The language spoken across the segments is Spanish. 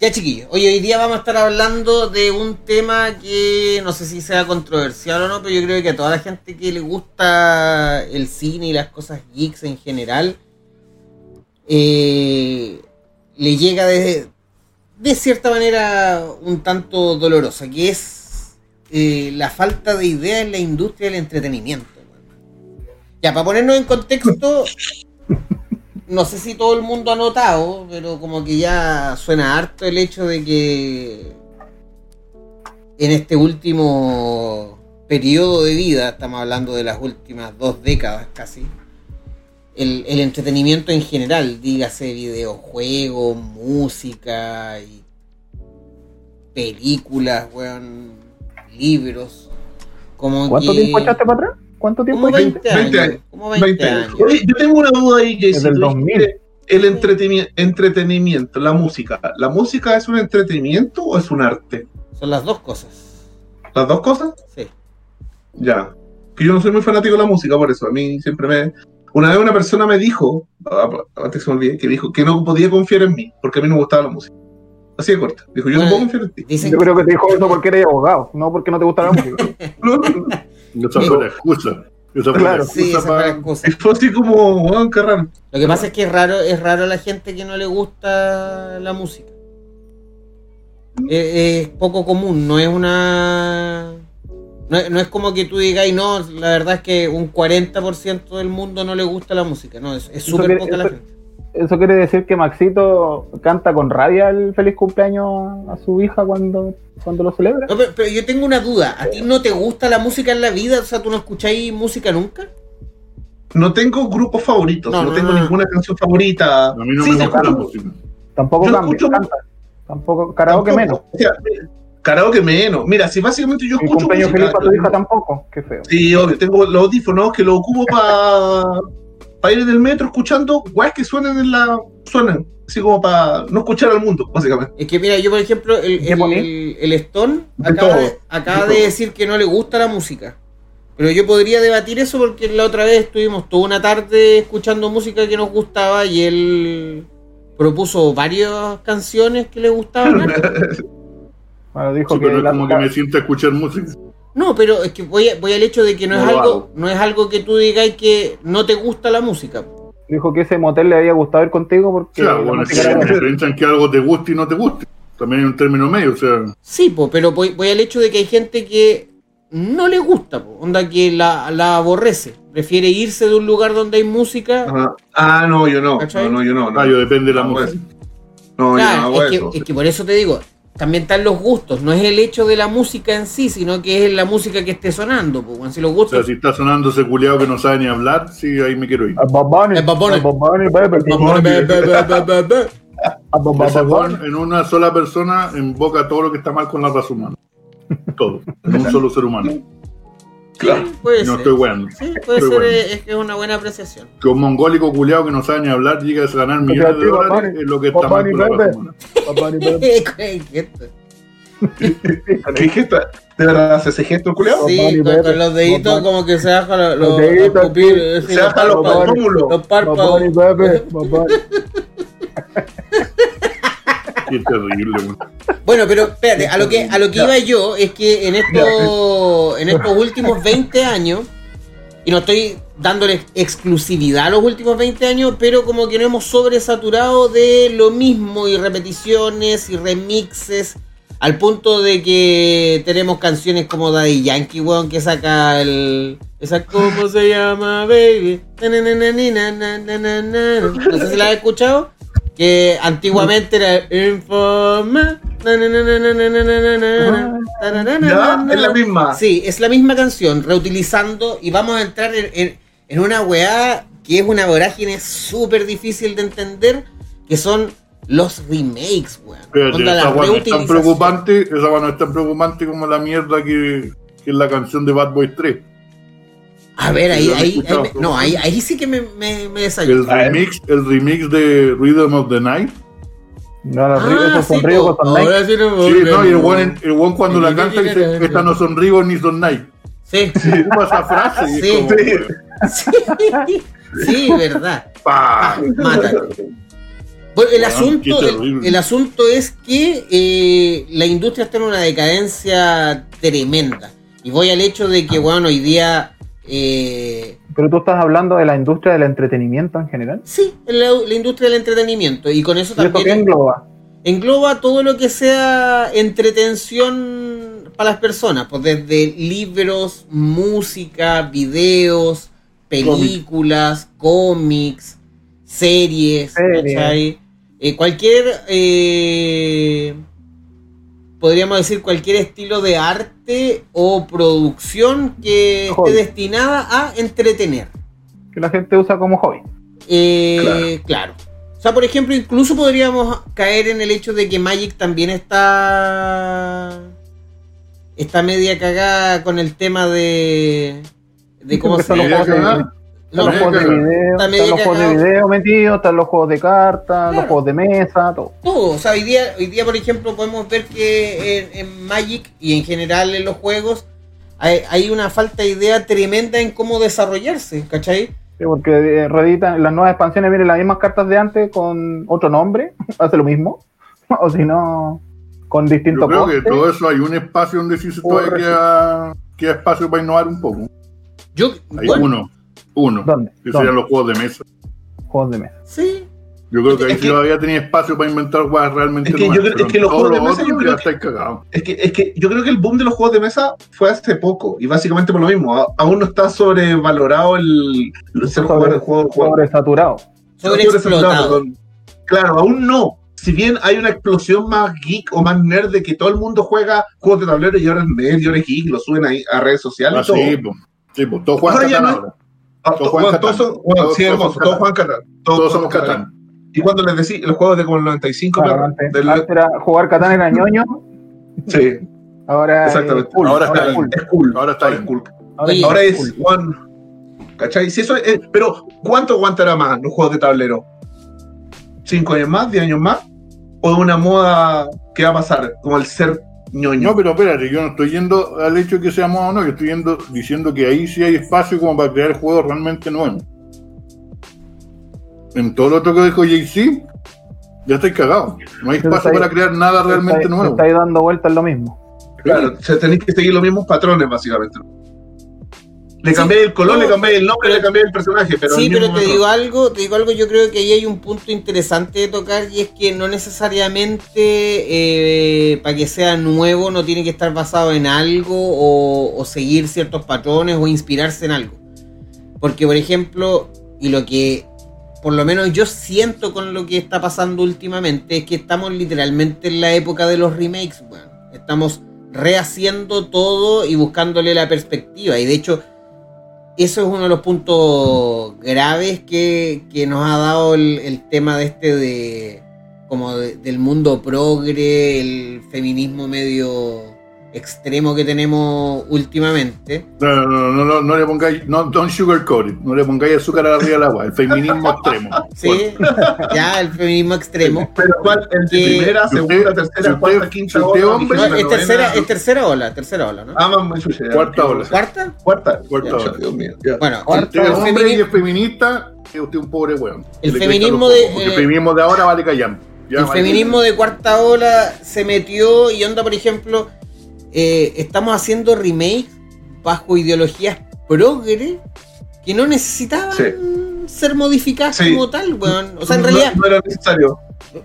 Ya chiquillos, hoy, hoy día vamos a estar hablando de un tema que no sé si sea controversial o no, pero yo creo que a toda la gente que le gusta el cine y las cosas geeks en general, eh, le llega de, de cierta manera un tanto dolorosa, que es eh, la falta de idea en la industria del entretenimiento. Ya, para ponernos en contexto, no sé si todo el mundo ha notado, pero como que ya suena harto el hecho de que en este último periodo de vida, estamos hablando de las últimas dos décadas casi, el, el entretenimiento en general, dígase videojuegos, música y películas, weón, libros. Como ¿Cuánto que- tiempo echaste para atrás? ¿Cuánto tiempo Como echaste? 20 años. 20 años. Como 20, 20 años. años. Oye, yo tengo una duda ahí, Jesse. Es del Tú 2000. dijiste El entreteni- entretenimiento, la música. ¿La música es un entretenimiento o es un arte? Son las dos cosas. ¿Las dos cosas? Sí. Ya. Que yo no soy muy fanático de la música, por eso. A mí siempre me. Una vez una persona me dijo, antes que se me olvide, que dijo que no podía confiar en mí, porque a mí no me gustaba la música. Así de corta. Dijo, yo no puedo confiar en ti. Dicen Yo creo que te dijo eso porque eres abogado, no porque no te gusta la música. No, no, no. Esa fue la excusa. Esa fue Claro. la Sí, excusa esa fue la para. excusa. Y fue así como, qué raro. Lo que pasa es que es raro, es raro la gente que no le gusta la música. Es, es poco común, no es una. No, es- no es como que tú digas, "Ay, no, la verdad es que un 40% del mundo no le gusta la música. No, es súper poca la gente. Eso quiere decir que Maxito canta con rabia el feliz cumpleaños a su hija cuando, cuando lo celebra. No, pero, pero yo tengo una duda. ¿A ti no te gusta la música en la vida? O sea, ¿tú no escucháis música nunca? No tengo grupos favoritos, No, no, no, tengo no. ninguna canción favorita. A mí no Sí, me gusta la música. Tampoco Yo cambia, escucho- canta. Tampoco, karaoke tampoco, menos. o sea, karaoke menos. Mira, si básicamente yo escucho cumpleaños música, feliz para tu hija tampoco. Qué feo. Sí, obvio, tengo los audífonos que los ocupo para ir en el metro escuchando guays que suenan en la. suenan, así como para no escuchar al mundo, básicamente. Es que mira, yo por ejemplo, el, ¿Qué el, el- el Stone acaba, de, acaba De decir que no le gusta la música. Pero yo podría debatir eso porque la otra vez estuvimos toda una tarde escuchando música que nos gustaba y él propuso varias canciones que le gustaban. Bueno, dijo Sí, que, pero es como que me siento a escuchar música. No, pero es que voy, a- voy al hecho de que no, No es algo, hago. no es algo que tú digas que no te gusta la música. dijo que ese motel le había gustado ir contigo porque Claro, la bueno, es que que algo te guste y no te guste. También hay un término medio, o sea, Sí, po, pero voy, voy al hecho de que hay gente que no le gusta, po, onda que la, la aborrece. Prefiere irse de un lugar donde hay música. Ajá. Ah, no, yo no. ¿Cachai? No, no, yo no. no. ah, yo depende de la No, música. No, yo no Claro, hago es, eso. que, es que por eso te digo, también están los gustos. No es el hecho de la música en sí, sino que es la música que esté sonando. Po, weón. si los O sea, gustos. si está sonando ese culiado que no sabe ni hablar, sí, ahí me quiero ir. A a en una sola persona invoca todo lo que está mal con la raza humana. Todo. En un solo ser humano. Claro. Puede No ser. estoy weando. Sí, puede Estoy ser, bueno. es que es una buena apreciación. Que un mongólico culiado que no sabe ni hablar llega a ganar millones de dólares es lo que está mal. ¿Qué gesto? ¿Qué gesto? ¿De verdad hace ese gesto, culiao? Sí, con, los deditos como que se baja los, Los los, deditos, pupil- Se baja los. Los párpados. Terrible. Bueno, pero espérate, a lo que, a lo que iba yo es que en, esto, en estos últimos 20 años, y no estoy dándole exclusividad a los últimos 20 años, pero como que nos hemos sobresaturado de lo mismo y repeticiones y remixes. Al punto de que tenemos canciones como Daddy Yankee, weón, que saca el. Esa ¿Cómo se llama, baby? No sé si la has escuchado que antiguamente era Informa. ¿Ya? Es la misma. Sí, es la misma canción, reutilizando y vamos a entrar en, una weá que es una vorágine súper difícil de entender, que son los remakes, weón. Es tan preocupante, esa no es como la mierda que, que es la canción de Bad Boy 3. A ver, ahí, ahí, ahí me- no, ahí, ahí sí que me, me, me El remix, el remix de Rhythm of the Night. No, los Ah, ríos, esos sí, night. Ahora sí no- Sí, no, y el one, el one cuando la canta dice, estas no son ni son Night. Sí, Ocupa esa frase Sí. como, Sí. sí, sí, verdad. pa. Mátate. Bueno, el, Weón, asunto, el, asunto es que eh, la industria está en una decadencia tremenda. Y voy al hecho de que, bueno, hoy día... eh, Pero tú estás hablando de la industria del entretenimiento en general. sí, la, la industria del entretenimiento. Y con eso ¿Y eso qué también engloba? engloba todo lo que sea entretención para las personas. Pues desde libros, música, videos, películas, cómics, series. ¿cachai? Eh, cualquier, eh, podríamos decir, cualquier estilo de arte o producción que Hobby. esté destinada a entretener. Que la gente usa como hobby. Eh, claro. O sea, por ejemplo, incluso podríamos caer en el hecho de que Magic también está. Está media cagada con el tema de. de cómo se los juegos de, están los juegos de video, Está están los juegos de video metidos, están los juegos de cartas, Claro. los juegos de mesa, todo. todo. O sea, hoy día, hoy día, por ejemplo, podemos ver que en, en Magic y en general en los juegos hay, hay una falta de idea tremenda en cómo desarrollarse, ¿cachai? Sí, porque eh, reeditan, en las nuevas expansiones vienen las mismas cartas de antes con otro nombre, hace lo mismo. o si no, con Yo distintos creo que todo eso hay un espacio donde sí se todavía Correcto. queda, queda espacio para innovar un poco. Yo, Hay bueno, uno, uno, ¿Dónde? que ¿Dónde? serían los juegos de mesa. Juegos de mesa. sí. Yo creo que ahí sí que- todavía tenía espacio para inventar juegos realmente Es que yo nuevas, creo- pero es que los juegos de mesa yo creo ya que-. Es que, es que yo creo que el boom de los juegos de mesa fue hace poco y básicamente por lo mismo. A- aún no está sobrevalorado el, el ser Sobre- jugador de juego. Sobresaturado. Sobreexplotado. perdón. Claro, aún no. Si bien hay una explosión más geek o más nerd de que todo el mundo juega juegos de tablero y ahora es nerd y ahora es geek, lo suben ahí a redes sociales Ah, y todo. sí, pues. Sí, pues, todos juegan Ahora todos todos Catán. son, bueno, Todos- sí, todos hermoso, son todos juegan Catán. Todos juegan somos Catán. Y cuando les decía, los juegos de como el 95, Claro, antes, del- antes era jugar Catán era ñoño, sí, ahora Exactamente. es cool. Ahora está es ahí. cool. es cool. Ahora está es cool. Ahora es one. ¿Cachai? Si eso es- eh, pero, ¿cuánto aguantará más los juegos de tablero? ¿Cinco años más? ¿Diez años más? ¿O es una moda que va a pasar? Como el ser ñoño. No, pero espérate, yo no estoy yendo al hecho de que sea moda o no, yo estoy yendo, diciendo que ahí sí hay espacio como para crear juegos realmente nuevos. En todo lo otro que dijo JC, ya estoy cagado. No hay espacio está ahí- para crear nada realmente está, nuevo. está ahí dando vueltas lo mismo. Claro, o sea, tenéis que seguir los mismos patrones, básicamente. Le cambié el color, No, le cambié el nombre, le cambié el personaje, pero sí, pero te digo algo, te digo algo, yo creo que ahí hay un punto interesante de tocar y es que no necesariamente eh, para que sea nuevo no tiene que estar basado en algo o, o seguir ciertos patrones o inspirarse en algo. Porque, por ejemplo, y lo que por lo menos yo siento con lo que está pasando últimamente es que estamos literalmente en la época de los remakes, weón. Estamos rehaciendo todo y buscándole la perspectiva. Y de hecho, eso es uno de los puntos graves que, que nos ha dado el, el tema de este de como de- del mundo progre, el feminismo medio extremo que tenemos últimamente. No, no, no, no, no, no le pongáis, no, don't sugarcoat it, no le pongáis azúcar arriba del agua, el feminismo extremo. Sí, ya el feminismo extremo. Pero ¿cuál? ¿El primera, segunda, usted- tercera, cuarta, quinta, usted octava, hombre- No, vigésima, es novena? tercera, es tercera ola, tercera ola, ¿no? Ah. Cuarta ola. ¿Cuarta? Cuarta. Cuarta Ya, ola. Dios mío, ya. Bueno, Cuarta Usted es el, hombre femini- y es feminista, es usted un pobre weón. El feminismo de- porque eh, el feminismo de ahora vale callar. Ya, el feminismo de cuarta ola se metió y onda, por ejemplo, eh, estamos haciendo remakes bajo ideologías progre que no necesitaban Sí. ser modificadas Sí. como tal, weón. O sea, en realidad, No, era necesario.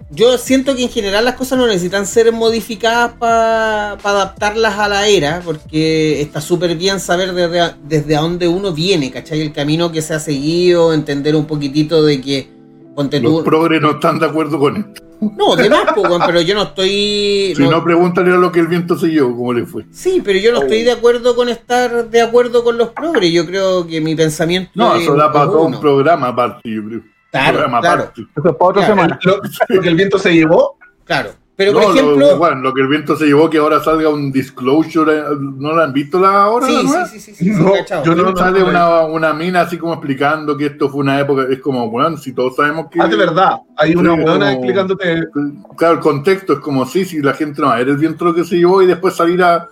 yo siento que en general las cosas no necesitan ser modificadas para adaptarlas a la era, porque está súper bien saber desde, desde a dónde uno viene, ¿cachai? El camino que se ha seguido, entender un poquitito de que, ponte Los tú... progres no están de acuerdo con esto. No, de más, pero yo no estoy... Si no- no, pregúntale a lo que el viento se llevó, cómo le fue. Sí, pero yo no estoy de acuerdo con estar de acuerdo con los progres. Yo creo que mi pensamiento No, es- eso da para todo un programa aparte, yo creo. Claro, programa claro, aparte. Eso es para otra Claro, semana. Lo, lo que el viento se llevó. claro. Pero No, por lo- ejemplo, bueno, lo que el viento se llevó, que ahora salga un disclosure, eh, ¿no lo han visto la ahora? sí, nueva? sí, sí, sí, sí, sí, No, cachado. yo no- sale una, una mina así como explicando que esto fue una época, es como, bueno, si todos sabemos que... Ah, de verdad. Hay una Sí, buena explicándote. Claro, el contexto es como, sí, si la gente no va a ver el viento lo que se llevó y después salir a,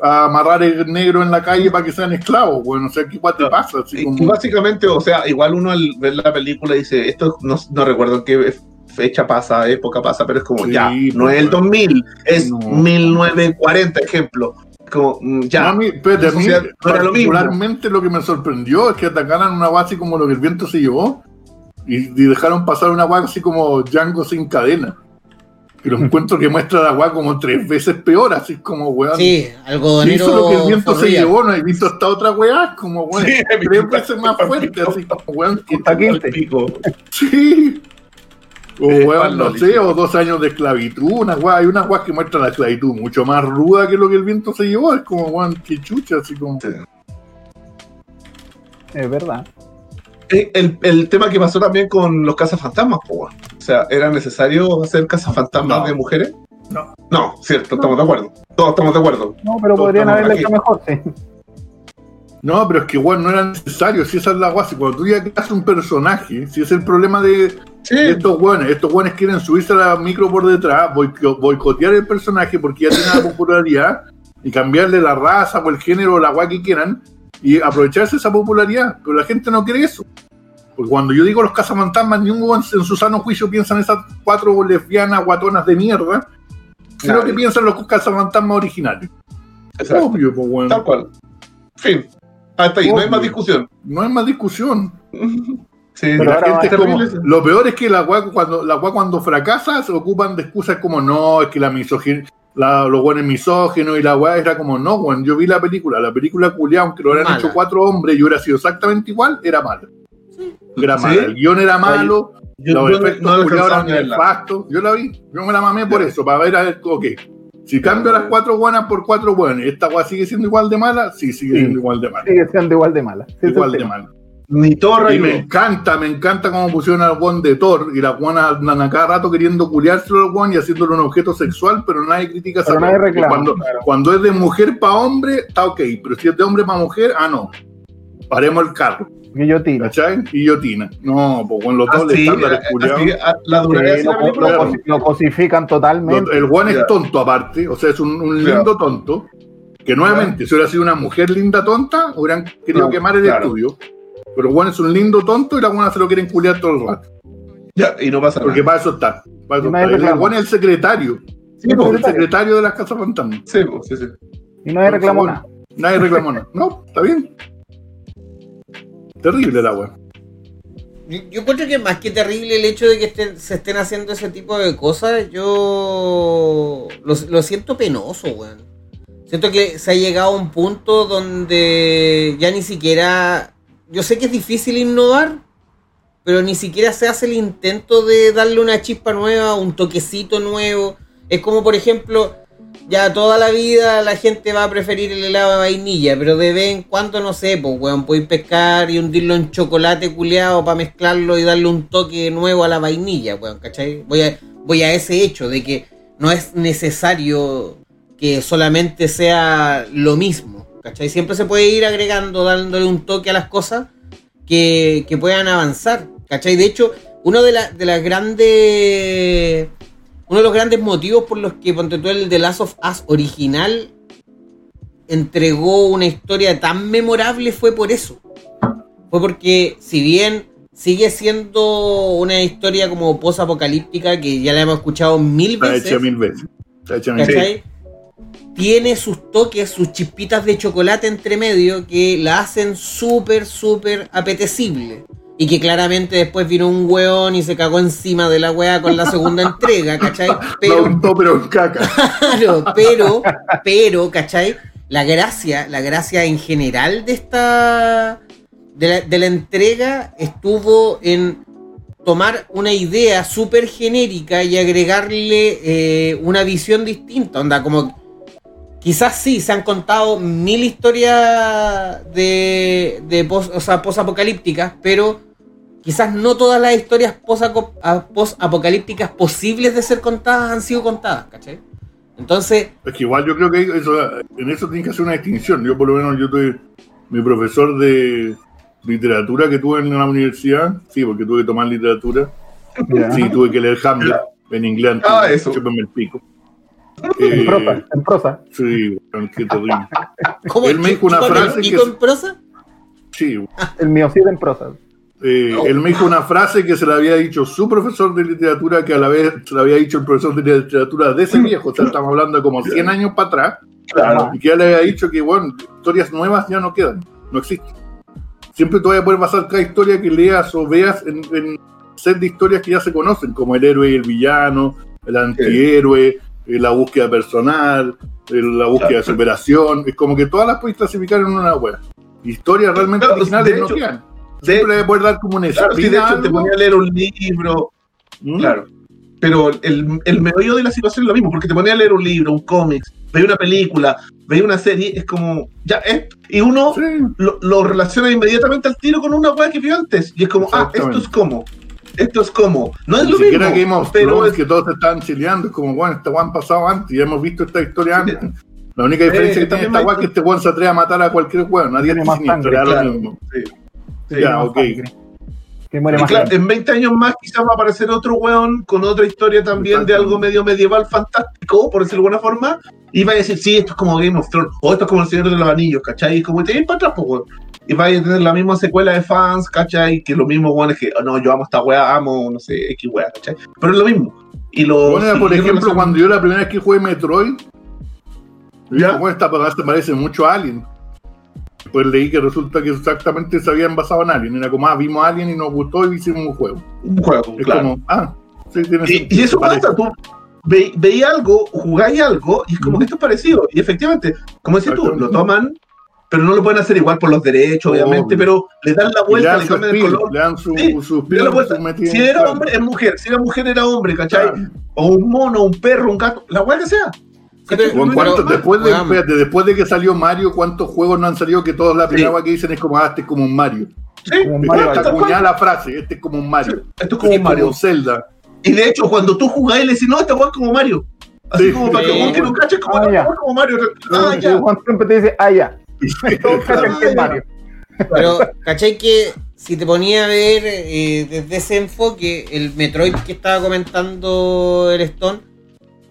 a amarrar el negro en la calle para que sean esclavos, bueno, o sea, ¿qué te pasa? Así Y, como- y básicamente, o sea, igual uno al ver la película dice, esto no, no recuerdo en qué fecha pasa, época pasa, pero es como Sí, ya, no pues, es el 2000, es No. 1940, ejemplo. Como, mm, ya. No, a mí, espérate, a mí, no lo particularmente lo que me sorprendió es que atacaran una así como lo que el viento se llevó y, y dejaron pasar una guay así como Django sin cadena. Que lo encuentro que muestra la guay como tres veces peor, así como weón. Sí, ¿Qué algodonero. hizo lo que el viento se llevó? No he visto esta otra weá, como weón, Sí, tres veces más fuerte, así como weón. que- Quinte. Pico. Sí. O Eh, weón, no sé, o dos años de esclavitud, una weá, hay una weá que muestra la esclavitud mucho más ruda que lo que el viento se llevó, es como weón, que chucha, así como. Sí. Es verdad. Eh, El, el tema que pasó también con los cazafantasmas. O sea, ¿era necesario hacer cazafantasmas No. de mujeres? No. No, cierto, estamos de acuerdo. Todos estamos de acuerdo. No, pero Todos podrían haberlo hecho mejor, sí. No, pero es que weón, no era necesario, si esa es la si cuando tú ya creas un personaje, si es el problema de, Sí, de estos weones, estos weones quieren subirse a la micro por detrás, boico- boicotear el personaje porque ya tiene la popularidad y cambiarle la raza o el género o la weá que quieran y aprovecharse esa popularidad, pero la gente no quiere eso. Porque cuando yo digo los cazafantasmas, ni un en su sano juicio piensa en esas cuatro lesbianas guatonas de mierda, sino que piensan en los cazafantasmas originales. exacto. Obvio, pues weón. Tal cual. Fin. Hasta ahí, no hay más discusión. No hay más discusión. Sí, la ahora gente como- lo peor es que la weá cuando, la cuando fracasa se ocupan de excusas como no, es que la misoginia, los buenos misógenos y la weá era como no, weón. Yo vi la película, la película culiá, aunque lo hubieran Mala. hecho cuatro hombres y hubiera sido exactamente igual, era mala. Era ¿Sí? mala. El guion era malo, Yo, los yo efectos no lo culiados eran nefastos. Yo la vi, yo me la mamé por Ya. eso, para ver a ver, ok. Si cambio las cuatro buenas por cuatro buenas, ¿esta weá sigue siendo igual de mala? Sí, sigue Sí. siendo igual de mala. Sigue siendo igual de mala. Sí, igual de mala. Ni Torra Y y me encanta, me encanta cómo pusieron al Juan de Thor y las guanas andan a cada rato queriendo culiárselo al Juan y haciéndolo un objeto sexual, pero nadie critica esa Pero nadie weá. reclama, Cuando, claro. cuando es de mujer para hombre, está ok, pero si es de hombre para mujer, ah, no. Paremos el carro, Guillotina. ¿cachai? Guillotina. No, pues con los dos estándares la Sí, de lo, la película. lo cosifican totalmente. El Juan es tonto aparte, o sea, es un, lindo tonto. Que nuevamente, si hubiera sido una mujer linda tonta, hubieran querido No, quemar el claro. estudio. Pero Juan es un lindo tonto y las guanas se lo quieren culiar todo el rato. Ya, y no pasa Porque nada. para eso está. Para eso está. El. Juan es el secretario. Sí, Es po, el secretario de las casas fantasmas. sí, po, sí, sí. Y nadie reclamó nada. Nadie reclamó nada. No, está bien. Terrible la. Yo, yo encuentro que más que terrible el hecho de que estén- se estén haciendo ese tipo de cosas, yo lo, lo siento penoso, weón. Siento que se ha llegado a un punto donde ya ni siquiera... Yo sé que es difícil innovar, pero ni siquiera se hace el intento de darle una chispa nueva, un toquecito nuevo. Es como, por ejemplo, ya toda la vida la gente va a preferir el helado de vainilla, pero de vez en cuando, no sé, pues, weón, podéis pescar y hundirlo en chocolate culeado para mezclarlo y darle un toque nuevo a la vainilla, weón, ¿cachai? Voy a, voy a ese hecho de que no es necesario que solamente sea lo mismo, ¿cachai? Siempre se puede ir agregando, dándole un toque a las cosas que, que puedan avanzar, ¿cachai? De hecho, uno de, de las grandes... Uno de los grandes motivos por los que ponte tú el The Last of Us original entregó una historia tan memorable fue por eso. Fue porque si bien sigue siendo una historia como post-apocalíptica que ya la hemos escuchado mil Está veces, mil veces. Está hecha mil veces. ¿cachai? Tiene sus toques, sus chispitas de chocolate entre medio que la hacen súper, súper apetecible. Y que claramente después vino un weón y se cagó encima de la weá con la segunda entrega, ¿cachai? Pero, pero en caca. Claro, pero, pero, ¿cachai? La gracia, la gracia en general de esta. de la, de la entrega estuvo en tomar una idea súper genérica y agregarle eh, una visión distinta. Onda, como. Quizás sí, se han contado mil historias de, de post, o sea, post-apocalípticas, pero quizás no todas las historias post-apocalípticas posibles de ser contadas han sido contadas, ¿cachai? Entonces, Es que igual yo creo que eso, en eso tiene que hacer una distinción. Yo por lo menos yo tuve mi profesor de literatura que tuve en la universidad, sí, porque tuve que tomar literatura, sí, tuve que leer Hamlet en inglés, Ah, eso. el pico. En Eh, prosa, en prosa. sí, qué terrible. ¿cómo Él me dijo una ¿Y frase pico que- en prosa? Sí, El miocid en prosa. Eh, No. él me dijo una frase que se la había dicho su profesor de literatura, que a la vez se la había dicho el profesor de literatura de ese viejo, o sea, estamos hablando de como 100 años para atrás, Claro. y que él le había dicho que, bueno, historias nuevas ya no quedan, no existen. Siempre tú vas a poder basar cada historia que leas o veas en, en set de historias que ya se conocen, como el héroe y el villano, el antihéroe, eh, la búsqueda personal, eh, la búsqueda Claro. de superación, es como que todas las puedes clasificar en una web. Historias realmente Claro, originales no hecho, quedan. De, Siempre le puedes dar como una claro, sí, de espina a hecho te ponía a leer un libro, ¿Mm? claro. Pero el, el meollo de la situación es lo mismo, porque te ponía a leer un libro, un cómic, veía una película, veía una serie, es como, ya, es, y uno Sí, lo, lo relaciona inmediatamente al tiro con una weá que vio antes. Y es como, ah, esto es como, esto es como. No es Ni lo siquiera mismo, Game of pero Thrones, es- que todos se estaban chileando, es como, bueno, este Juan pasado antes, ya hemos visto esta historia Sí. antes. La única diferencia Eh, que tiene esta Juan es que este Juan se atreve a matar a cualquier Juan, nadie Tiene más siniestro, sangre, era lo claro. mismo. Sí. Sí, Ya, ok. Que muere más claro, en 20 años más quizás va a aparecer otro weón con otra historia también de algo medio medieval fantástico, por decirlo de alguna forma, y va a decir, sí, esto es como Game of Thrones, o esto es como El Señor de los Anillos, ¿cachai? Y como te para atrás, pues, weón. Y vaya a tener la misma secuela de fans, ¿cachai? Que lo mismo, weón, es que, oh, no, yo amo esta weá, amo, no sé, X weá, ¿cachai? Pero es lo mismo. Y lo, Bueno, por ejemplo, cuando yo la primera vez que jugué Metroid, ¿Ya? como esta se parece mucho a Alien. Pues leí que resulta que exactamente se habían basado en Alien. Era como, ah, vimos Alien y nos gustó y hicimos un juego. un juego, Es claro. como, ah, sí, tiene Y, sentido, y eso parece. pasa, tú ve, veías algo, jugáis algo, y es como que esto es parecido. Y efectivamente, como decís tú, lo toman, pero no lo pueden hacer igual por los derechos, obviamente, Obvio. pero le dan la le vuelta, le cambian el color. le dan su, Sí, su le dan la vuelta. su Si era hombre, es mujer. Si era mujer, era hombre, ¿cachai? Claro. O un mono, un perro, un gato, la weá que sea. Bueno, ¿cuánto- después, de, espérate, después de que salió Mario, ¿cuántos juegos no han salido que todos la primera Sí. vez que dicen es como, ah, este es como un Mario? Sí, Como Mario, la frase, este es como un Mario. Esto es Este como un Mario. un Zelda. Y de hecho, cuando tú jugás, le decís, no, esta weá es como Mario. Así Sí. como para que Sí. vos que no caches como, Ah, es como Mario. Ah, Y ya. Juan siempre te dice, ah, ya. Todos cachan que es Mario. Pero, ¿cachai que si te ponía a ver eh, desde ese enfoque, el Metroid que estaba comentando el Stone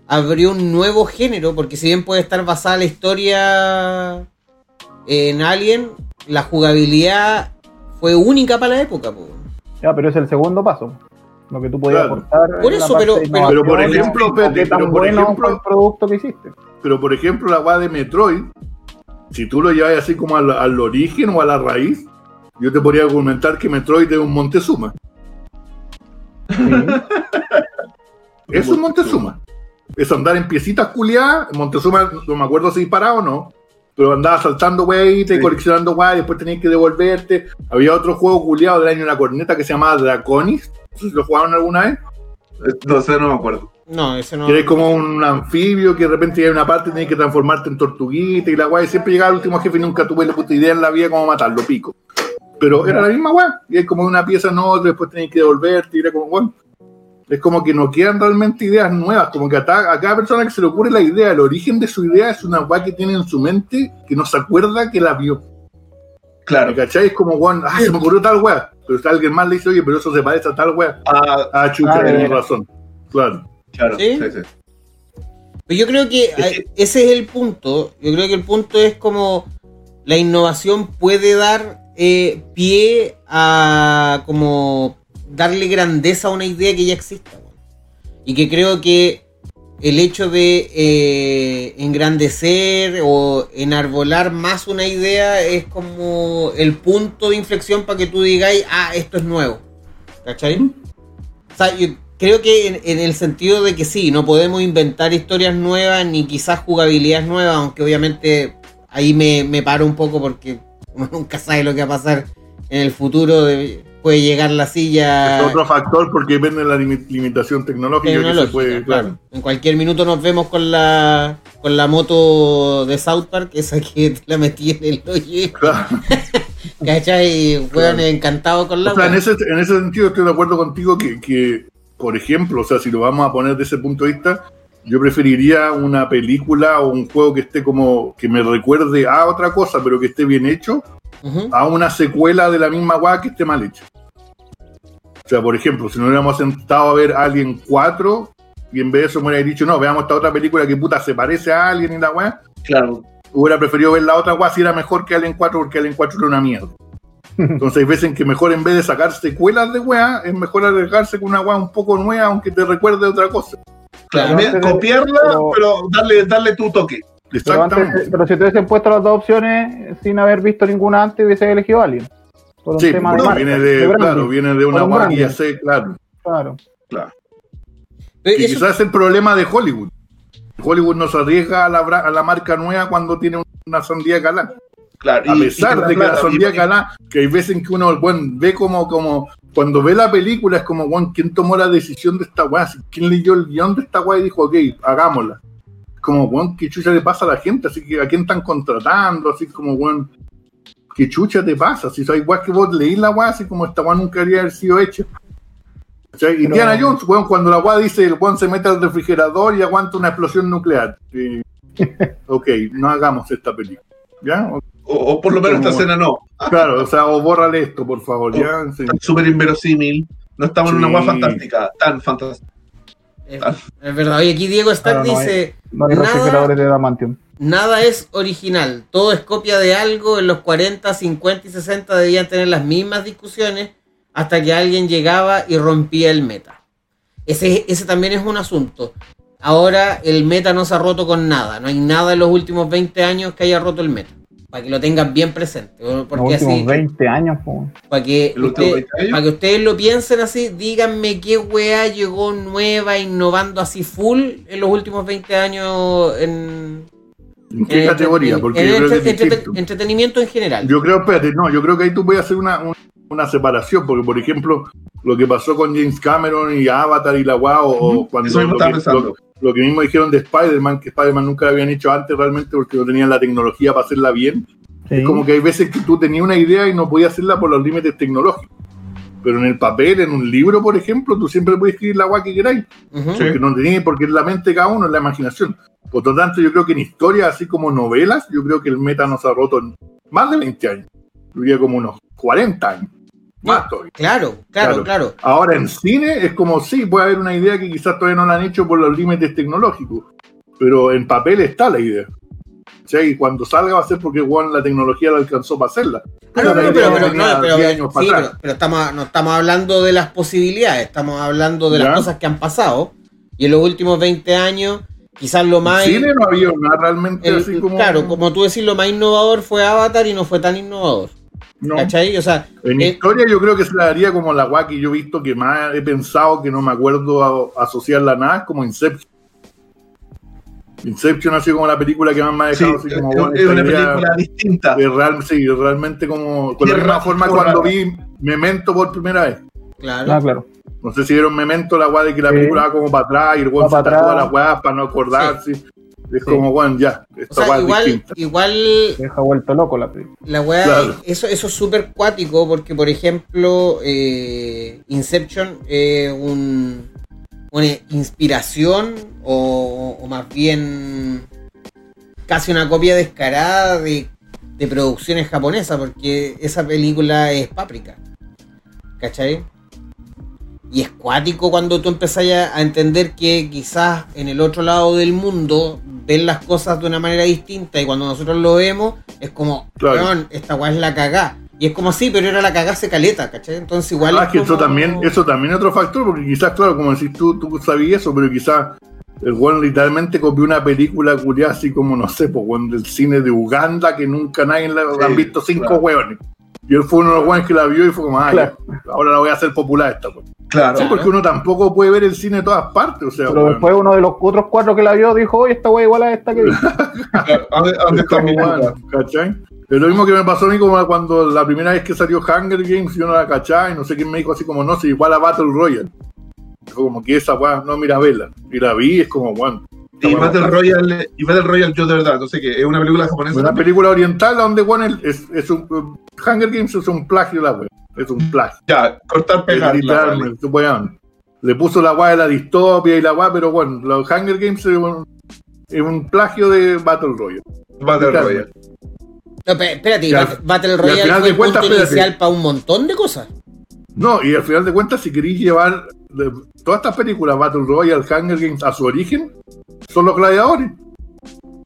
abrió un nuevo género, porque si bien puede estar basada la historia en Alien, la jugabilidad fue única para la época. po. Ya, pero es el segundo paso. Lo que tú podías Claro. aportar. Por eso, pero- pero- por ejemplo, qué espérate, tan pero, por bueno ejemplo- el producto que hiciste. Pero por ejemplo, la weá de Metroid, si tú lo llevas así como al, al origen o a la raíz, yo te podría argumentar que Metroid es un Montezuma. Es un Montezuma. Es andar en piecitas culiadas. Montezuma, no me acuerdo si disparaba o no. Pero andaba saltando weitas y Sí. coleccionando weas, y después tenías que devolverte. Había otro juego culiado del año de la corneta que se llamaba Draconis. No sé si lo jugaron alguna vez. No sé, no me acuerdo. No, ese no. Eres como un anfibio que de repente llega a una parte y tienes que transformarte en tortuguita y la weá. Y siempre llegaba al último jefe y nunca tuve la puta idea en la vida cómo matarlo, pico. Pero era la misma weá. Y es como una pieza en otra, después tenés que devolverte y era como, bueno. Es como que no quedan realmente ideas nuevas. Como que a, ta- a cada persona que se le ocurre la idea, el origen de su idea es una weá que tiene en su mente que no se acuerda que la vio. Claro. ¿Me cachai? Es como, weón, ah, se me ocurrió tal weá. Pero si alguien más le dice, oye, pero eso se parece a tal weá. Ah, Ah, chucha, Ah, ya. razón. Claro. claro. ¿Sí? sí, sí. Pero yo creo que ese es el punto. Yo creo que el punto es como la innovación puede dar eh, pie a como darle grandeza a una idea que ya exista. weón. Y que creo que el hecho de eh, engrandecer o enarbolar más una idea es como el punto de inflexión para que tú digáis, ah, esto es nuevo. ¿Cachai? O sea, yo creo que en, en el sentido de que sí, no podemos inventar historias nuevas ni quizás jugabilidades nuevas, aunque obviamente ahí me, me paro un poco porque uno nunca sabe lo que va a pasar en el futuro. de- puede llegar la silla Es otro factor porque depende de la limi- limitación tecnológica, que se puede, claro. En cualquier minuto nos vemos con la con la moto de South Park, esa que te la metí en el hoyo. Claro. ¿Cachai? Weón, Claro. encantado con la O sea, en ese, en ese sentido estoy de acuerdo contigo que, que, por ejemplo, o sea, si lo vamos a poner desde ese punto de vista, yo preferiría una película o un juego que esté como, que me recuerde a otra cosa, pero que esté bien hecho, a una secuela de la misma guay que esté mal hecha. O sea, por ejemplo, si no hubiéramos sentado a ver Alien 4 y en vez de eso me hubiera dicho, no, veamos esta otra película que puta se parece a Alien y la weá, Claro. hubiera preferido ver la otra guay si era mejor que Alien 4 porque Alien 4 era una mierda. Entonces hay veces en que mejor en vez de sacar secuelas de weá, es mejor arriesgarse con una weá un poco nueva, aunque te recuerde otra cosa. Claro, Pero antes de- copiarla, pero- pero darle, darle tu toque. Pero, antes- pero si te hubiesen puesto las dos opciones sin haber visto ninguna antes, hubiese elegido a alguien. Por un Sí, tema de marca, viene de claro, viene de una un ya branding. sé, claro. Claro. Pero Y eso- quizás es el problema de Hollywood. Hollywood no se arriesga a la, bra- a la marca nueva cuando tiene una sandía. Claro, A y- pesar y de que la sandía y- calá, que hay veces en que uno bueno, ve como, como, cuando ve la película es como, bueno, ¿quién tomó la decisión de esta weá? ¿Quién leyó el guion de esta weá y dijo, ok, hagámosla? Como, bueno, ¿qué chucha le pasa a la gente? Así que, ¿a quién están contratando? Así como, bueno, ¿qué chucha te pasa? Si soy weá que vos leís la weá, así como esta weá nunca haber sido hecha. Y Pero- Indiana Jones, weón, cuando la weá dice, el weón se mete al refrigerador y aguanta una explosión nuclear. Sí. ok, no hagamos esta película. ¿Ya? O, o por lo menos esta escena no. Claro, o sea, o bórrale esto, por favor, ya. Sí. Está súper inverosímil. No estamos en una guay fantástica, tan fantástica. es, es verdad. Oye, aquí Diego Stack Claro, no dice: No hay Nada- refrigeradores de Damantium. Nada es original, todo es copia de algo. En los 40, 50 y 60 debían tener las mismas discusiones hasta que alguien llegaba y rompía el meta. Ese, ese también es un asunto. Ahora el meta no se ha roto con nada. No hay nada en los últimos 20 años que haya roto el meta. Para que lo tengan bien presente. Los Porque últimos así, 20 años, po. para que, ¿El último usted- 20 años? para que ustedes lo piensen así, díganme qué weá llegó nueva, innovando así full en los últimos 20 años en, ¿En qué en categoría? entreten- Porque en yo creo que entre- es distinto. entreten- entretenimiento en general. Yo creo, espérate, no, yo creo que ahí tú puedes hacer una, un- una separación, porque por ejemplo, lo que pasó con James Cameron y Avatar y la guau, o Ujú, cuando eso lo, que, lo- lo que mismo dijeron de Spider-Man, que Spider-Man nunca lo habían hecho antes realmente porque no tenían la tecnología para hacerla bien. Sí. Como que hay veces que tú tenías una idea y no podías hacerla por los límites tecnológicos. Pero en el papel, en un libro, por ejemplo, tú siempre puedes escribir la guay que queráis. Ujú. Sí. Porque no tenía, porque es la mente de cada uno, es la imaginación. Por lo tanto, yo creo que en historias, así como novelas, yo creo que el meta nos ha roto en más de 20 años. Yo diría como unos 40 años. Más todavía. Claro, claro, Claro. claro. Ahora en cine es como sí, puede haber una idea que quizás todavía no la han hecho por los límites tecnológicos. Pero en papel está la idea. Sea, y cuando salga va a ser porque bueno, la tecnología la alcanzó para hacerla. Pero, no pero, tenía no, pero- 10 años para sí, atrás. pero- pero estamos, no estamos hablando de las posibilidades, estamos hablando de Ya. las cosas que han pasado. Y en los últimos 20 años, quizás lo más. cine no había nada realmente el- así como. Claro, como tú decís, lo más innovador fue Avatar y no fue tan innovador. no. ¿Cachai? O sea, En eh, historia yo creo que se la daría como la guay que yo he visto que más he pensado que no me acuerdo a- asociarla a nada, es como Inception. Inception ha sido como la película que más me ha Sí, dejado así como es, bueno, es una película distinta. real, sí, realmente como con la misma forma cuando vi Memento por primera vez. claro. Ah, claro. No sé si vieron Memento la guay de que la Sí. película va como para atrás y el weón se atrás. las weas para no acordarse. Es Sí. como, bueno, ya, O sea, weá igual, igual deja vuelto loco la película. la weá, Claro. eso, eso es súper cuático porque, por ejemplo, eh, Inception es un, una inspiración o, o más bien casi una copia descarada de, de producciones japonesas porque esa película es Páprica. ¿Cachai? Y es cuático cuando tú empezás a entender que quizás en el otro lado del mundo ven las cosas de una manera distinta y cuando nosotros lo vemos es como, Claro. "Weón, esta weá es la cagá. Y es como sí, pero era la cagá se caleta, ¿cachai? Entonces igual... Ah, es que eso también, eso también es otro factor, porque quizás, claro, como decís tú, tú sabías eso, pero quizás el weón literalmente copió una película culiada así como, no sé, pues del cine de Uganda, que nunca nadie la Sí, han visto cinco claro. weones. Y él fue uno de los weones que la vio y fue como, ah, Claro. ya, ahora la voy a hacer popular esta weón. Claro. Sí, porque uno tampoco puede ver el cine de todas partes, o sea, Pero después uno de los otros cuatro que la vio dijo, oye, esta wea igual a esta que vi. ¿A dónde- a dónde Es está como, mi weón, lugar? ¿cachai? Es lo mismo que me pasó a mí como cuando la primera vez que salió Hunger Games yo no la cachaba y no sé quién me dijo así como no, si igual a Battle Royale. Dijo como que esa weá, no, mira, vela. Y la vi, es como, bueno. Y Battle Royale, y Battle Royale yo de verdad, no sé qué, es una película japonesa. Una película oriental donde bueno, es, es un Hunger Games es un plagio la weá. Es un plagio. Ya, cortar, pegar. Literalmente, weón. Le puso la weá de la distopia y la weá, pero bueno, los Hunger Games es un, es un plagio de Battle Royale. Battle Royale. No, espérate, Y al- Bat- Battle Royale final fue de el cuentas, punto espérate. inicial para un montón de cosas. No, y al final de cuentas, si queréis llevar de- todas estas películas, Battle Royale, Hunger Games, a su origen, son los gladiadores.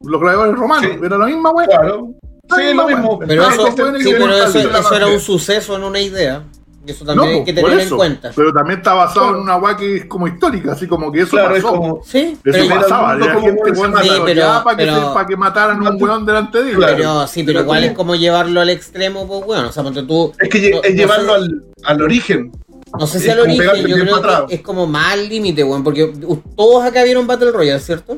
Los gladiadores romanos, Sí. era la misma weá. Claro. Sí, lo mismo. Pero eso, sí, pero era un suceso en una idea. Y eso No, también hay que tener en cuenta. Pero también está basado en una weá que es como histórica, así como que eso Claro, es pasó. como. Sí, Eso pero, era pasaba, gente como weón, se Sí, pero- para que, pero- se- pa' que mataran a un weón delante de ellos. Claro. pero sí, pero Era igual es como llevarlo al extremo, pues bueno, o sea, ponte tú. Es que no- es no llevarlo sé- al, al origen. No sé si es al origen, yo creo que es como más al límite, weón, porque todos acá vieron Battle Royale, ¿cierto?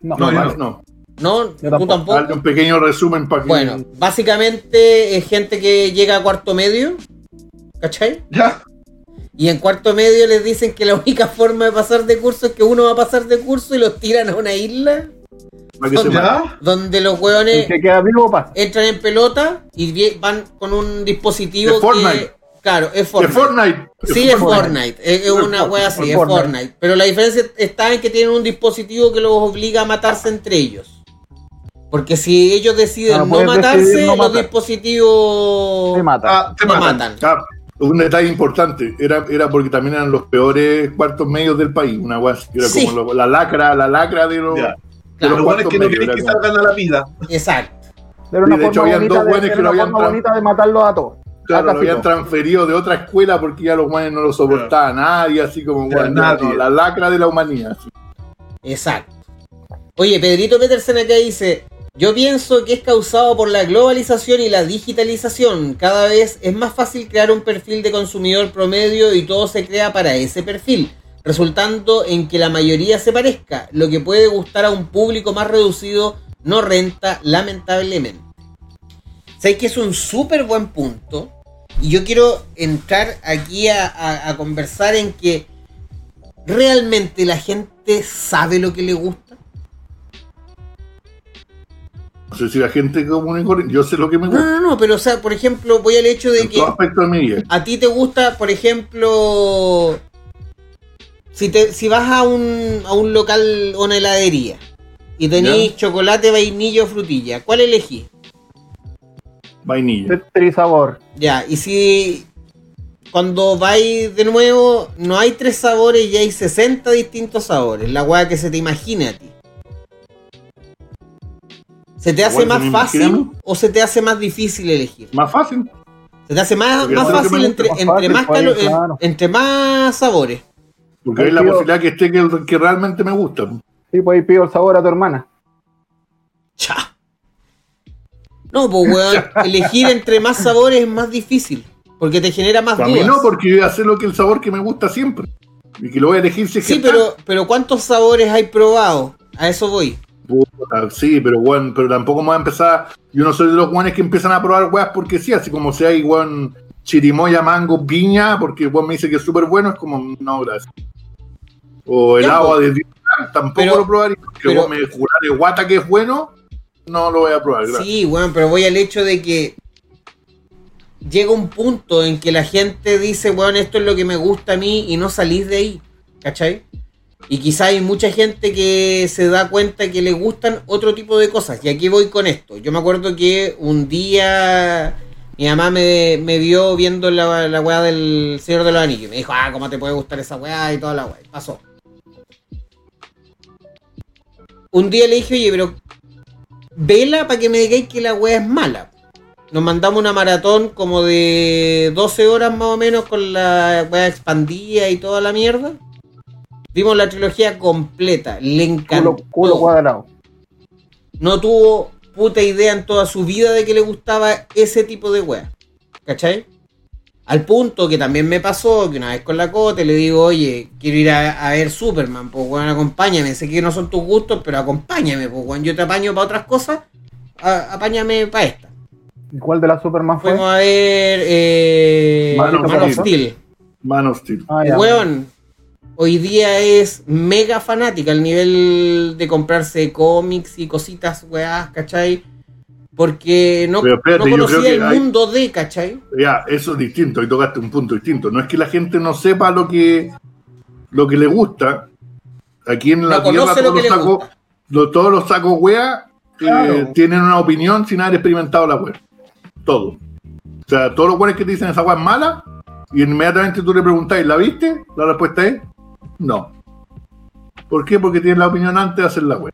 No, No, No, no. Tampoco. tampoco. Dale un pequeño resumen para que. Bueno, básicamente es gente que llega a cuarto medio, ¿cachai? Ya. Y en cuarto medio les dicen que la única forma de pasar de curso es que uno va a pasar de curso y los tiran a una isla. Ya. donde los hueones que entran en pelota y van con un dispositivo De Fortnite. que... Claro, es Fortnite. Fortnite. Sí, es Fortnite. Es, es una wea así, es Fortnite. Fortnite. Pero la diferencia está en que tienen un dispositivo que los obliga a matarse entre ellos. Porque si ellos deciden Ah, no matarse, no los dispositivos. Ah, te no matan. matan. Ah, un detalle importante, era, era porque también eran los peores cuartos medios del país, una weá así, era Sí. como lo- la lacra, la lacra de los, Claro, los Lo bueno es cuartos que no era que salgan a la vida. Exacto. Una de hecho forma habían bonita dos buenos que lo una habían bonita de matarlos a todos. Claro, Ah, lo habían transferido de otra escuela porque ya los guanes no lo soportaba nadie, así como nadie. no, la lacra de la humanidad. así. Exacto. Oye, Pedrito Petersen acá dice, yo pienso que es causado por la globalización y la digitalización. Cada vez es más fácil crear un perfil de consumidor promedio y todo se crea para ese perfil, resultando en que la mayoría se parezca. Lo que puede gustar a un público más reducido no renta, lamentablemente. Sé que es un súper buen punto y yo quiero entrar aquí a, a- a conversar en que realmente la gente sabe lo que le gusta. No sé si la gente común y yo sé lo que me No, gusta, no, no, pero o sea, por ejemplo, voy al hecho de en que todo aspecto de a ti te gusta, por ejemplo, si te si vas a un, a un local o una heladería y tenés Ya. chocolate, vainilla o frutilla, ¿cuál elegís? Vainilla. Trisabor. Ya, y si cuando vais de nuevo no hay tres sabores y hay 60 distintos sabores, la weá que se te imagine a ti. ¿Se te hace más fácil o se te hace más difícil elegir? Más fácil. Se te hace más, fácil entre, más más fácil, calo- pues, en- claro. entre más sabores. Porque Ay, hay la tío. posibilidad que esté que, que realmente me gusta. Sí, pues ahí pido el sabor a tu hermana. Cha. No, pues weón, elegir entre más sabores es más difícil. Porque te genera más mí dudas. no, porque yo voy a hacer lo que el sabor que me gusta siempre. Y que lo voy a elegir si es que Sí, está. pero, pero ¿cuántos sabores hay probado? A eso voy. Puta, sí, pero bueno, pero tampoco me voy a empezar. Yo no soy de los guanes que empiezan a probar weas porque sí, así como si hay weón chirimoya, mango, piña, porque weón me dice que es súper bueno, es como, no, gracias. O el Ya, agua po. de Dios, tampoco Pero- lo probaría. Porque pero- me jura de guata que es bueno, no lo voy a probar, gracias. Sí, bueno, pero voy al hecho de que llega un punto en que la gente dice, bueno, esto es lo que me gusta a mí y no salís de ahí, ¿cachai? Y quizá hay mucha gente que se da cuenta que le gustan otro tipo de cosas. Y aquí voy con esto. Yo me acuerdo que un día mi mamá me, vio viendo la, la weá del Señor de los Anillos. y Me dijo, ah, ¿cómo te puede gustar esa weá? Y toda la weá. Pasó. Un día le dije, oye, pero vela para que me digáis que la weá es mala. Nos mandamos una maratón como de 12 horas más o menos con la weá expandida y toda la mierda. Vimos la trilogía completa, le Culo, encantó. culo cuadrado. No tuvo puta idea en toda su vida de que le gustaba ese tipo de weá. ¿Cachai? Al punto que también me pasó que una vez con la Cote le digo, oye, quiero ir a, a ver Superman, pues weón, acompáñame. Sé que no son tus gustos, pero acompáñame, pues weón, yo te apaño para otras cosas, a- apáñame para esta. ¿Y cuál de la Superman fue? Fuimos a ver eh, Man of Man of Steel. Steel. Man of Steel. Ah, ya. Weón, hoy día es mega fanática al nivel de comprarse cómics y cositas, weás, ¿cachai? Porque no, Pero espérate, no yo creo conocía que el hay- mundo de, ¿cachai? Ya, eso es distinto, ahí tocaste un punto distinto. No es que la gente no sepa lo que lo que le gusta. Aquí en la No tierra lo todos los sacos, lo- todos los sacos wea eh, tienen una opinión sin haber experimentado la wea. Todo. O sea, todos los weones que te dicen esa wea es mala, y inmediatamente tú le preguntas, ¿la viste? La respuesta es no. ¿Por qué? Porque tienen la opinión antes de hacer la wea.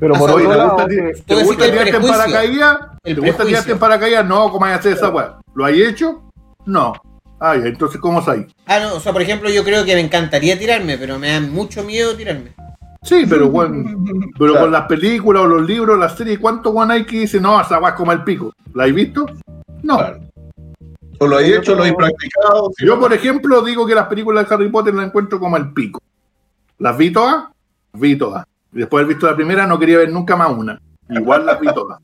Pero por Ah, otro ¿te lado, ¿te gusta tirarte en paracaídas? ¿Te gusta tirarte en paracaídas? No, ¿cómo hay hacer esa weá? ¿Lo hay hecho? No. Ah, entonces, ¿cómo es ahí? Ah, no, o sea, por ejemplo, yo creo que me encantaría tirarme, pero me da mucho miedo tirarme. Sí, pero bueno, pero Claro. con las películas o los libros, las series, ¿cuántos weón hay que dicen, no, esa weá es como el pico? ¿La has visto? No. Claro. O lo he hecho, lo he practicado. Yo, por ejemplo, digo que las películas de Harry Potter las encuentro como el pico. ¿Las vi todas? Vi todas. Y Después de haber visto la primera, no quería ver nunca más una. Igual las vi todas.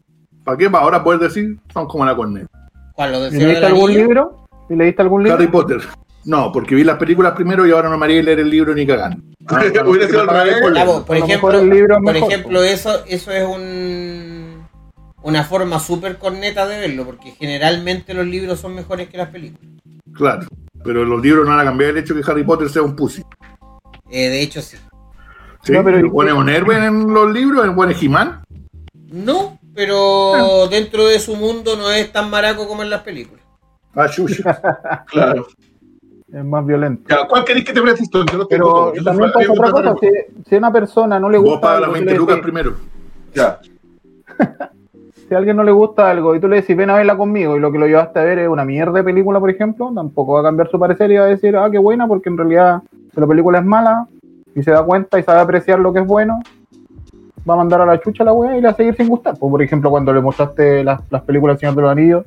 ¿Para qué? Para ahora poder decir, son como la corneta. ¿Cuál? ¿Lo del ¿Y Señor leíste algún libro? ¿Y leíste algún libro? Harry Potter. No, porque vi las películas primero y ahora no me haría leer el libro ni cagando. Ah, Hubiera sido al por ejemplo, el libro es por ejemplo eso, eso es un, una forma súper corneta de verlo, porque generalmente los libros son mejores que las películas. Claro. Pero los libros no van a cambiar el hecho de que Harry Potter sea un pussy. Eh, de hecho, sí. ¿Sí? No, pero- ¿El buen es un héroe en los libros? ¿El buen He-Man? No, pero dentro de su mundo no es tan maraco como en las películas. Ah, chucha. Claro. Es más violento. Ya, ¿Cuál queréis que te preste esto? Yo Pero. Yo también pasa otra cosa. Si, si a una persona no le Vos gusta pagas algo, las tú 20 le lucas primero. Ya. si a alguien no le gusta algo y tú le decís, ven a verla conmigo, y lo que lo llevaste a ver es una mierda de película, por ejemplo, tampoco va a cambiar su parecer y va a decir, ah, qué buena, porque en realidad, si la película es mala y se da cuenta y sabe apreciar lo que es bueno, va a mandar a la chucha a la wea y le va a seguir sin gustar. Pues, por ejemplo, cuando le mostraste las, las películas del Señor de los Anillos,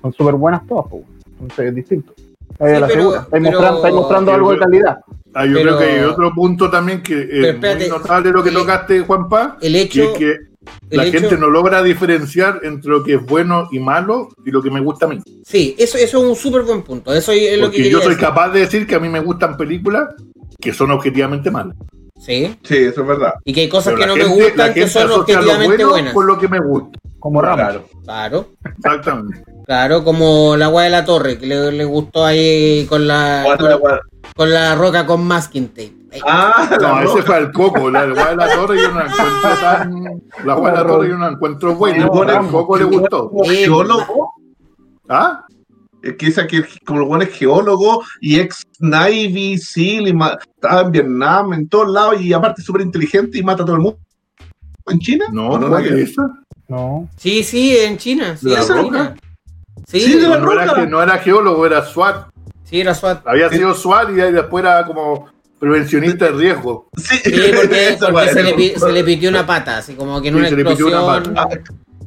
son súper buenas todas, pues, entonces es distinto. Ahí Sí, a la pero- segura. Estáis pero- mostrando, estáis mostrando algo de creo- calidad. Ah, yo Pero- creo que hay otro punto también que es espérate, muy notable lo que el- tocaste, Juanpa, El que hecho, es que el la hecho- gente no logra diferenciar entre lo que es bueno y malo y lo que me gusta a mí. sí, eso, eso es un súper buen punto. Eso es lo que Porque quería yo soy decir. capaz de decir que a mí me gustan películas que son objetivamente malas. Sí, Sí, eso es verdad. y que hay cosas Pero que la no gente- me la gustan que gente son asocia lo objetivamente bueno buenas. Con lo que me gusta. Como Ramos. Claro. Claro, Exactamente. claro, como la agua de la torre, que le, le gustó ahí con la, Guarda, guarda. con la roca con masking tape. Ah, la No, ese roca. fue el coco. La guay de la torre yo no la encuentro tan. La guay de la torre yo no la encuentro buena. No, al Ramos, coco le gustó. ¿Ah? Es que esa que como el buen es geólogo y ex Navy, SEAL, y estaba en Vietnam, en todos lados, y aparte súper inteligente y mata a todo el mundo. ¿En China? No, ¿O no, es esa. No. Sí, sí, en China. Sí, ¿De la en roca? China. Sí, Sí, de la No, era, roca. que- no era geólogo, era SWAT. sí, era SWAT. Había Sí. sido SWAT y después era como prevencionista de riesgo. Sí, Sí, porque, se, le, se le pitió una pata, así como que en Sí, una se le pitió una explosión. pata.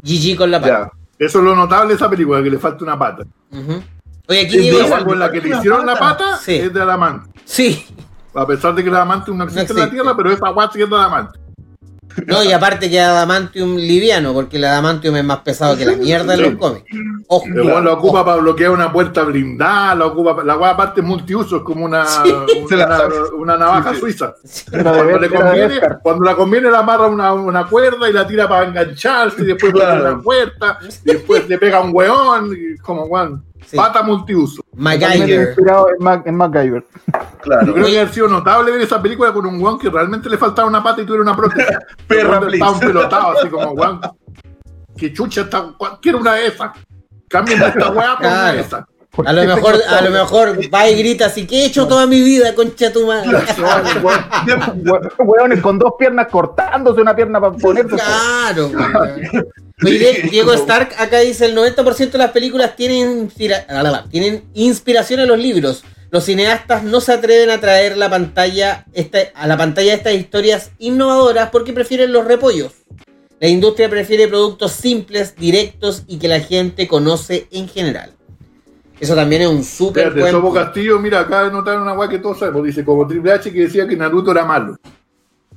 GG con la pata. Ya. Eso es lo notable de esa película, que le falta una pata. Ujú. Oye, aquí de Esa con la que le hicieron la pata. Sí. es de Adamante. Sí. A pesar de que el Adamantium no existe en la existe. Tierra, pero esa guay es de Adamante. No, y aparte que Adamantium liviano, porque el Adamantium es más pesado que la mierda en los cómics. Ojo. La ocupa para bloquear una puerta blindada, la ocupa, la guay aparte es multiuso, es como una, Sí. La una, navaja Sí, sí. suiza. Cuando le conviene, cuando la conviene la amarra una, una cuerda y la tira para engancharse y después Claro. una puerta y después le pega un weón y como weón. Sí. Pata multiuso. MacGyver. inspirado en, Mac- en MacGyver. Claro. Yo creo que ha sido notable ver esa película con un weón que realmente le faltaba una pata y tuviera una prótesis. Perra. Estaba un pelotado así como weón. Que chucha está, quiero una de esas. Cambien esta weá por una de esas. A lo mejor, a lo mejor va y grita así, ¿qué he hecho toda mi vida, concha tu madre? Hue- Hueones con dos piernas cortándose una pierna para ponerse. Claro. Oye, Die- Diego Stark acá dice el 90% de las películas tienen, inspira- tienen inspiración en los libros. Los cineastas no se atreven a traer la pantalla esta- a la pantalla estas historias innovadoras porque prefieren los repollos. La industria prefiere productos simples, directos y que la gente conoce en general. Eso también es un súper buen. Castillo, mira, acá de notar una weá que todos sabemos. Dice, como Triple H que decía que Naruto era malo.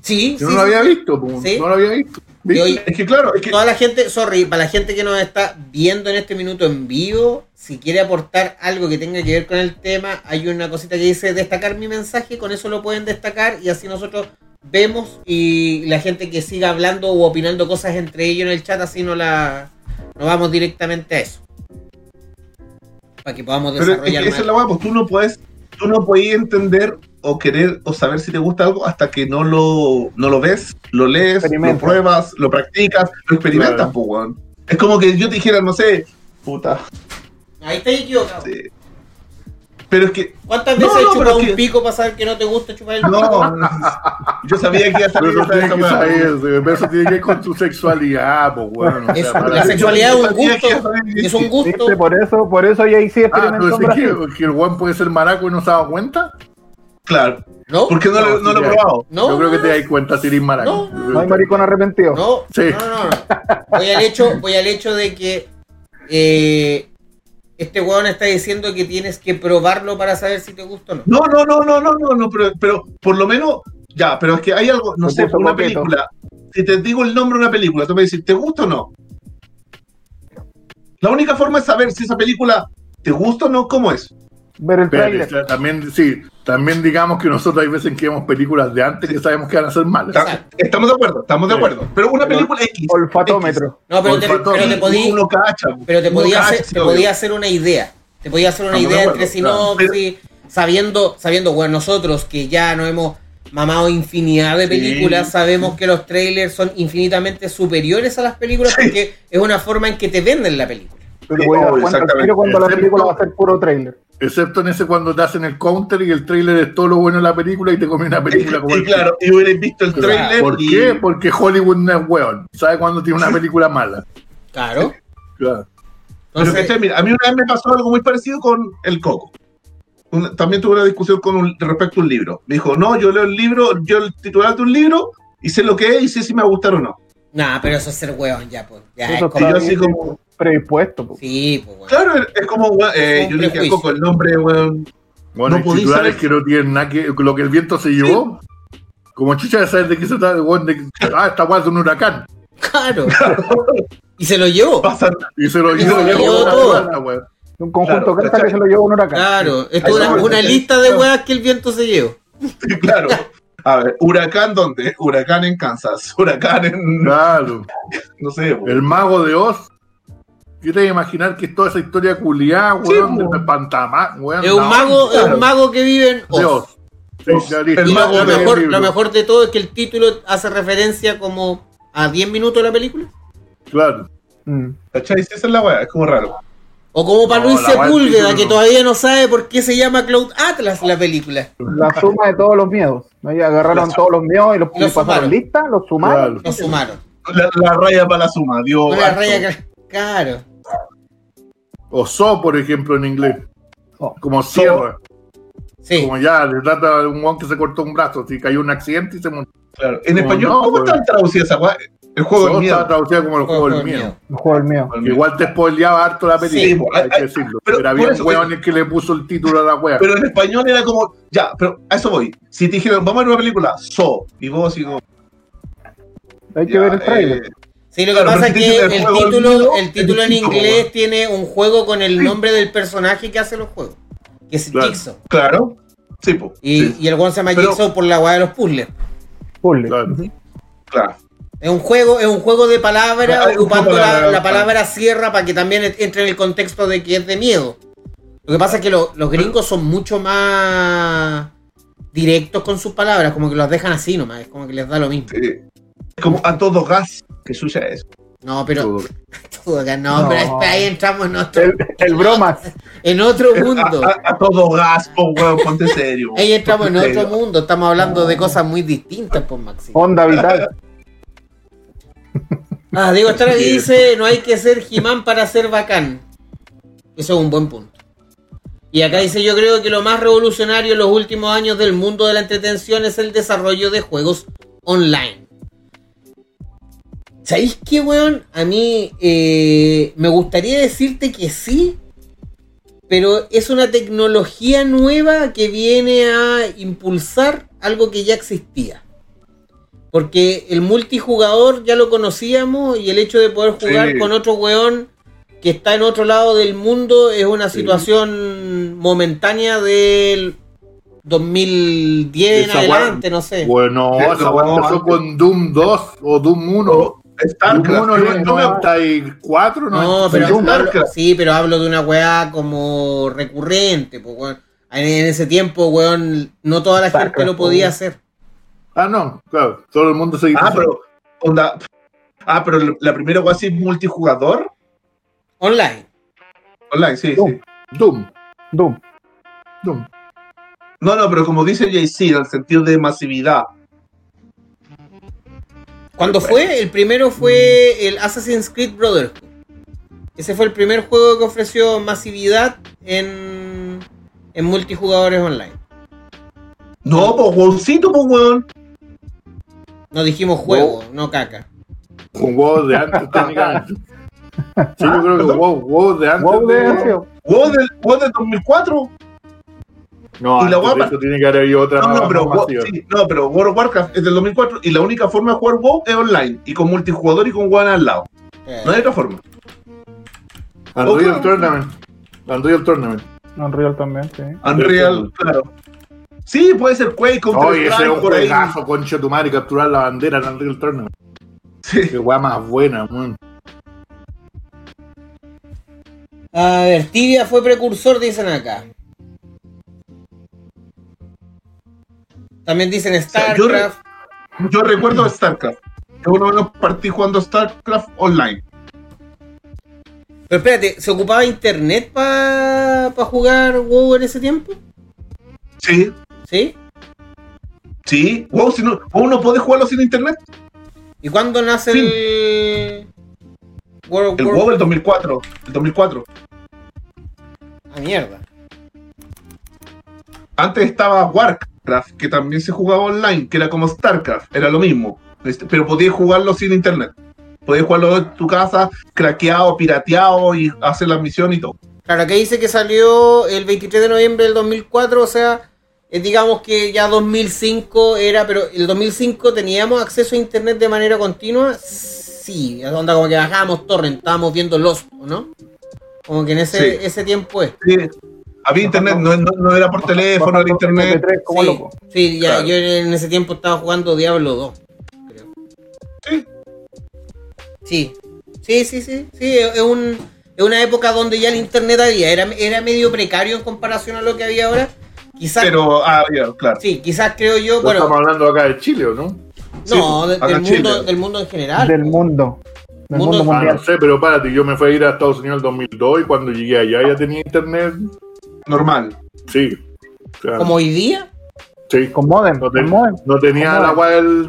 Sí, Yo sí, no lo había visto. Sí. no lo había visto. Y Es que claro, es que toda la gente, sorry, para la gente que nos está viendo en este minuto en vivo, si quiere aportar algo que tenga que ver con el tema, hay una cosita que dice destacar mi mensaje, con eso lo pueden destacar y así nosotros vemos y la gente que siga hablando o opinando cosas entre ellos en el chat, así no la no vamos directamente a eso. Para que podamos Pero es que desarrollar esa es la weá, pues tú no puedes, tú no puedes entender o querer o saber si te gusta algo hasta que no lo, no lo ves, lo lees, lo pruebas, lo practicas, lo experimentas, Claro. pues, weón. Es como que yo te dijera, no sé, puta, Ahí está equivocado. sí. Pero es que. ¿Cuántas No, veces no, has pero chupado es un que- pico para saber que no te gusta chupar el pico? No, no, yo sabía que iba a Pero salir tiene que saber, pero eso tiene que ver con tu sexualidad, pues, weón. o Es- sea, para- la sexualidad es un gusto, es un gusto. ¿Viste? Por eso, por eso ya sí Ah, experimentó ¿tú en decís Brasil. que, que el weón puede ser maraco y no se ha dado cuenta? Claro. ¿No? Porque no, lo- no lo he probado. No, Yo creo que te das cuenta si eres maraco. No, No hay maricón arrepentido. No, Sí. no, no, no. Voy al hecho, voy al hecho de que eh, este weón está diciendo que tienes que probarlo para saber si te gusta o no. No, no, no, no, no, no, no, pero, pero por lo menos, ya, pero es que hay algo, no Me sé, una película. Si te digo el nombre de una película, tú me dices, ¿te gusta o no? La única forma de saber si esa película te gusta o no, ¿cómo es? Ver el Espérate, trailer. o sea, también, sí, también digamos que nosotros hay veces que vemos películas de antes que sabemos que van a ser malas. Exacto. Estamos de acuerdo, estamos de Sí. acuerdo. Pero una Pero- película X. Olfatómetro. No, pero te, Olfato. pero te X, podí, uno cacha. pero te podía hacer, te podía una idea. Te podía hacer una Estamos idea acuerdo, entre claro. sinopsis, sabiendo, sabiendo, bueno, nosotros que ya nos hemos mamado infinidad de Sí. películas, sabemos que los trailers son infinitamente superiores a las películas Sí. porque es una forma en que te venden la película. Pero Sí, voy a dar cuenta tiro cuando la Excepto- película va a ser puro trailer. Excepto en ese cuando te hacen el counter y el trailer es todo lo bueno de la película y te comen una película como Y el claro, y hubierais visto el trailer. ¿Por y- qué? Porque Hollywood no es weón. ¿Sabe cuándo tiene una película mala? Claro. Claro. Mira, a mí una vez me pasó algo muy parecido con El Coco. Una- también tuve una discusión con un, respecto a un libro. Me dijo, no, yo leo el libro, yo el titular de un libro y sé lo que es y sé si me va a gustar o no. nah, pero eso es ser weón ya, pues. Ya, Y yo así como, predispuesto. po. Sí, pues weón. claro, es como, eh, Un yo le dije prejuicio. Coco el nombre, weón. Bueno, No titulares que no tienen nada que lo que el viento se llevó. Como chucha de saber de qué se trata, weón, de ah, esta weá es un huracán. Claro. Y se lo llevó. Pasan, Y se lo Y se llevó lo llevó todo. Un conjunto Claro, ¿cachai? que se lo lleva un huracán. Claro. Esto es una, lista de weas que el viento se llevó. claro. A ver, huracán dónde? Huracán en Kansas, huracán en, Claro. no sé. El mago de Oz. ¿Qué te imaginar que es toda esa historia culiada, weón, de weón? Es un mago, es claro. un mago que vive en Oz. Oz. Sí, Oz. ya listo. El Y lo, mago lo del mejor, libro. lo mejor de todo es que el título hace referencia como a 10 minutos de la película. Claro. Mm. Esa es la weá, es como raro. O como para No, Luis la Sepúlveda, que todavía no sabe por qué se llama Cloud Atlas la película. La suma de todos los miedos. ¿no? Y agarraron La- todos los miedos y los, Y los pasaron sumaron. lista, los sumaron. Claro. Lo sumaron. La, la raya para la suma, dio. Una harto. raya que- Claro. O So, por ejemplo, en inglés. So. Como sierra. Sí. Como ya, le trata de un guan que se cortó un brazo. Si cayó un accidente y se murió. Claro. En español, no, ¿cómo pues. están traducidas esa weá? El juego So del miedo. estaba traducida como el juego Juego del miedo. El juego del miedo. Que igual te spoileaba harto la película. Sí, pues, hay hay- que decirlo. pero Pero había un weón el que le puso el título a la wea. Pero en español era como, ya, pero a eso voy. Si te dijeron, vamos a ver una película, So, y vos como, Hay que ver el trailer. eh, Sí, lo que Claro, pasa es que el título, el título en inglés tiene un juego con el nombre del personaje que hace los juegos. Que es Claro. Jigsaw. claro. Sí, pues. Y, sí, y el one se llama Pero- Jigsaw por la weá de los puzzles. Puzzle. Claro. Es un juego, es un juego de palabras ocupando la, palabra sierra para que también entre en el contexto de que es de miedo. Lo que pasa es que lo- los gringos son mucho más directos con sus palabras, como que los dejan así nomás, es como que les da lo mismo. sí. Es como a todo gas que suya es. No, pero Todo. todo acá, no, No. pero ahí entramos en otro, El, el bromas. en otro mundo. A, a- a todo gas, po, weón, ponte serio. Ahí entramos en otro serio. mundo, estamos hablando de cosas muy distintas, pues Maxi. Onda vital. Ah, Diego Estrada dice, no hay que ser Jimán para ser bacán. Eso es un buen punto. Y acá dice, yo creo que lo más revolucionario en los últimos años del mundo de la entretención es el desarrollo de juegos online. ¿Sabéis qué, weón? A mí eh, me gustaría decirte que sí, pero es una tecnología nueva que viene a impulsar algo que ya existía. Porque el multijugador ya lo conocíamos y el hecho de poder jugar Sí. con otro weón que está en otro lado del mundo es una Sí. situación momentánea del 2010 en adelante, no sé. Bueno, esa empezó con Doom 2 o Doom 1. StarCraft, Doom 1 pero en no 94, No, ¿no? pero hablo, sí, pero hablo de una weá como recurrente, pues, weón. En, ese tiempo, weón, no toda la gente Starcraft, lo podía weón. hacer. Ah, no, claro, todo el mundo se Ah, pero, onda, ah, pero la primera weá así multijugador Online. online, sí, Doom. sí. Doom. Doom. Doom. No, no, pero como dice JC, en el sentido de masividad. ¿Cuándo fue? El primero fue el Assassin's Creed Brotherhood. Ese fue el primer juego que ofreció masividad en, en multijugadores online. No, pues WoWcito, pues weón. No dijimos juego, no caca. Huevos de antes, técnicamente. Sí, yo creo que huevos de antes. Wow, de- de del 2004. No, Y la guapa- eso tiene que haber habido otra No, no, pero, más WoW- masiva. sí, no, pero World of Warcraft es del 2004 y la única forma de jugar WoW es online y con multijugador y con one al lado. Eh, No hay otra forma. Unreal Ok. Tournament. Unreal Tournament. Unreal también, sí. Unreal, claro. Sí, puede ser Quake, Counter Oye, ese es un juegazo, concha tu madre, capturar la bandera en Unreal Tournament. Sí. Qué weá más buena, man. A ver, Tibia fue precursor, dicen acá. También dicen sea, yo re- StarCraft. Yo recuerdo StarCraft. Yo lo menos partí jugando StarCraft online. Pero espérate, ¿se ocupaba internet para jugar WoW en ese tiempo? Sí, ¿Sí? sí. WoW, si no, WoW no puede jugarlo sin internet. ¿Y cuándo nace Sí. el World El WoW del 2004. El 2004. Ah, mierda. Antes estaba Warcraft, que también se jugaba online, que era como StarCraft, era lo mismo. Este, Pero podías jugarlo sin internet. Podías jugarlo en tu casa, craqueado, pirateado y hacer la misión y todo. Claro, que dice que salió el 23 de noviembre del 2004, o sea, eh, digamos que ya 2005 era, pero el 2005 teníamos acceso a internet de manera continua, sí, onda como que bajábamos torrent, estábamos viendo los, ¿no? Como que en ese, Sí. ese tiempo es. Sí, Había internet, no, no- no era por teléfono, era internet. MP3 como sí, loco. sí, ya, Claro. yo en ese tiempo estaba jugando Diablo 2, creo. Sí. Sí, sí, sí, sí, sí, es, un, es una época donde ya el internet había, era, era medio precario en comparación a lo que había ahora. Quizás, Pero, ah, ya, claro. sí, quizás creo yo, bueno, estamos hablando acá de Chile, ¿o no? no, Sí, de- acá del, mundo, del mundo en general. Del mundo. Del Mundo- mundo Ah, no sé, pero párate, yo me fui a ir a Estados Unidos en el 2002 y cuando llegué allá ya tenía internet. Normal. Sí. O sea, Como hoy día, sí. Con modem. No, ten- Con modem. no tenía modem. weá del.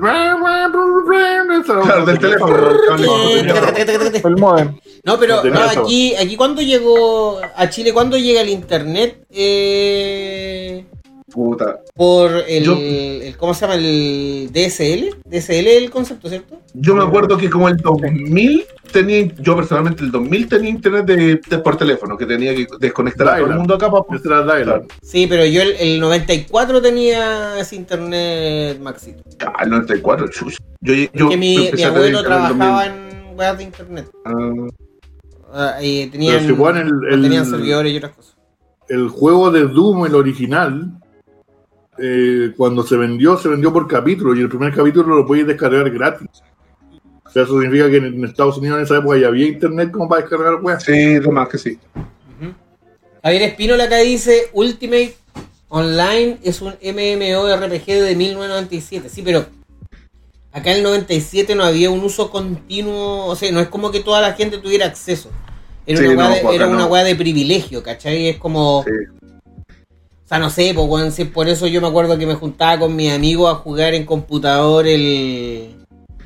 Claro, del teléfono. No. El modem. Pero No no, aquí, aquí cuando llegó a Chile, cuando llega el internet, eh, Puta. por el, Yo- el- ¿cómo se llama? El DSL, DSL es el concepto, ¿cierto? Yo me acuerdo que como el 2000 tenía, yo personalmente el 2000 tenía internet de, de- por teléfono, que tenía que desconectar a todo el mundo acá para... Sí, pero yo el, el 94 tenía ese internet maxito. Ah, el 94, chuch. Yo, yo que mi, mi abuelo trabajaba 2000. en weas de internet. Y Pero tenían, si ponen el, el- tenían servidores y otras cosas. el juego de Doom, el original, eh, cuando se vendió, se vendió por capítulo y el primer capítulo lo podéis descargar gratis. O sea, eso significa que en, Estados Unidos en esa época ya había internet como para descargar weas. sí, de más que sí. Ujú. Javier Espínola acá dice Ultimate Online es un MMORPG de 1997. Sí, pero acá en el 97 no había un uso continuo. O sea, no es como que toda la gente tuviera acceso. Era Sí, una no, weá de, era acá una no. weá de privilegio, ¿cachai? Es como. Sí. O sea, no sé, pues, si por eso yo me acuerdo que me juntaba con mis amigos a jugar en computador el.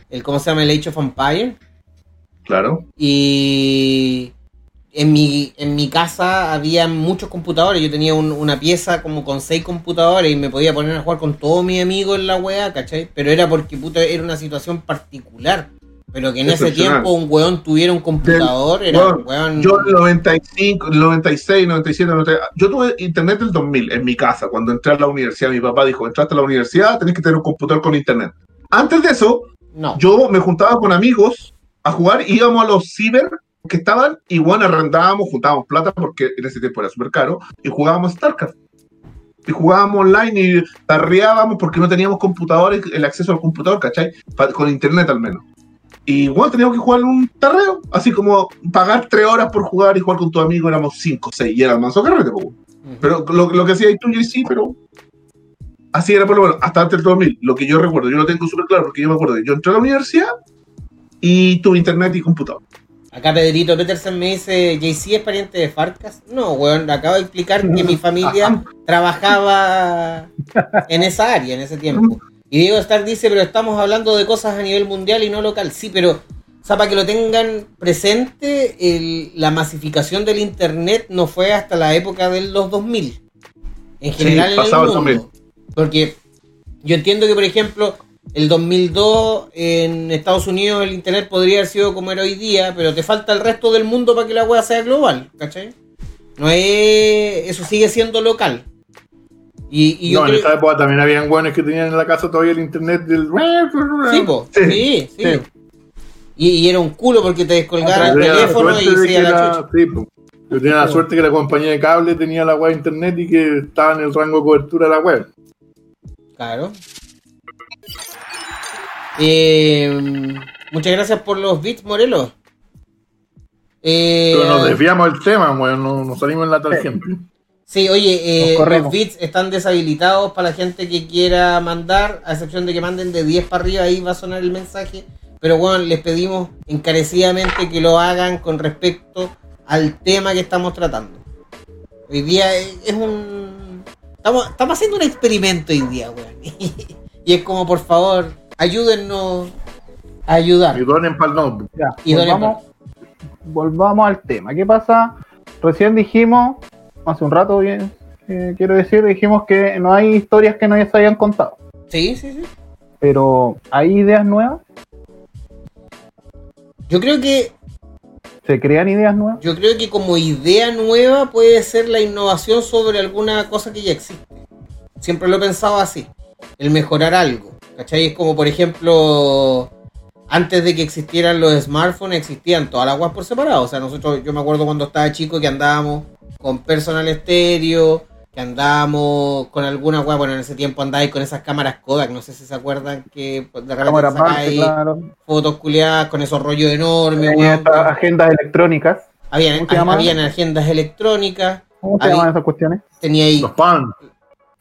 el ¿Cómo se llama? El Age of Empire. Claro. Y en mi, en mi casa había muchos computadores. Yo tenía un- una pieza como con seis computadores y me podía poner a jugar con todos mis amigos en la weá, ¿cachai? Pero era porque puta, era una situación particular. Pero que en ese tiempo un weón tuviera un computador, era Weón, weón. Yo en el 95, el 96, 97, 98, yo tuve internet del 2000 en mi casa. Cuando entré a la universidad, mi papá dijo, entraste a la universidad, tenés que tener un computador con internet. Antes de eso, No. yo me juntaba con amigos a jugar, íbamos a los ciber que estaban y bueno, arrendábamos, juntábamos plata porque en ese tiempo era súper caro y jugábamos StarCraft. Y jugábamos online y tarreábamos porque no teníamos computadores, el acceso al computador, ¿cachai? Pa- con internet al menos. Y bueno, teníamos que jugar un tarreo, así como pagar tres horas por jugar y jugar con tu amigo, éramos cinco, seis, y era más o carrete. Pero lo, lo que hacía tú, sí, pero así era por lo menos, hasta antes del 2000. Lo que yo recuerdo, yo lo tengo súper claro porque yo me acuerdo yo entré a la universidad y tuve internet y computador. Acá Pedrito Peterson me dice, JC es pariente de Farcas. No, weón, acabo de explicar que mi familia trabajaba en esa área en ese tiempo. Y Diego Star dice, pero estamos hablando de cosas a nivel mundial y no local. Sí, pero, o sea, para que lo tengan presente, el- la masificación del Internet no fue hasta la época del los 2000. En Sí, general en pasado el mundo. Porque yo entiendo que, por ejemplo, el 2002 en Estados Unidos el Internet podría haber sido como era hoy día, pero te falta el resto del mundo para que la wea sea global, ¿cachai? No es... Eso sigue siendo local. Y, y yo no, en creo- esa época también habían guanes que tenían en la casa todavía el internet del. Sí, po. Sí. Sí, sí. Y, y era un culo porque te descolgaba Yo el teléfono y se la la- chucha. sí, po. Yo tenía la suerte que la compañía de cable tenía la web de internet y que estaba en el rango de cobertura de la web. Claro. Eh, muchas gracias por los bits, Morelos. Eh, Pero nos desviamos del tema, weón, no, nos salimos en la tangente. Sí, oye, eh, los bits están deshabilitados para la gente que quiera mandar, a excepción de que manden de 10 para arriba, ahí va a sonar el mensaje. Pero bueno, les pedimos encarecidamente que lo hagan con respecto al tema que estamos tratando. Hoy día es es un... Estamos, estamos haciendo un experimento hoy día, weón. y es como, por favor, ayúdennos a ayudar. Y donen para el notebook. Ya, Y donen volvamos, volvamos al tema. ¿Qué pasa? Recién dijimos, hace un rato bien, eh, quiero decir, dijimos que no hay historias que no se hayan contado. Sí, sí, sí. Pero ¿hay ideas nuevas? Yo creo que ¿Se crean ideas nuevas? Yo creo que como idea nueva puede ser la innovación sobre alguna cosa que ya existe. Siempre lo he pensado así. El mejorar algo. ¿Cachai? Es como por ejemplo, antes de que existieran los smartphones existían todas las guas por separado. O sea, nosotros, yo me acuerdo cuando estaba chico que andábamos con personal estéreo, que andábamos con alguna guas, bueno, en ese tiempo andáis con esas cámaras Kodak, no sé si se acuerdan que pues, de repente sacáis claro. fotos culiadas con esos rollos enormes, weón. estas agendas electrónicas. Habían, habían agendas electrónicas, ¿Cómo se llaman esas cuestiones? tenía ahí Los pan.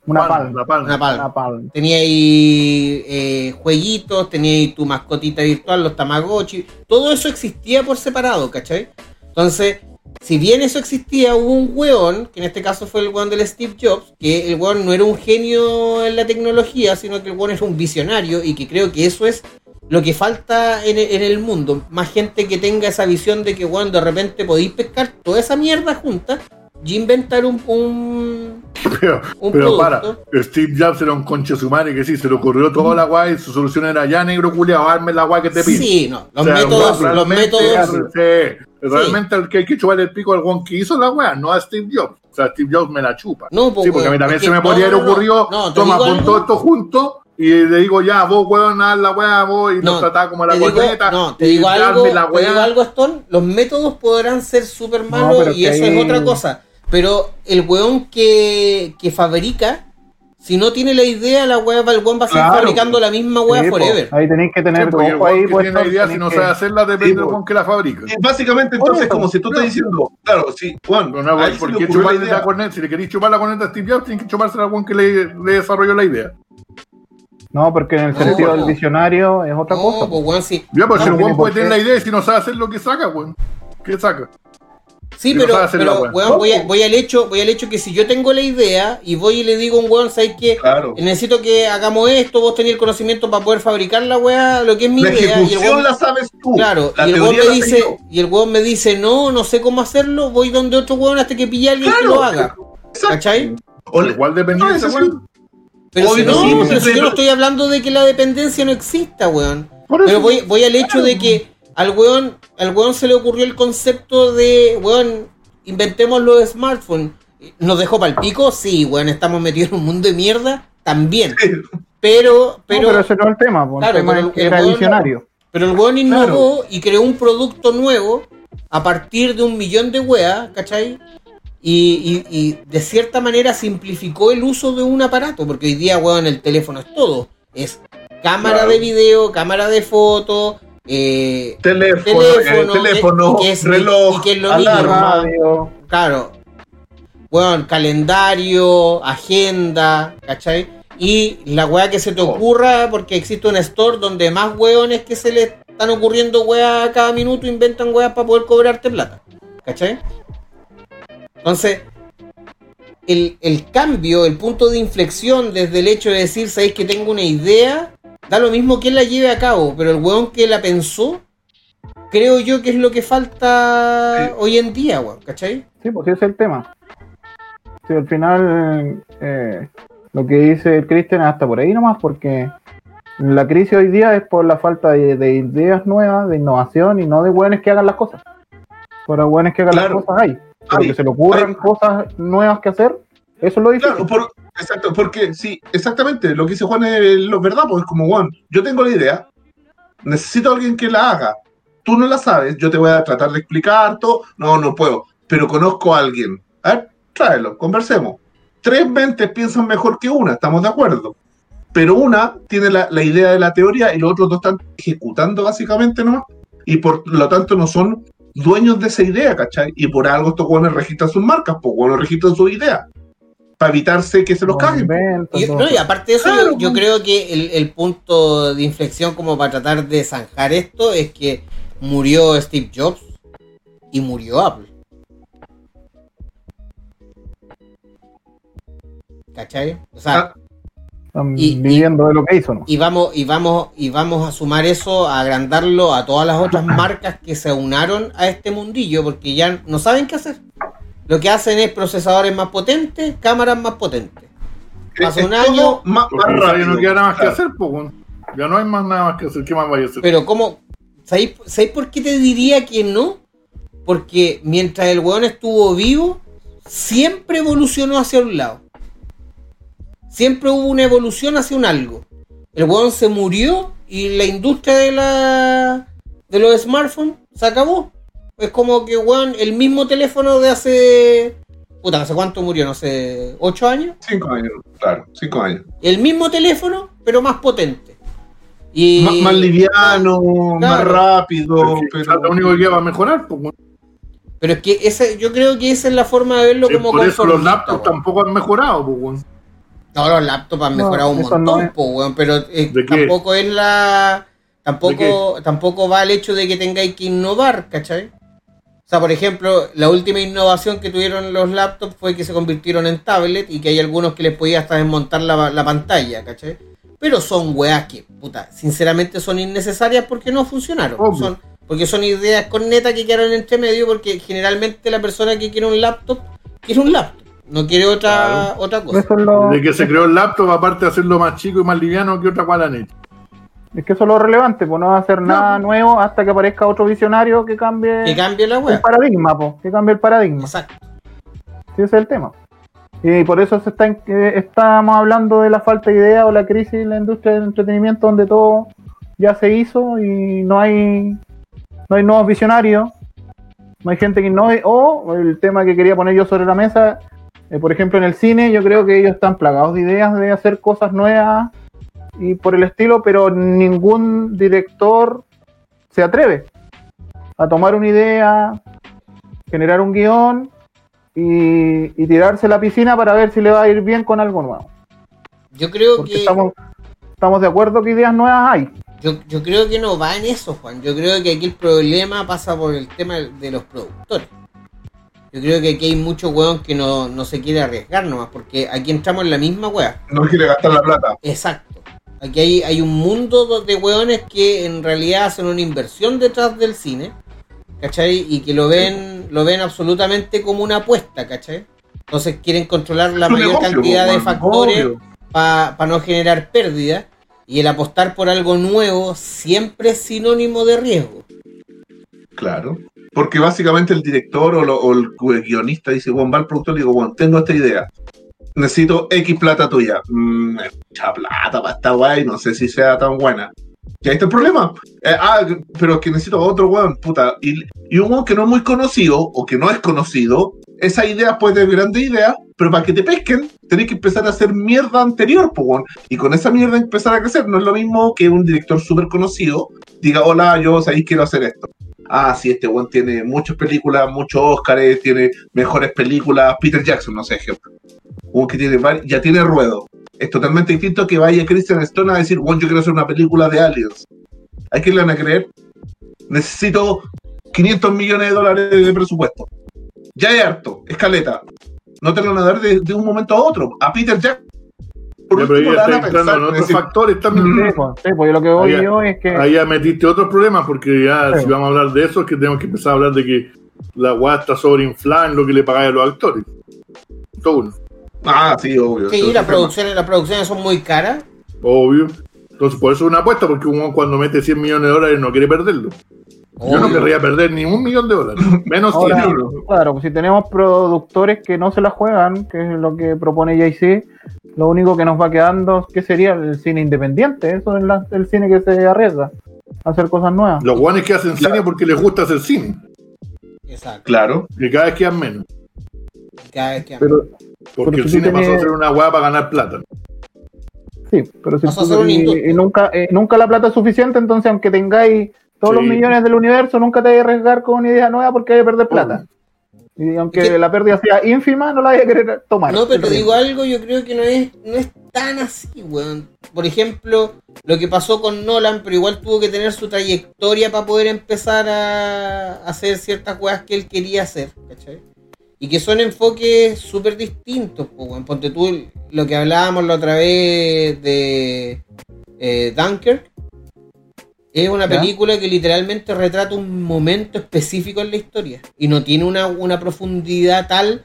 Una pan, palma. La palma. una palma, Una palma. tenía ahí eh, jueguitos, tenía ahí tu mascotita virtual, los Tamagotchi, todo eso existía por separado, ¿cachai? Entonces, si bien eso existía, hubo un weón, que en este caso fue el weón del Steve Jobs, que el weón no era un genio en la tecnología, sino que el weón era un visionario y que creo que eso es lo que falta en, en el mundo. Más gente que tenga esa visión de que, weón, de repente podéis pescar toda esa mierda junta y inventar un, un, Pero, un pero producto. para, Steve Jobs era un conche su madre que sí, se le ocurrió toda la guay y su solución era ya negro culiao, arme la guay que te pide. Sí, no, los O sea, métodos, los realmente, métodos, sí, realmente el que hay que chupar el pico al guan que hizo la weá, no a Steve Jobs. O sea, Steve Jobs me la chupa. No, pues, sí, porque a mí también se me podría no, haber no, ocurrido, no, toma, algo. todo esto junto y le digo ya, vos weón, haz la weá, vos, y No, nos trataba como la corneta. no, te digo algo, la te digo algo, Stone, los métodos podrán ser súper malos y eso es otra cosa. Pero el weón que, que fabrica, si no tiene la idea, la weá, el weón va a seguir Claro. fabricando la misma weá Sí, forever. Ahí tenéis que tener Sí, el ojo weón ahí que puesto. tiene la idea, si no que- sabe hacerla, depende Sí, del weón que la fabrica. Y básicamente, entonces, como si tú estás diciendo, claro, sí, Juan, Pero no, weón, ¿por qué chuparle idea. la corneta? Si le queréis chupar la corneta a Steve Jobs, tienen que chuparse al weón que le, le desarrolló la idea. No, porque en el No, sentido del visionario es otra No, cosa. pues weón, sí. Ya, pues No, si el weón puede tener la idea y si no sabe hacer lo que saca, weón. ¿Qué saca? Sí, pero, pero weón, voy, a- voy al hecho, voy al hecho que si yo tengo la idea y voy y le digo a un weón, ¿sabes qué? Claro. Necesito que hagamos esto, vos tenés el conocimiento para poder fabricar la weá, lo que es mi La idea. Y el ejecución weón- la sabes tú. Claro, la y el weón me dice, y el weón me dice, no, no sé cómo hacerlo, voy donde otro weón hasta que pille a alguien que lo haga. Exacto. ¿Cachai? O Igual depende No, de ese eso sí. weón. Pero Obvio si no, sí, pero si yo no estoy hablando de que la dependencia no exista, weón. Por eso. Pero voy, voy al hecho de que al weón, al weón se le ocurrió el concepto de, weón, inventemos los smartphones. ¿Nos dejó para el pico? Sí, weón, estamos metidos en un mundo de mierda, también. Pero, No, pero, pero ese no es el tema. Claro, el tema pero el era weón- visionario. pero el weón innovó y creó un producto nuevo a partir de un millón de weas, ¿cachai? Y, y- y de cierta manera simplificó el uso de un aparato, porque hoy día, weón, el teléfono es todo. Es cámara Claro. de video, cámara de foto, eh, Teléfono, teléfono, eh, teléfono que- que es- reloj, y que es lo alarma. Claro, weón, calendario, agenda, ¿cachai? Y la weá que se te ocurra, porque existe un store donde más weones que se les están ocurriendo weas a cada minuto, inventan weas para poder cobrarte plata. ¿Cachai? Entonces, el, el cambio, el punto de inflexión desde el hecho de decir, sabéis que tengo una idea, da lo mismo que la lleve a cabo, pero el weón que la pensó, creo yo que es lo que falta Sí. hoy en día, weón, ¿cachai? Sí, pues ese es el tema. Sí, al final, eh, lo que dice el Cristian es hasta por ahí nomás, porque la crisis hoy día es por la falta de, de ideas nuevas, de innovación y no de buenos que hagan las cosas. Por buenos que hagan Claro. las cosas hay. Pero que se le ocurran hay. cosas nuevas que hacer, eso es lo difícil. Claro, por- exacto, porque sí, exactamente, lo que dice Juan es lo verdad, porque es como, Juan, yo tengo la idea, necesito a alguien que la haga, tú no la sabes, yo te voy a tratar de explicar todo, no, no puedo, pero conozco a alguien, a ver, tráelo, conversemos. Tres mentes piensan mejor que una, estamos de acuerdo, pero una tiene la, la idea de la teoría y los otros dos están ejecutando básicamente nomás, y por lo tanto no son dueños de esa idea, ¿cachai? Y por algo estos buenos registran sus marcas, pues buenos registran sus ideas para evitarse que se los caguen. Y, no, y aparte de eso, Claro, yo, yo weón. creo que el, el punto de inflexión como para tratar de zanjar esto es que murió Steve Jobs y murió Apple. ¿Cachai? O sea, Ah, y- viviendo de lo que hizo, ¿no? y vamos, y vamos, y vamos a sumar eso, a agrandarlo a todas las otras marcas que se unaron a este mundillo, porque ya no saben qué hacer. Lo que hacen es procesadores más potentes, cámaras más potentes. Pasa es un año, más, más no queda nada más que hacer, pues. Ya no hay más nada más que hacer. ¿Qué más vaya a hacer? Pero ¿cómo? ¿Sabéis, sabéis por qué te diría que no? Porque mientras el weón estuvo vivo, siempre evolucionó hacia un lado. Siempre hubo una evolución hacia un algo. El weón se murió y la industria de la de los smartphones se acabó. Es como que weón, el mismo teléfono de hace. Puta, ¿hace cuánto murió? No sé, ¿ocho años? Cinco años, claro, cinco años. El mismo teléfono, pero más potente. Y... Más, más liviano, más rápido, Pero. Lo único que va a mejorar, pues, weón. Pero es que ese, yo creo que esa es la forma de verlo Sí, como por eso los laptops tampoco han mejorado, pues, weón. No, los laptops han No, mejorado un no montón, es. weón, pero eh, tampoco es la... ¿De Tampoco, tampoco va el hecho de que tengáis que innovar, ¿cachai? O sea, por ejemplo, la última innovación que tuvieron los laptops fue que se convirtieron en tablet y que hay algunos que les podía hasta desmontar la, la pantalla, ¿cachai? Pero son weas que, puta, sinceramente son innecesarias porque no funcionaron. Obvio. Son, porque son ideas con neta que quedaron entre medio porque generalmente la persona que quiere un laptop quiere un laptop, no quiere otra, otra cosa. Eso es lo, Desde que se creó el laptop, aparte de hacerlo más chico y más liviano que otra cual han hecho. Es que eso es lo relevante, pues no va a hacer nada nuevo hasta que aparezca otro visionario que cambie Que cambie la el paradigma, pues, que cambie el paradigma. Exacto. Sí, ese es el tema. Y por eso se está, en- eh, estamos hablando de la falta de idea o la crisis en la industria del entretenimiento donde todo ya se hizo y no hay no hay nuevos visionarios, no hay gente que innove. O el tema que quería poner yo sobre la mesa, eh, por ejemplo en el cine, yo creo que ellos están plagados de ideas de hacer cosas nuevas y por el estilo, pero ningún director se atreve a tomar una idea, generar un guion y, y tirarse a la piscina para ver si le va a ir bien con algo nuevo. Yo creo Porque que estamos, estamos de acuerdo que ideas nuevas hay. yo, yo creo que no va en eso, Juan. Yo creo que aquí el problema pasa por el tema de los productores. Yo creo que aquí hay mucho weón que no, no se quiere arriesgar nomás, porque aquí entramos en la misma wea. No quiere gastar la plata. Exacto. Aquí hay, hay un mundo de weones que en realidad hacen una inversión detrás del cine, ¿cachai? Y que lo ven, lo ven absolutamente como una apuesta, ¿cachai? Entonces quieren controlar la mayor negocio, cantidad de factores para no generar pérdida. Y el apostar por algo nuevo siempre es sinónimo de riesgo. Claro. Porque básicamente el director lo- o el guionista dice, Juan, va al productor y digo, Juan, tengo esta idea. Necesito X plata tuya. Mm, mucha plata para esta weá y no sé si sea tan buena. Y ahí está el problema. Eh, ah, pero es que necesito otro weón, puta. Y, y un weón que no es muy conocido o que no es conocido, esa idea puede ser grande idea, pero para que te pesquen, tenés que empezar a hacer mierda anterior, weón. Y con esa mierda empezar a crecer. No es lo mismo que un director súper conocido diga, hola, yo ahí quiero hacer esto. Ah, sí, este weón tiene muchas películas, muchos Oscars, tiene mejores películas. Peter Jackson, no sé, ejemplo. Un que tiene ya tiene ruedo. Es totalmente distinto que vaya Christian Stone a decir, bueno, yo quiero hacer una película de aliens. ¿A quién le van a creer? Necesito 500 millones de dólares de presupuesto. Ya es harto, escaleta. No te lo van a dar de, de un momento a otro. A Peter Jackson. Por Ya, pero último, ahí le está van a entrando pensar, en otros decir, factores también. Sí, pues, sí, pues, lo que voy Ahí- yo es que. Ahí ya metiste otros problemas, porque ya Sí. si vamos a hablar de eso, es que tenemos que empezar a hablar de que la weá está sobreinflada en lo que le pagan a los actores. Todo uno, Ah, sí, obvio. Sí, las es producciones, las producciones son muy caras. obvio. Entonces, por eso es una apuesta, porque uno cuando mete 100 millones de dólares no quiere perderlo. Yo no querría perder ni un millón de dólares, menos 100 Ahora, euros. claro, pues si tenemos productores que no se la juegan, que es lo que propone JC, lo único que nos va quedando, ¿qué sería? El cine independiente. Eso es la- el cine que se arriesga a hacer cosas nuevas. Los guanes que hacen Claro. cine porque les gusta hacer cine, Exacto. Claro. que cada vez quedan menos. Cada vez que- Pero, Porque Pero el si cine pasó a ser una weá para ganar plata. sí, pero si tú- y- y nunca, eh, nunca la plata es suficiente, entonces aunque tengáis todos los millones del universo, nunca te vais a arriesgar con una idea nueva porque hay que perder plata. Y aunque la pérdida sea ínfima, no la vais a querer tomar. No, pero te digo algo, yo creo que no es, no es tan así, weón. Por ejemplo, lo que pasó con Nolan, pero igual tuvo que tener su trayectoria para poder empezar a hacer ciertas weas que él quería hacer, ¿cachai? Y que son enfoques súper distintos, pues. Ponte tú lo que hablábamos la otra vez de eh, Dunkirk. Es una ¿Ya? película que literalmente retrata un momento específico en la historia. Y no tiene una, una profundidad tal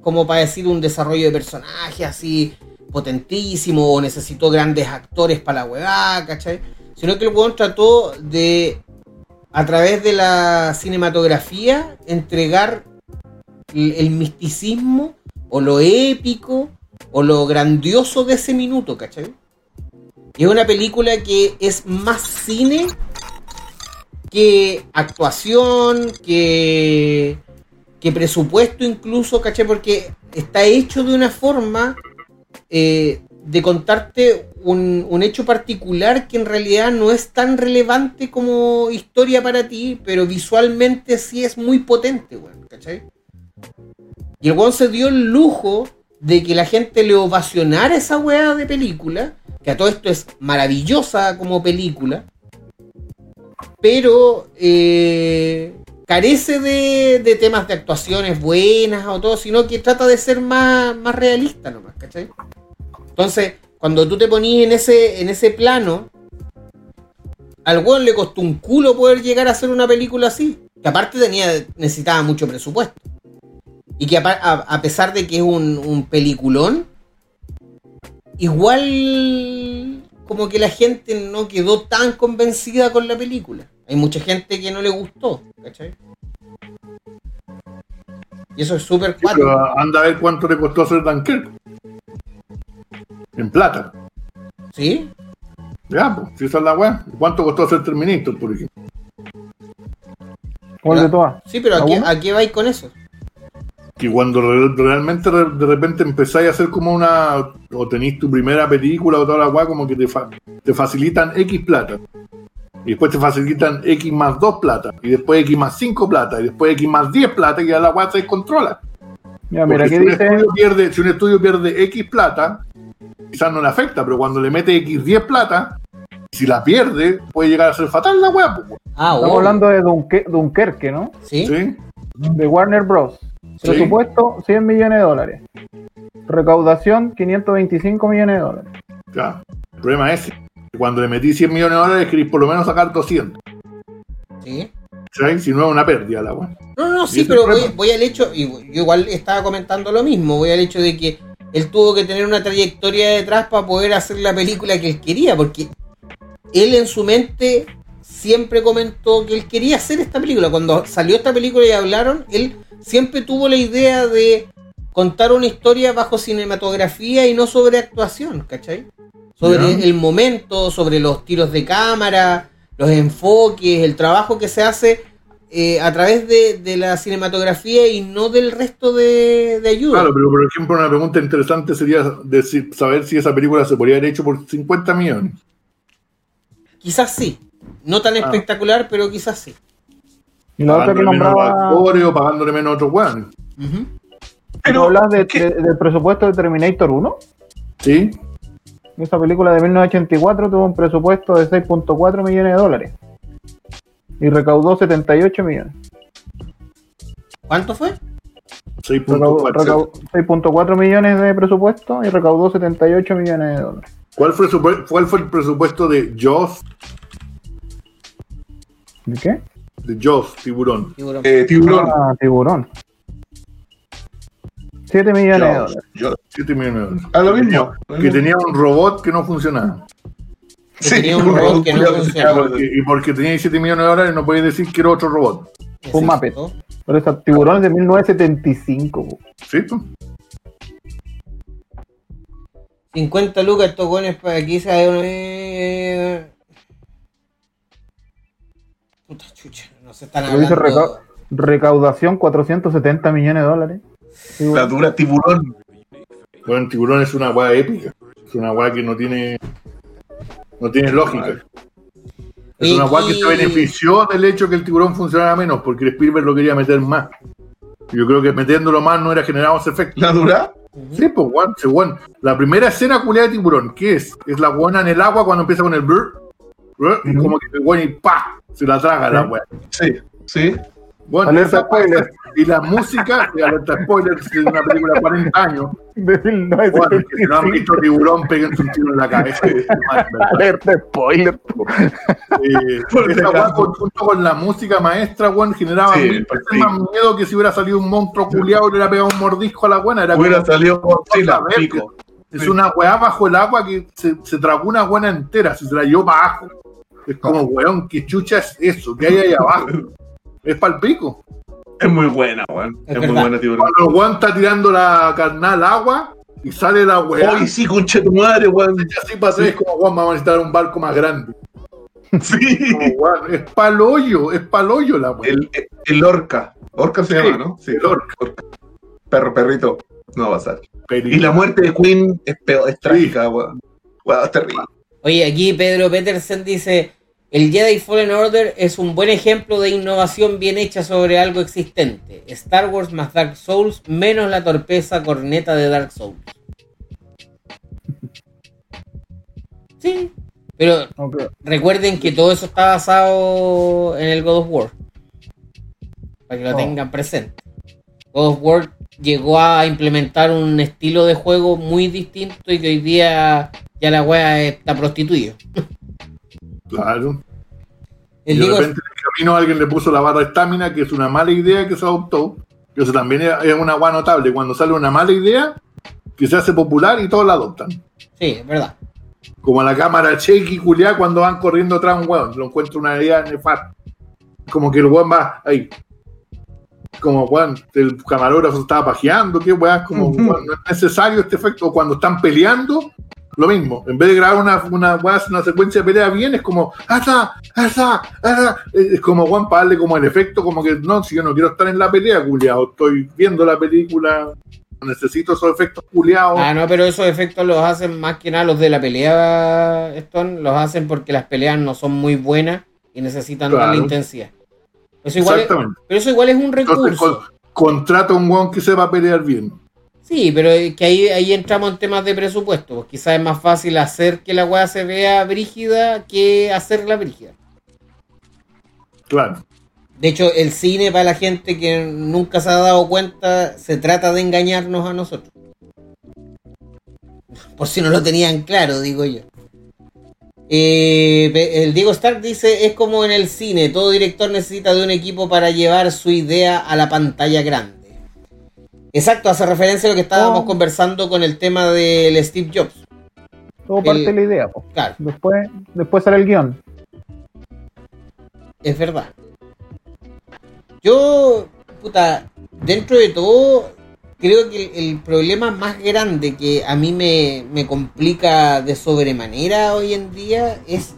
como para decir un desarrollo de personaje así potentísimo o necesitó grandes actores para la weá, ¿cachai? Sino que el weón trató de, a través de la cinematografía, entregar el, misticismo o lo épico o lo grandioso de ese minuto, ¿cachai? Es una película que es más cine que actuación, que, que presupuesto incluso, ¿cachai? Porque está hecho de una forma eh, de contarte un, un hecho particular que en realidad no es tan relevante como historia para ti, pero visualmente sí es muy potente, weón, ¿cachai? Y el weón se dio el lujo de que la gente le ovacionara esa weá de película, que a todo esto es maravillosa como película, pero eh, carece de, temas de actuaciones buenas o todo, sino que trata de ser más, realista nomás, ¿cachai? Entonces, cuando tú te ese, en ese plano, al weón le costó un culo poder llegar a hacer una película así, que aparte tenía, necesitaba mucho presupuesto. Y que apa- a, a pesar de que es un, un peliculón, igual como que la gente no quedó tan convencida con la película. Hay mucha gente que no le gustó, ¿cachai? Y eso es súper Sí, anda a ver cuánto le costó hacer Dunkirk. En plata. ¿Sí? Ya, pues, si esa es la weá. ¿Cuánto costó hacer Terminator, por ejemplo? ¿Cuál de todas? Sí, pero ¿a ¿A qué, a qué vais con eso? Que cuando re- realmente re- de repente empezáis a hacer como una. O tenéis tu primera película o toda la weá, como que te, fa- te facilitan X plata. Y después te facilitan X más 2 plata. Y después X más 5 plata. Y después X más 10 plata. Y ya la weá se descontrola. Ya, mira, si, un dice. estudio pierde, si un estudio pierde X plata, quizás no le afecta, pero cuando le mete X 10 plata, si la pierde, puede llegar a ser fatal la weá. pues, Ah, Estamos oh, hablando de Dunque- Dunkerque, ¿no? ¿sí? ¿sí? De Warner Bros. Sí. Presupuesto 100 millones de dólares. Recaudación 525 millones de dólares. Ya. El problema es que cuando le metí 100 millones de dólares, queréis por lo menos sacar 200. ¿Sí? ¿sí? Si no es una pérdida la weá. No, no, sí, pero voy, voy al hecho, y yo igual estaba comentando lo mismo, voy al hecho de que él tuvo que tener una trayectoria detrás para poder hacer la película que él quería, porque él en su mente siempre comentó que él quería hacer esta película. Cuando salió esta película y hablaron, él siempre tuvo la idea de contar una historia bajo cinematografía y no sobre actuación, ¿cachai? Sobre el momento, sobre los tiros de cámara, los enfoques, el trabajo que se hace eh, a través de, de la cinematografía y no del resto de, de ayuda. Claro, pero por ejemplo, una pregunta interesante sería decir- saber si esa película se podría haber hecho por 50 millones. Quizás sí. No tan Ah. espectacular, pero quizás sí. Y la otra que Pagándole menos a los nombraba. actores o pagándole menos a otros weones. Ujú. ¿Tú hablas de- de- del presupuesto de Terminator 1? ¿Sí? Esa película de 1984 tuvo un presupuesto de 6.4 millones de dólares y recaudó 78 millones. ¿Cuánto fue? Recaudó- 6.4. recaudó 6.4 millones de presupuesto y recaudó 78 millones de dólares. ¿Cuál fue, cuál fue el presupuesto de Jaws? ¿De qué? De Jaws, tiburón. Tiburón. Eh, tiburón. Ah, tiburón. 7 millones de dólares. yo- 7 millones de dólares. a lo mismo. Que tenía un robot que no funcionaba. Que tenía un robot que no funcionaba. Y, porque tenía 7 millones de dólares no podéis decir que era otro robot. Un Muppet. Pero esa tiburón es de 1975. po. ¿Sí? tú? 50 lucas estos gones para aquí se eh, Puta chucha, se están Lo dice hablando. reca- recaudación 470 millones de dólares. La dura tiburón. Bueno, el tiburón es una weá épica. Es una weá que no tiene. No tiene lógica. Es una weá que se benefició del hecho que el tiburón funcionara menos, porque el Spielberg lo quería meter más. Yo creo que metiéndolo más no era generado ese efecto. La dura. Sí, pues, weón, weón. La primera escena culiada de tiburón, ¿qué es? Es la buena en el agua cuando empieza con el brr, brr, y Ujú. como que weón y pa, se la traga la weá. Sí, sí. Bueno, Alerta spoiler. Y la música, y alerta spoiler, es una película de 40 años. De Bueno, que si no han 1975. visto tiburón, peguen un tiro en la cabeza. Alerta spoiler. Eh, esa weá, junto con la música maestra, weón, generaba Sí, mil por veces sí. más miedo que si hubiera salido un monstruo culiado y le hubiera pegado un mordisco a la buena. Era Hubiera salido Godzilla, pico. Es Sí. una weá bajo el agua que se, se tragó una buena entera, se la llevó para abajo. Es como, weón, ¿qué chucha es eso? ¿Qué hay ahí abajo? Es para el pico. Es muy buena, weón. Es Es, muy buena tiburón. Cuando el weón está tirando la carnal agua y sale la weá. Oye, sí, conche tu madre, weón. y así para atrás, como, weón, vamos a necesitar un barco más grande. Sí. Como, weón, es pa'l hoyo, es pa'l hoyo la weá. El, el orca. Orca se Sí, llama, ¿no? Sí, el orca. Perro, perrito. No va a. Película. Y la muerte de Queen es, peor, es trágica, weón. Weón, es terrible. Oye, aquí Pedro Petersen dice: El Jedi Fallen Order es un buen ejemplo de innovación bien hecha sobre algo existente. Star Wars más Dark Souls menos la torpeza corneta de Dark Souls. Sí, pero recuerden que todo eso está basado en el God of War. Para que lo Oh. tengan presente. God of War llegó a implementar un estilo de juego muy distinto y que hoy día ya la wea está prostituido. Claro. El y de repente en el camino alguien le puso la barra de estamina, que es una mala idea que se adoptó. Que eso también es una guay notable. Cuando sale una mala idea, que se hace popular y todos la adoptan. Sí, es verdad. Como la cámara cheque y culiá cuando van corriendo atrás un weón. Lo encuentro una idea nefasta. Como que el weón va ahí. Como weón, el camarógrafo estaba pajeando, qué weón, como weón, no es necesario este efecto. O cuando están peleando, lo mismo. En vez de grabar una, una, una secuencia de pelea bien, es como, ¡Asa! ¡Asa! ¡Asa! Es como Juan para darle como el efecto, como que no, si yo no quiero estar en la pelea, culiado, estoy viendo la película, necesito esos efectos culiados. Ah, no, pero esos efectos los hacen más que nada los de la pelea, Stone, los hacen porque las peleas no son muy buenas y necesitan darle Claro. intensidad. Eso igual es- Exactamente. pero eso igual es un Entonces, recurso. con- contrata a un weón que sepa pelear bien. Sí, pero que ahí, ahí entramos en temas de presupuesto. Pues quizás es más fácil hacer que la weá se vea brígida que hacerla brígida. Claro. De hecho, el cine, para la gente que nunca se ha dado cuenta, se trata de engañarnos a nosotros. Por si no lo tenían claro, digo yo. Eh, el Diego Stark dice, es como en el cine, todo director necesita de un equipo para llevar su idea a la pantalla grande. Exacto, hace referencia a lo que estábamos Oh. conversando con el tema del Steve Jobs. Todo parte El- de la idea. po. Claro, Después, después sale el guion. es verdad. Yo, puta, dentro de todo, creo que el, el problema más grande que a mí me, me complica de sobremanera hoy en día es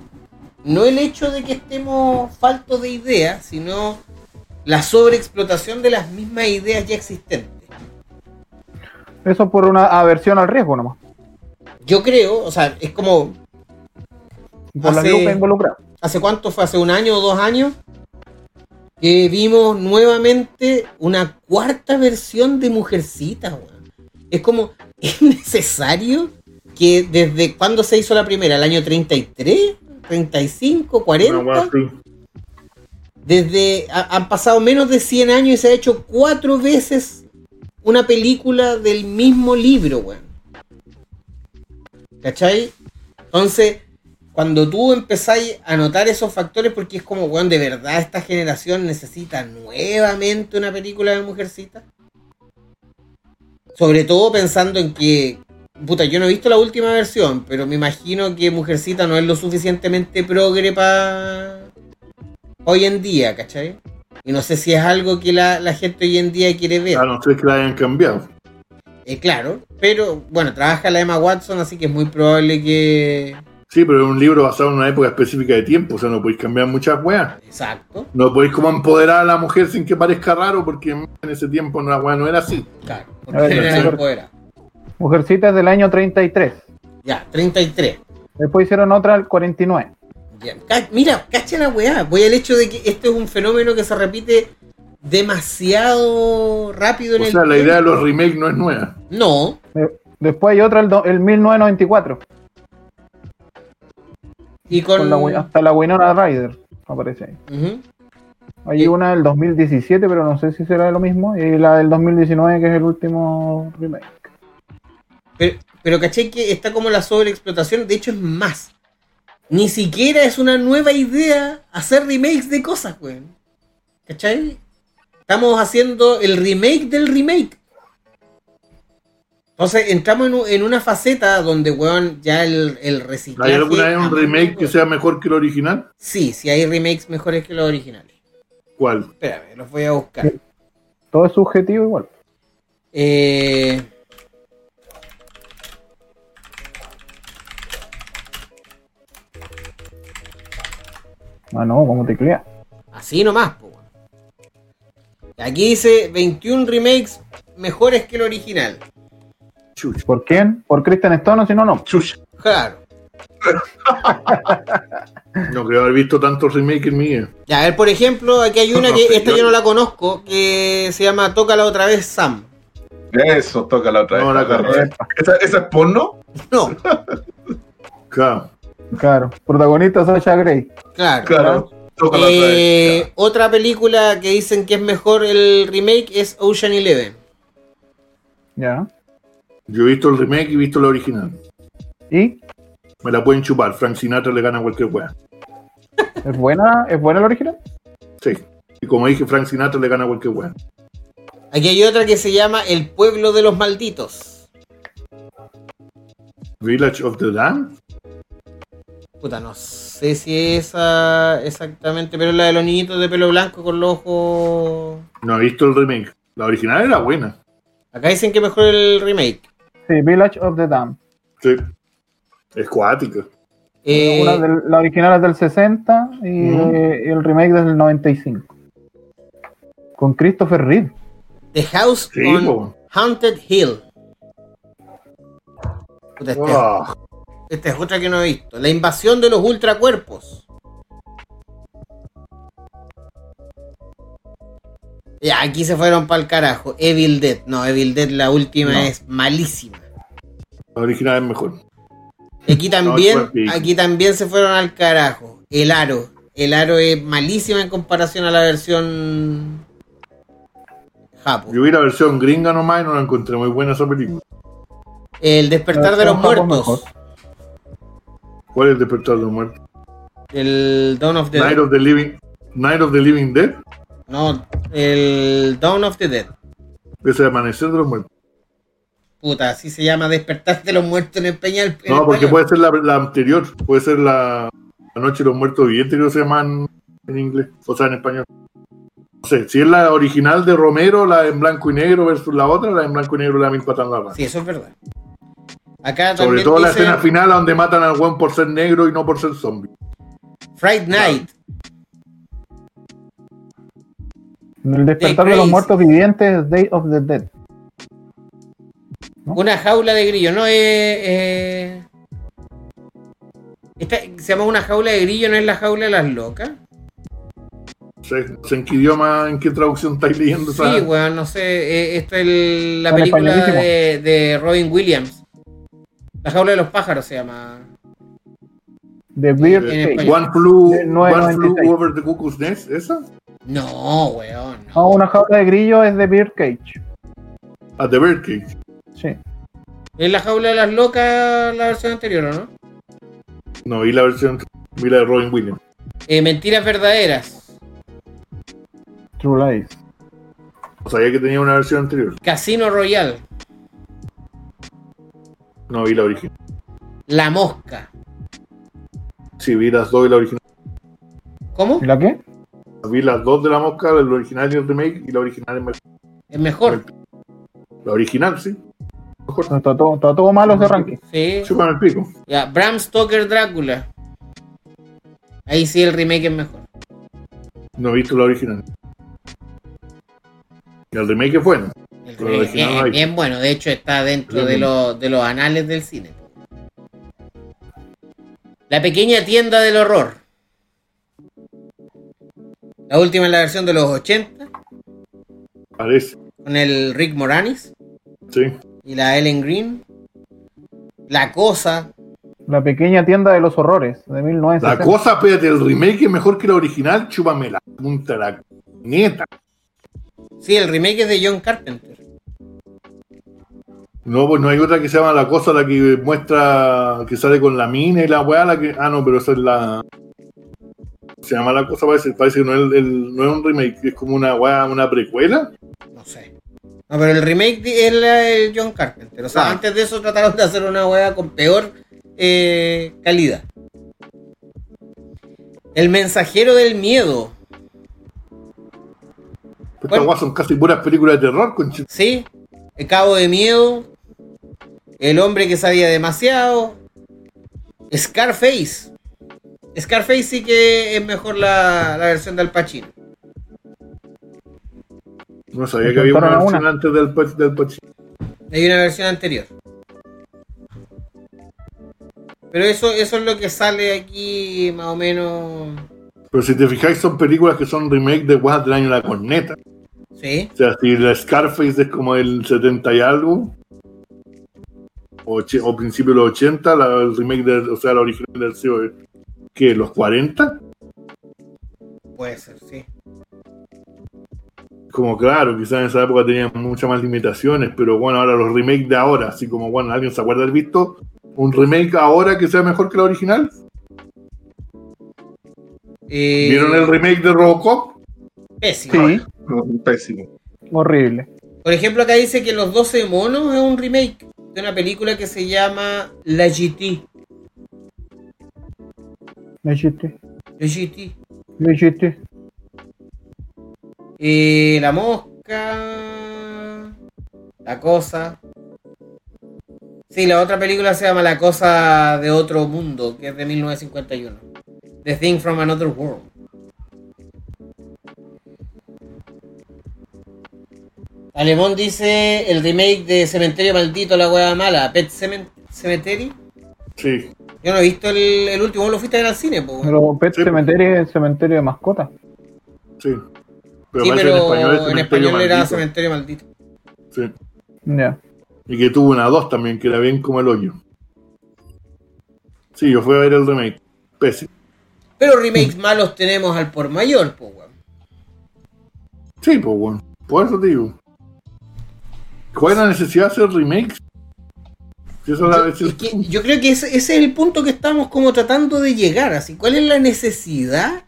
no el hecho de que estemos faltos de ideas, sino la sobreexplotación de las mismas ideas ya existentes. Eso por una aversión al riesgo nomás. Yo creo, o sea, es como, Por Hace- la lupa involucrada. ¿hace cuánto fue? ¿Hace un año o dos años? Que vimos nuevamente una cuarta versión de Mujercita, weón. Es como, ¿es necesario que desde cuándo se hizo la primera, el año 33, 35, Una 40. weá así. Desde ha- han pasado menos de 100 años y se ha hecho cuatro veces una película del mismo libro, weón. ¿Cachai? Entonces, cuando tú empezáis a notar esos factores, porque es como, weón, de verdad esta generación necesita nuevamente una película de Mujercita. Sobre todo pensando en que, puta, yo no he visto la última versión, pero me imagino que Mujercita no es lo suficientemente progre para hoy en día, ¿cachai? Y no sé si es algo que la, la gente hoy en día quiere ver. A no ser que la hayan cambiado. Eh, claro, pero bueno, trabaja la Emma Watson, así que es muy probable que... Sí, pero es un libro basado en una época específica de tiempo, o sea, no podéis cambiar muchas weas. Exacto, No podéis como empoderar a la mujer sin que parezca raro, porque en ese tiempo la wea no era así. claro. Porque ver, era sí. empoderado. Mujercita es del año 33. Ya, 33. Después hicieron otra el 49. Ya. Ca- Mira, cacha la weá. Voy al hecho de que este es un fenómeno que se repite demasiado rápido en O el sea, la tiempo. idea de los remakes no es nueva. No, De- Después hay otra el, el 1994. y con... con la hasta la Winona Ryder aparece ahí. Hay una del 2017, pero no sé si será lo mismo. Y la del 2019, que es el último remake. Pero, pero caché que está como la sobreexplotación, de hecho es más. Ni siquiera es una nueva idea hacer remakes de cosas, weón. ¿Cachai? Estamos haciendo el remake del remake. Entonces entramos en, una faceta donde, weón, ya el, el reciclaje... ¿Hay alguna vez un remake que sea mejor que el original? Sí, sí hay remakes mejores que los originales. ¿Cuál? Espérame, los voy a buscar. Todo es subjetivo igual. Eh... Ah, no, ¿cómo teclea? Así nomás, po. Aquí dice 21 remakes mejores que el original. Chuch. ¿Por quién? ¿Por Kristen Stone o si no, no? Chucha. Claro. No creo haber visto tantos remakes en mi vida. Ya, a ver, por ejemplo, aquí hay una No que esta yo- no la conozco, que se llama Tócala otra vez Sam. Eso, toca la otra No, vez. la cagué. ¿Esa, ¿Esa es porno? No, Claro. Claro. Protagonista Sasha Grey. claro. Claro. La otra. Eh, película que dicen que es mejor el remake es Ocean Eleven. Ya. Yo he visto el remake y he visto el original. ¿Y? Me la pueden chupar. Frank Sinatra le gana a cualquier wea. ¿Es buena? ¿Es buena el original? Sí. Y como dije, Frank Sinatra le gana a cualquier wea. Aquí hay otra que se llama El pueblo de los malditos. Village of the Damned. Puta, no sé si es esa exactamente, pero es la de los niñitos de pelo blanco con los ojos. No he visto el remake. La original era buena. Acá dicen que mejor el remake. Sí, Village of the Damned. Sí. Es cuática. Eh, Una del- la original es del 60 y, Ujú. eh, y el remake del 95. Con Christopher Reeve. The House Sí, on po. Haunted Hill. Puta, este- Wow. Esta es otra que no he visto. La invasión de los ultracuerpos. Ya, aquí se fueron para el carajo. Evil Dead. No, Evil Dead, la última No. es malísima. La original es mejor. Aquí también, aquí también se fueron al carajo. El aro. El aro es malísima en comparación a la versión Japo. Yo vi la versión gringa nomás y no la encontré muy buena esa película. El despertar de los muertos. ¿Cuál es el despertar de los muertos? El Dawn of the Night Dead. of the Living, Night of the Living Dead. No, el Dawn of the Dead. Es el amanecer de los muertos. Puta, así se llama despertar de los muertos en español. en No, porque puede ser la, la anterior, puede ser la, la Noche de los Muertos Vivientes, que se llaman en inglés, o sea, en español. No sé, si es la original de Romero, la en blanco y negro versus la otra, la en blanco y negro la mil patas en la rana. Sí, eso es verdad. Acá Sobre todo la escena final donde matan al buen por ser negro y no por ser zombie. Fright Night. El despertar de los muertos vivientes es Day of the Dead. ¿no? Una jaula de grillo, no es. eh, esta se llama una jaula de grillo, no es la jaula de las locas. En qué idioma, en qué traducción estáis leyendo. Sí, weón, no sé. eh, esto es el- la película de Robin Williams. La jaula de los pájaros se llama. The Cage. español. One flew, De One 996. flew over the cuckoo's nest, ¿esa? No, weón. no. No, una jaula de grillo es The Beard Cage. A The Birdcage. Sí. Es la jaula de las locas la versión anterior, ¿o no? No, vi la versión, vi la de Robin Williams. Eh, mentiras verdaderas. True Lies. No sabía que tenía una versión anterior. Casino Royal. No vi la original. La mosca. Sí, vi las dos de la original. ¿Cómo? ¿Y la qué? Vi las dos de la mosca, la original y el remake, y la original es mejor. Es mejor. La original, sí. Mejor. Está todo, está todo malo ese ranking. Sí. Chúpame el pico. Ya, Bram Stoker Drácula. Ahí sí el remake es mejor. No he visto la original. Y el remake es bueno. El Pero es, no hay. bien bueno, de hecho está dentro de, los- de los anales del cine. La pequeña tienda del horror. La última es la versión de los 80, Parece. con el Rick Moranis Sí. y la Ellen Green. La cosa. La pequeña tienda de los horrores de La 1960. cosa, espérate, el remake es mejor que la original. Chúpame la punta, la neta. Sí, el remake es de John Carpenter. No, pues no hay otra que se llama la cosa, la que muestra que sale con la mina y la weá, la que. Ah, no, pero esa es la. Se llama la cosa, parece, parece que no es, el- no es un remake, es como una weá, una precuela. No sé. No, pero el remake es de John Carpenter. O sea, Ah. antes de eso trataron de hacer una hueá con peor eh, calidad. El mensajero del miedo. Estas Bueno. son casi puras películas de terror, con ¿Sí? El cabo de miedo. El hombre que sabía demasiado. Scarface. Scarface sí que es mejor la, la versión de Al Pacino. No sabía que había una versión una. antes del, del Pacino. Hay una versión anterior. Pero eso, eso es lo que sale aquí más o menos. Pero si te fijáis, son películas que son remake de weas del año La Corneta. Sí. O sea, si la Scarface es como el 70 y algo, o, o principio de los 80, la, el remake, de, o sea, la original del CEO, que los 40, Puede ser, sí. como claro, quizás en esa época tenían muchas más limitaciones, pero bueno, ahora los remakes de ahora, así como, bueno, ¿alguien se acuerda haber visto un remake ahora que sea mejor que la original? Eh, ¿Vieron el remake de Robocop? Pésimo. Sí, Pésimo. horrible. Por ejemplo, acá dice que Los 12 monos es un remake de una película que se llama La GT. Le hiciste, La GT. le hiciste. Eh, la mosca. La cosa. Sí, la otra película se llama La cosa de otro mundo, que es de 1951. The Thing from Another World. Alemón dice el remake de Cementerio Maldito, la hueá mala, Pet Cemen- Cemetery. Sí. Yo no he visto el, el último, ¿vos lo fuiste a ver al cine, po, weón? Pero Pet Sí. Cemetery es cementerio de mascotas. Sí. Pero Sí, pero en español, es en Cementerio español era Maldito. Cementerio Maldito. Sí. Ya. Y que tuvo una 2 también, que era bien como el hoyo. Sí, yo fui a ver el remake. Pésimo. Pero remakes malos tenemos al por mayor, po, weón. Sí, pues bueno. Por eso te digo. ¿Cuál es la necesidad de hacer remakes? Eso Yo, que creo que ese, ese es el punto que estamos como tratando de llegar. Así, ¿cuál es la necesidad?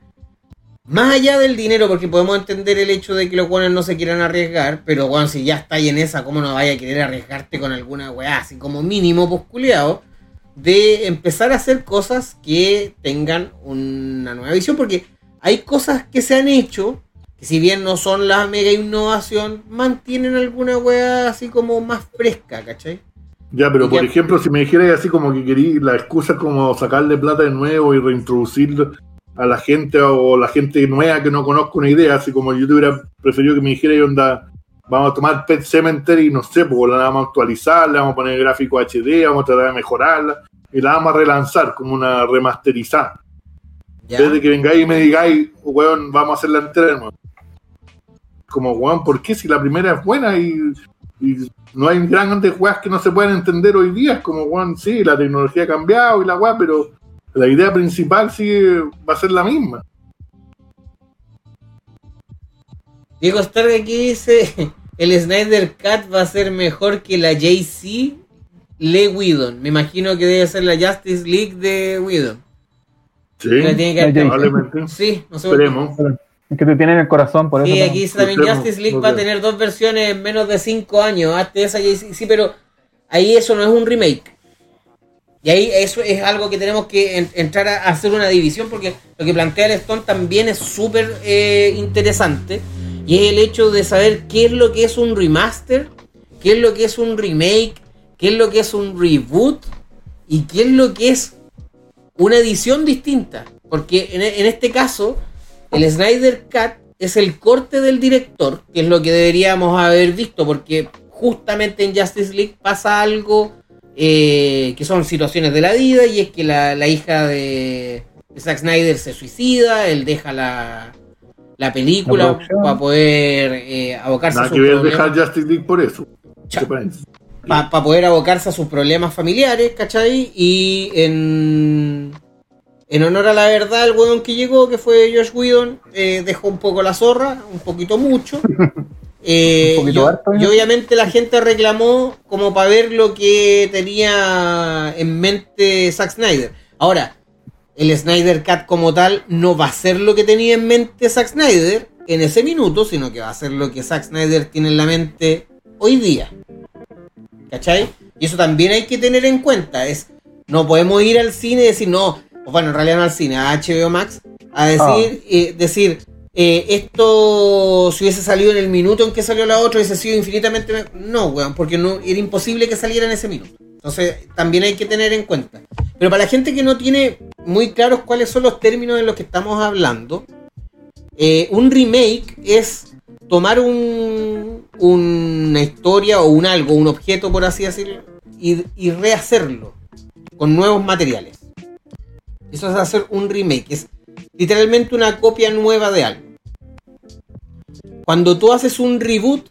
Más allá del dinero, porque podemos entender el hecho de que los buenos no se quieran arriesgar, pero bueno, si ya está ahí en esa, ¿cómo no vaya a querer arriesgarte con alguna weá? Así como mínimo posculeado, de empezar a hacer cosas que tengan una nueva visión, porque hay cosas que se han hecho, que si bien no son la mega innovación, mantienen alguna weá así como más fresca, ¿cachai? Ya, pero Y por ya- ejemplo, si me dijeras así como que querí la excusa como sacarle plata de nuevo y reintroducir a la gente o la gente nueva que no conozco una idea, así como yo te hubiera preferido que me dijera onda, vamos a tomar Pet Cemetery y no sé, pues la vamos a actualizar, le vamos a poner gráfico HD, vamos a tratar de mejorarla y la vamos a relanzar como una remasterizada. ¿Ya? Desde que vengáis y me digáis, weón, vamos a hacerla entera nuevo. Como, weón, ¿por qué si la primera es buena y y no hay grandes weas que no se puedan entender hoy día. Es como, weón, sí, la tecnología ha cambiado y la wea, pero la idea principal sigue, va a ser la misma. Diego Stark aquí dice: El Snyder Cut va a ser mejor que la JC Le Whedon. Me imagino que debe ser la Justice League de Whedon. Sí, Que que probablemente. Sí, no sé qué. Es que te tienen el corazón, por eso. Sí, aquí dice también Justice League va a tener dos versiones en menos de 5 años. Hazte esa JC. Sí, pero ahí eso no es un remake. Y ahí eso es algo que tenemos que en- entrar a hacer una división porque lo que plantea el Stone también es súper eh, interesante. Y es el hecho de saber qué es lo que es un remaster, qué es lo que es un remake, qué es lo que es un reboot y qué es lo que es una edición distinta. Porque en, en este caso, el Snyder Cut es el corte del director, que es lo que deberíamos haber visto, porque justamente en Justice League pasa algo eh, que son situaciones de la vida, y es que la, la hija de, de Zack Snyder se suicida, él deja la, la película La para poder eh, abocarse Nada a que sus problemas dejar Justice League por eso. Para poder abocarse a sus problemas familiares, ¿cachai? Y en, en honor a la verdad, el weón que llegó, que fue Josh Whedon, eh, dejó un poco la zorra, un poquito mucho. Eh, Un poquito y- harto, y obviamente la gente reclamó como para ver lo que tenía en mente Zack Snyder. Ahora, el Snyder Cut como tal no va a ser lo que tenía en mente Zack Snyder en ese minuto, sino que va a ser lo que Zack Snyder tiene en la mente hoy día. ¿Cachai? Y eso también hay que tener en cuenta. Es, no podemos ir al cine y decir, no, o bueno, en realidad no al cine, a HBO Max, a decir, eh, decir eh, esto si hubiese salido en el minuto en que salió la otra, hubiese sido infinitamente... me- No, weón, porque no, era imposible que saliera en ese minuto. Entonces, también hay que tener en cuenta. Pero para la gente que no tiene muy claros cuáles son los términos en los que estamos hablando, eh, un remake es tomar un, una historia o un algo, un objeto, por así decirlo, y, y rehacerlo con nuevos materiales. Eso es hacer un remake, es literalmente una copia nueva de algo. Cuando tú haces un reboot,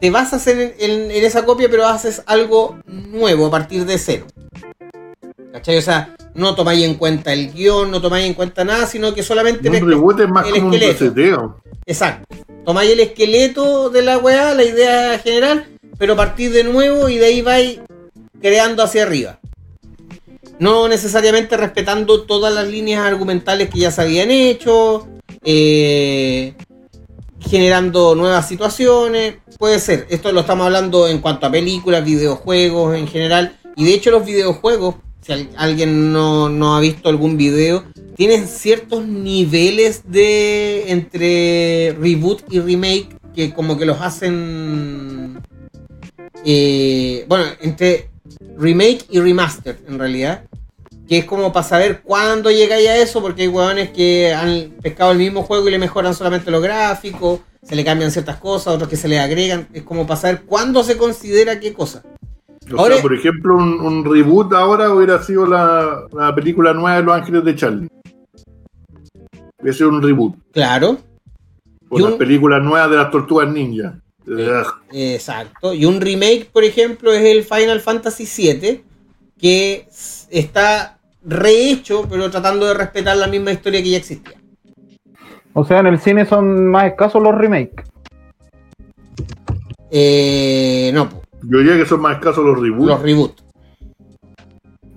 te vas a hacer en, en- en esa copia, pero haces algo nuevo a partir de cero. ¿Cachai? O sea, no tomáis en cuenta el guion, no tomáis en cuenta nada, sino que solamente Un reboot es más el como un esqueleto. reseteo. Exacto. Tomáis el esqueleto de la weá, la idea general, pero partís de nuevo y de ahí vais creando hacia arriba. No necesariamente respetando todas las líneas argumentales que ya se habían hecho, eh, generando nuevas situaciones. Puede ser, esto lo estamos hablando en cuanto a películas, videojuegos en general. Y de hecho los videojuegos, si al- alguien no, no ha visto algún video, tienen ciertos niveles de entre reboot y remake que como que los hacen... eh, bueno, entre remake y remaster en realidad. Que es como para saber cuándo llegáis a eso, porque hay hueones que han pescado el mismo juego y le mejoran solamente los gráficos, se le cambian ciertas cosas, otros que se le agregan. Es como para saber cuándo se considera qué cosa. O Ahora- sea, por ejemplo, un, un reboot ahora hubiera sido la, la película nueva de Los Ángeles de Charlie. Hubiera sido un reboot. Claro, O las películas nuevas de las Tortugas Ninja. Ugh. exacto. Y un remake, por ejemplo, es el Final Fantasy VII, que está rehecho, pero tratando de respetar la misma historia que ya existía. O sea, en el cine son más escasos los remakes. Eh, no, Yo diría que son más escasos los reboots. los reboot.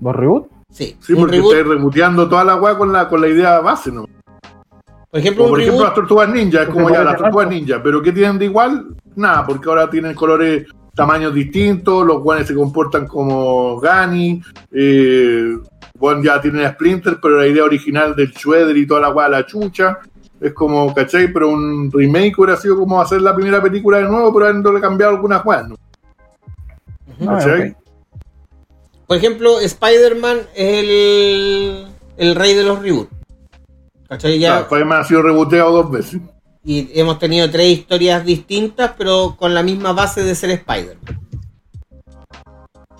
¿Los reboots? Sí, sí, porque reboot, estáis rebooteando toda la weá con la, con la idea base, ¿no? por ejemplo, un por ejemplo las tortugas ninja, es como ya las tortugas ninja, pero ¿qué tienen de igual? Nada, porque ahora tienen colores, tamaños distintos, los guanes se comportan como Gani, eh, bueno, ya tienen a Splinter, pero la idea original del Shredder y toda la weá, la chucha, es como, ¿cachai? Pero un remake hubiera sido como hacer la primera película de nuevo, pero habiéndole cambiado algunas weas, ¿no? Ah, ¿Cachai? ok. Por ejemplo, Spider-Man es el, el rey de los reboots. ¿Cachai? Ya, Claro, Spider-Man ha sido reboteado dos veces. y hemos tenido tres historias distintas, pero con la misma base de ser Spider-Man.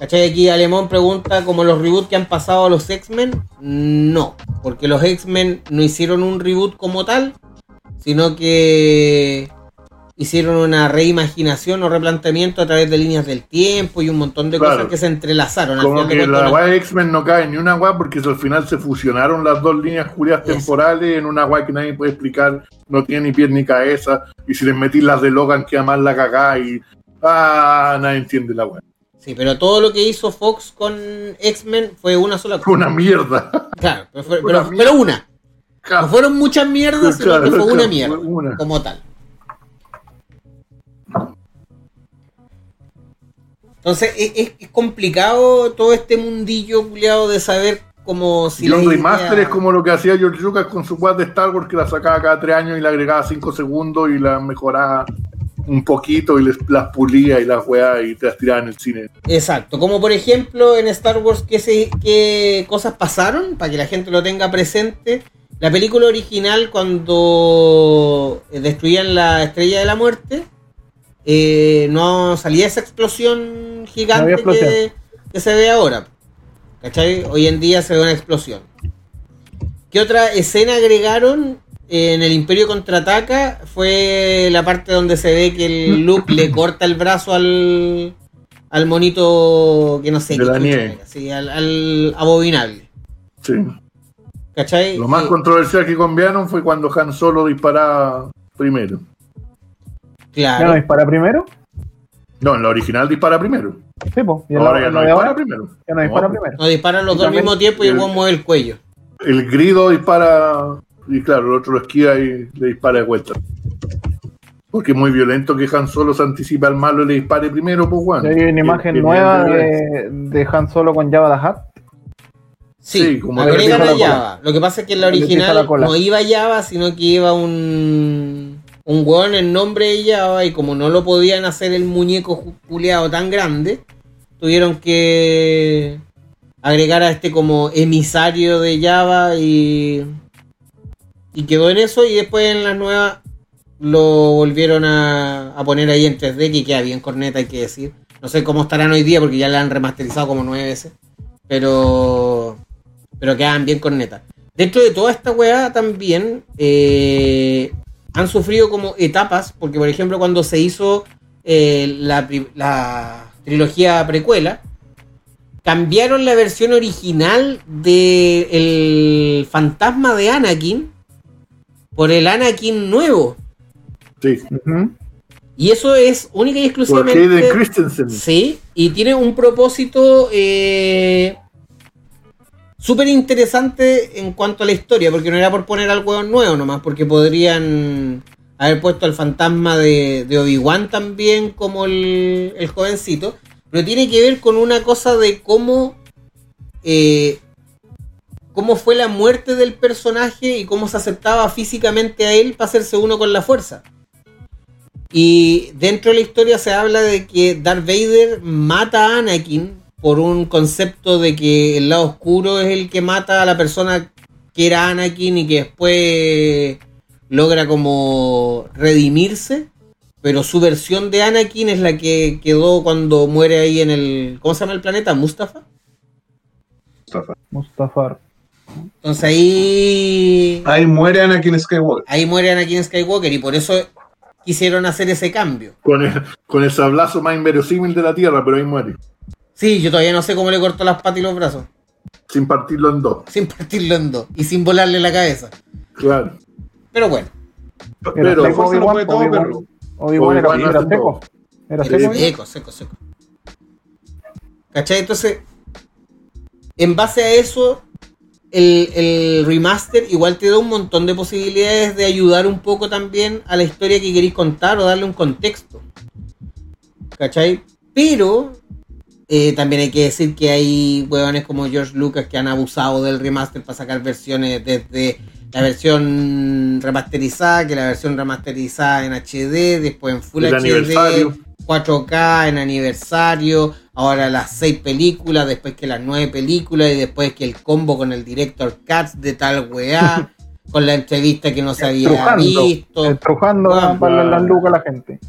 ¿Cachai? Aquí Alemón pregunta, como los reboots que han pasado a los X-Men, no, porque los X-Men no hicieron un reboot como tal, sino que hicieron una reimaginación o replanteamiento a través de líneas del tiempo y un montón de Claro. cosas que se entrelazaron. Al Como final que la weá de X-Men no cae ni una weá porque al final se fusionaron las dos líneas culias Eso. temporales en una weá que nadie puede explicar, no tiene ni pies ni cabeza, y si les metí las de Logan queda más la cagada y ah, nadie entiende la weá. Sí, pero todo lo que hizo Fox con X-Men fue una sola cosa. Fue una mierda. Claro, pero, fue- Una pero- mierda. pero una. No fueron muchas mierdas, sino Claro, que fue una mierda. una. Como tal. Entonces es, es- complicado todo este mundillo culiado de saber cómo si y la remaster es como lo que hacía George Lucas con su weá de Star Wars que la sacaba cada tres años y le agregaba cinco segundos y la mejoraba un poquito y les, las pulía y las weá y te las tiraba en el cine. Exacto, como por ejemplo en Star Wars qué, se, qué cosas pasaron, para que la gente lo tenga presente. La película original cuando eh, destruían la estrella de la muerte, eh, no salía esa explosión gigante. Que, que se ve ahora. ¿Cachai? Hoy en día se ve una explosión. ¿Qué otra escena agregaron en el Imperio Contraataca? Fue la parte donde se ve que el Luke le corta el brazo al, al monito que no sé De la nieve. era, sí, al, al abominable. Sí. ¿Cachai? Lo más controversial que cambiaron fue cuando Han Solo disparaba primero. ¿Ya no claro. dispara primero? No, en la original dispara primero. Sí, pues. ¿Y en Ahora la- ya no dispara ahora? primero. Ya no dispara No. primero. Nos disparan los dos al mismo tiempo y el el- mueve el cuello. El grido dispara y claro, el otro lo esquiva y le dispara de vuelta. Porque es muy violento que Han Solo se anticipe al malo y le dispare primero, pues bueno. Hay una imagen nueva de, de Han Solo con Java the Hutt. Sí, Sí, como agregan a. Java. Lo que pasa es que en la original la no iba Java, sino que iba un un weón en nombre de Java y como no lo podían hacer el muñeco ju- culeado tan grande, tuvieron que agregar a este como emisario de Java y y quedó en eso y después en las nuevas lo volvieron a, poner ahí en 3D que queda bien corneta hay que decir. No sé cómo estarán hoy día porque ya la han remasterizado como nueve veces. Pero pero quedan bien cornetas. Dentro de toda esta weá también eh, han sufrido como etapas, porque por ejemplo cuando se hizo eh, la trilogía precuela, cambiaron la versión original de el fantasma de Anakin por el Anakin nuevo. Sí. Y eso es única y Por exclusivamente... Hayden Christensen. Sí, y tiene un propósito eh, súper interesante en cuanto a la historia, porque no era por poner al hueón nuevo nomás, porque podrían haber puesto al fantasma de, de Obi-Wan también como el, el jovencito, pero tiene que ver con una cosa de cómo, eh, cómo fue la muerte del personaje y cómo se aceptaba físicamente a él para hacerse uno con la fuerza. Y dentro de la historia se habla de que Darth Vader mata a Anakin por un concepto de que el lado oscuro es el que mata a la persona que era Anakin y que después logra como redimirse. Pero su versión de Anakin es la que quedó cuando muere ahí en el... ¿Cómo se llama el planeta? Mustafa. Mustafa. Mustafar. Entonces ahí... Ahí muere Anakin Skywalker. Ahí muere Anakin Skywalker y por eso quisieron hacer ese cambio. Con el, con el sablazo más inverosímil de la Tierra, pero ahí muere. Sí, yo todavía no sé cómo le cortó las patas y los brazos. Sin partirlo en dos. sin partirlo en dos y sin volarle la cabeza. Claro. Pero bueno, Era Pero seco fuerza lo puede todo, pero- Obi-Wan era, era seco. Era seco, seco, seco. ¿Cachai? Entonces, en base a eso, el, el remaster igual te da un montón de posibilidades de ayudar un poco también a la historia que queréis contar o darle un contexto. ¿Cachai? Pero eh, también hay que decir que hay huevones como George Lucas que han abusado del remaster para sacar versiones desde la versión remasterizada, que la versión remasterizada en HD, después en Full El HD, aniversario. 4K en aniversario, ahora las 6 películas, después que las 9 películas y después que el combo con el director Katz de tal weá, con la entrevista que no se había Estrujando, visto. estrujando Bueno, para las lucas a la gente.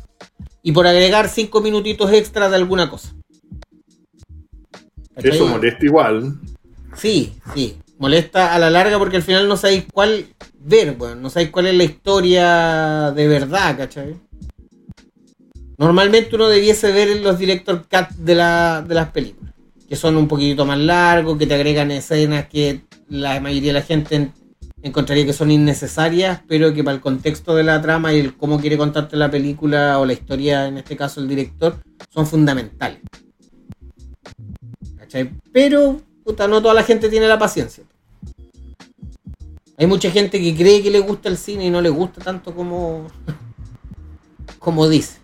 y por agregar cinco minutitos extra de alguna cosa. Eso molesta igual. Sí, sí. Molesta a la larga porque al final no sabéis cuál ver, bueno, no sabéis cuál es la historia de verdad, ¿cachai? Normalmente uno debiese ver los director cut de, la, de las películas, que son un poquitito más largos, que te agregan escenas que la mayoría de la gente en- encontraría que son innecesarias, pero que para el contexto de la trama y el cómo quiere contarte la película o la historia, en este caso el director, son fundamentales. ¿Cachai? Pero, puta, no toda la gente tiene la paciencia. Hay mucha gente que cree que le gusta el cine y no le gusta tanto como, como dice.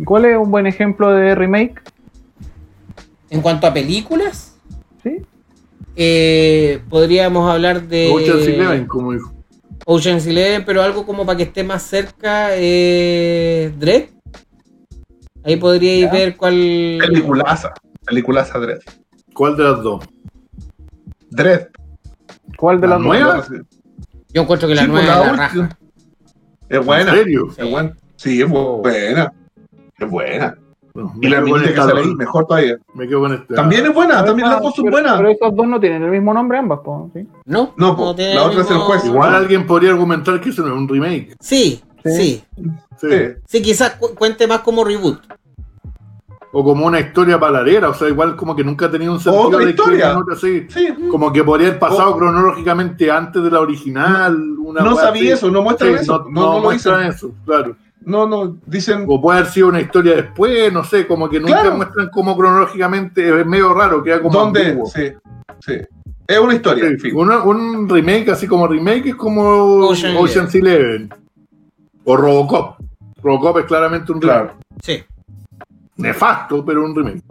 ¿Y ¿Cuál es un buen ejemplo de remake? En cuanto a películas, ¿Sí? eh, podríamos hablar de Ocean's Eleven, como dijo. Ocean's Eleven, pero algo como para que esté más cerca, eh, Dread. Ahí podríais Ya. ver cuál. Peliculaza. Peliculaza Dread. ¿Cuál de las dos? Dread. ¿Cuál de ¿La las nueva? dos? Yo encuentro que la Sí, nueva pues, es la raja. Es buena. ¿En serio? Sí. Es buena. Sí, es buena. Es buena. No, Y la minita que sale ahí, mejor todavía. Me quedo con este. También es buena, también las dos son Pero- buenas. Pero esos dos no tienen el mismo nombre ambas, po, ¿sí? No, No, po, tiene la otra es el juez. Igual alguien podría argumentar que eso no es un remake. Sí, Sí. sí. Sí. Sí. Sí, quizás cu- cuente más como reboot. O como una historia palarera, o sea, igual como que nunca ha tenido un sentido Otra de historia. Sí. Como que podría haber pasado O- cronológicamente antes de la original. Una No sabía así. eso, no muestran Sí, eso. No, No, no no lo muestran dicen. eso, claro. No, no, dicen. O puede haber sido una historia después, no sé, como que nunca Claro. muestran como cronológicamente, es medio raro, queda como ¿Dónde? Sí, sí. Es una historia, Sí, en fin. una- un remake así como remake es como Ocean Ocean's Eleven. O Robocop. Robocop es claramente un Claro. remake. Sí. Nefasto, pero un remake.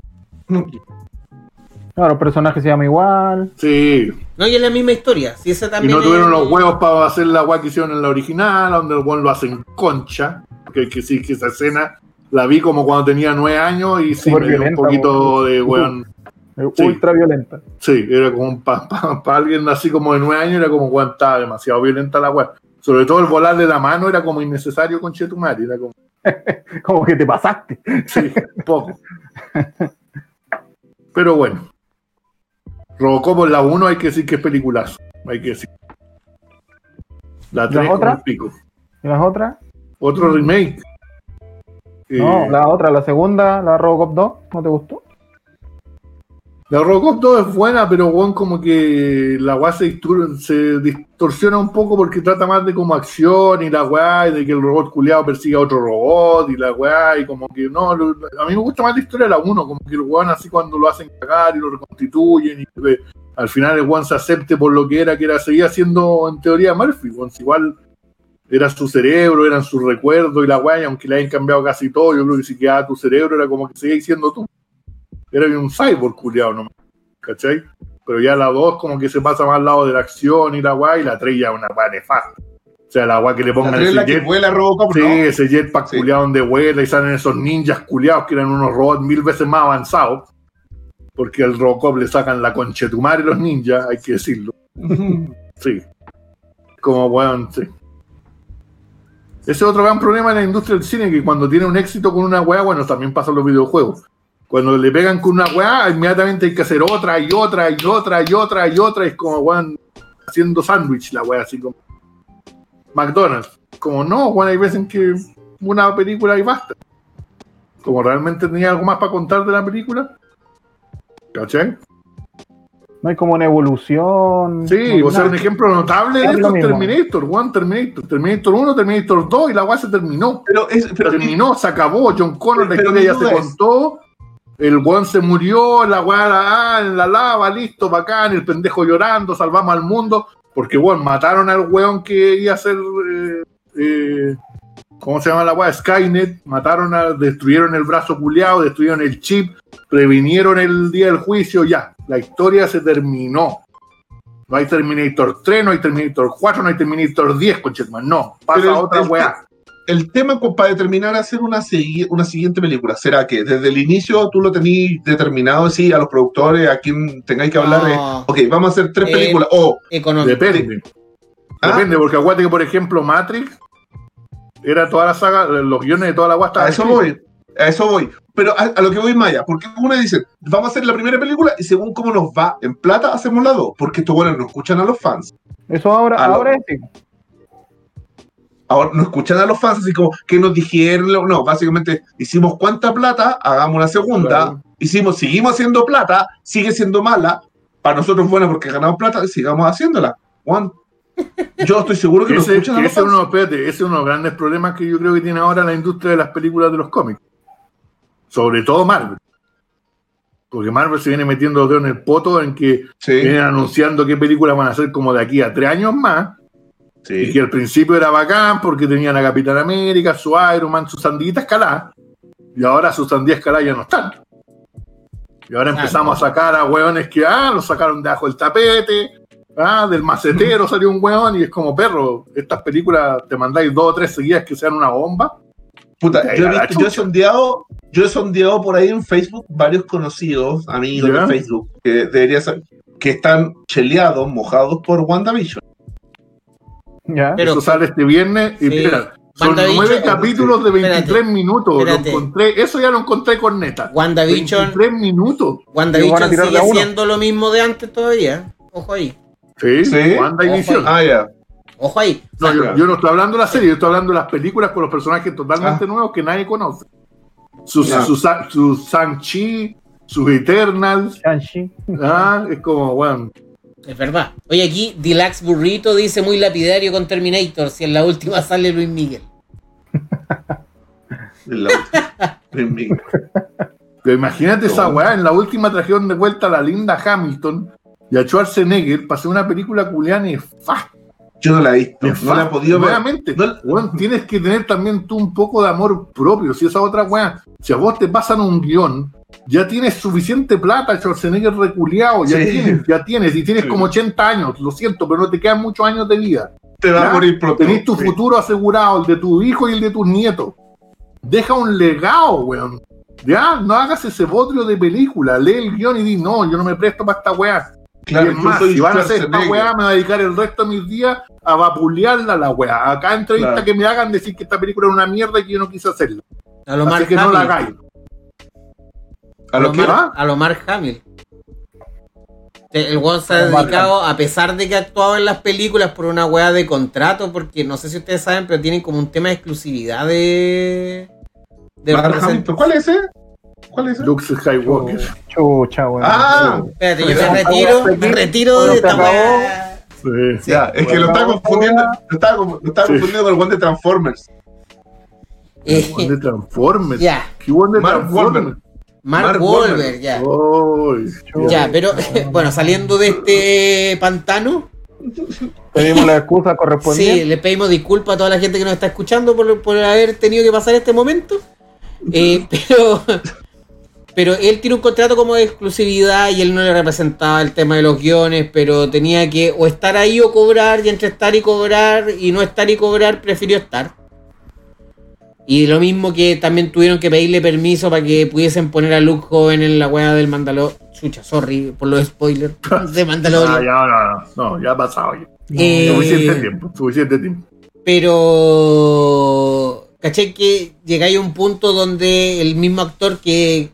Claro, el personaje se llama igual. Sí. No, y es la misma historia. Si esa Y también no tuvieron es- los huevos para hacer la guay que hicieron en la original, donde el buen lo hacen concha. Que, que sí, que esa escena la vi como cuando tenía nueve años y sí me dio un poquito weón. de weón. eh, Sí. Ultra violenta. Sí, era como para alguien así como de nueve años, era como weón, estaba demasiado violenta la weá. Sobre todo el volarle la mano era como innecesario con Chetumari, era como, Como que te pasaste. sí, un poco. Pero bueno. Robocop en la 1 hay que decir que es peliculazo. Hay que decir. La 3 como otra? el pico. ¿Y las otras? Otro remake. No, Eh, la otra, la segunda, la Robocop 2, ¿no te gustó? La Robocop 2 es buena, pero weón, como que la weá se, se distorsiona un poco porque trata más de como acción y la weá, y de que el robot culiado persigue a otro robot y la weá, y como que no, lo- a mí me gusta más la historia de la 1, como que el weón así cuando lo hacen cagar y lo reconstituyen y que al final el weón se acepte por lo que era, que era, seguía siendo en teoría Murphy, si igual era su cerebro, eran sus recuerdos y la weá, y aunque le hayan cambiado casi todo, yo creo que si quedaba tu cerebro era como que seguía siendo tú era un cyborg culiado nomás, ¿cachai? Pero ya la 2 como que se pasa más al lado de la acción y la guay, y la 3 ya una guay nefasta. O sea, la guay que le pongan ese la que jet, vuela Robocop, sí, ¿no? ese jetpack Sí. culiado donde vuela y salen esos ninjas culiados que eran unos robots mil veces más avanzados. Porque al Robocop le sacan la conchetumare los ninjas, hay que decirlo. Sí. Como weón, sí. Ese es otro gran problema en la industria del cine, que cuando tiene un éxito con una weá, bueno, también pasa en los videojuegos. Cuando le pegan con una weá, inmediatamente hay que hacer otra y otra y otra y otra y otra. Y es como, weón, haciendo sándwich la weá, así como McDonald's. Como no, weón, hay veces que una película y basta. Como realmente tenía algo más para contar de la película. ¿Cachai? No hay como una evolución. Sí, no, o sea, nada. un ejemplo notable de Es esto es. Terminator, One Terminator, Terminator 1, Terminator 2 y la weá se terminó. Pero es. Pero, terminó, se acabó, John Connor, la historia ya se contó, el weón se murió, la weá ah, en la lava, listo, bacán, el pendejo llorando, salvamos al mundo, porque weón, mataron al weón que iba a ser, eh, eh, ¿cómo se llama la weá? Skynet, mataron a, destruyeron el brazo culeado, destruyeron el chip, previnieron el día del juicio, ya, la historia se terminó. No hay Terminator 3, no hay Terminator 4, no hay Terminator 10, conchetman, no, pasa Pero otra el- weá. el tema para determinar hacer una, una siguiente película, ¿será que desde el inicio tú lo tenías determinado, sí, a los productores, a quien tengáis que hablar de, No. ok, vamos a hacer tres Eh, películas, o, Económico. Depende. Ah. Depende, porque acuérdate que, por ejemplo, Matrix era toda la saga, los guiones de toda la guasta. a eso voy, a eso voy. Pero a, a lo que voy Maya, porque una dice, vamos a hacer la primera película y según cómo nos va en plata, hacemos la dos, porque estos buenos no escuchan a los fans. Eso ahora, A lo- ahora es ahora no escuchan a los fans así como que nos dijeron, no, básicamente hicimos cuánta plata, hagamos una segunda, Claro. hicimos, seguimos haciendo plata, sigue siendo mala, para nosotros buena porque ganamos plata, sigamos haciéndola. Juan, yo estoy seguro que no Ese, escuchan a que los ese es fans. uno, espérate, ese es uno de los grandes problemas que yo creo que tiene ahora la industria de las películas de los cómics. Sobre todo Marvel. Porque Marvel se viene metiendo los dedos en el poto en que Sí, vienen anunciando qué películas van a hacer como de aquí a tres años más. Y sí. que al principio era bacán porque tenían a Capitán América, su Iron Man, su sandita escalada. Y ahora su sandía escalada ya no están. Y ahora empezamos a sacar a hueones que, ah, lo sacaron de abajo del tapete. Ah, del macetero salió un hueón y es como perro. Estas películas te mandáis dos o tres seguidas que sean una bomba. Puta, yo, he visto- yo he sondeado, yo he sondeado por ahí en Facebook varios conocidos, amigos de Facebook, que debería ser, que están cheleados, mojados por WandaVision. ¿Ya? Pero- Eso sale este viernes y Sí. mira, son nueve capítulos de 23 Espérate, minutos. Lo espérate. encontré, eso ya lo encontré con neta. WandaVision, 23 minutos. WandaVision sigue siendo lo mismo de antes todavía. Ojo ahí. Sí, Sí. WandaVision. Ojo Ah, ya. Ojo ahí. O No, sea, yo, yo no estoy hablando de la serie, yo estoy hablando de las películas con los personajes totalmente Ah. nuevos que nadie conoce. Sus, sus, sus Shang-Chi, sus Eternals, Shang-Chi. ah, es como, bueno, Es verdad. Oye, aquí Dilax Burrito dice muy lapidario con Terminator. Si en la última sale Luis Miguel. La última. Luis Miguel. pero imagínate esa weá, en la última trajeron de vuelta a la linda Hamilton y a Schwarzenegger para hacer una película culiana nefasta. Yo no la he visto, no la he podido ver. Nuevamente, No- weón, tienes que tener también tú un poco de amor propio. Si esa otra weá, si a vos te pasan un guion, ya tienes suficiente plata, Schwarzenegger reculeado, ya Sí. tienes, ya tienes, y tienes Sí. como 80 años, lo siento, pero no te quedan muchos años de vida. Te va a morir pronto. Tenés tu Sí. futuro asegurado, el de tu hijo y el de tus nietos. Deja un legado, weón. Ya, no hagas ese bodrio de película, lee el guion y di, no, yo no me presto para esta weá. Claro, y es yo más, soy si van a hacer esta weá, me voy a dedicar el resto de mis días a vapulearla la weá. Acá entrevista Claro. que me hagan decir que esta película es una mierda y que yo no quise hacerla. A lo Así Mark que no la hagáis. A lo que Mark- a lo Mark Hamill. El weón se ha dedicado, a pesar de que ha actuado en las películas por una weá de contrato, porque no sé si ustedes saben, pero tienen como un tema de exclusividad de. de ¿Cuál es ese? ¿Cuál es? Luke Skywalker. Chucha, weón. Ah, Espérate, yo me retiro, me retiro de esta weá. Sí. ya, es que lo estaba confundiendo, lo estaba, Sí. confundiendo con el one de Transformers. Eh, Juan de Transformers. ya, ¿Qué Juan de Mark Transformers? Mark, Mark Wahlberg, ya. Ya, pero bueno, saliendo de este pantano, Pedimos la excusa sí, correspondiente. le pedimos disculpas a toda la gente que nos está escuchando por, por haber tenido que pasar este momento. Eh, pero, pero él tiene un contrato como de exclusividad y él no le representaba el tema de los guiones, pero tenía que o estar ahí o cobrar, y entre estar y cobrar y no estar y cobrar, prefirió estar. Y lo mismo que también tuvieron que pedirle permiso para que pudiesen poner a Luke joven en la weá del Mandalor. Chucha, sorry por los spoilers de Ah, Mandalorian. ya, no, no, no, ya ha pasado. Ya. Eh, Suficiente tiempo, suficiente tiempo. Pero. ¿Caché que llegáis a un punto donde el mismo actor que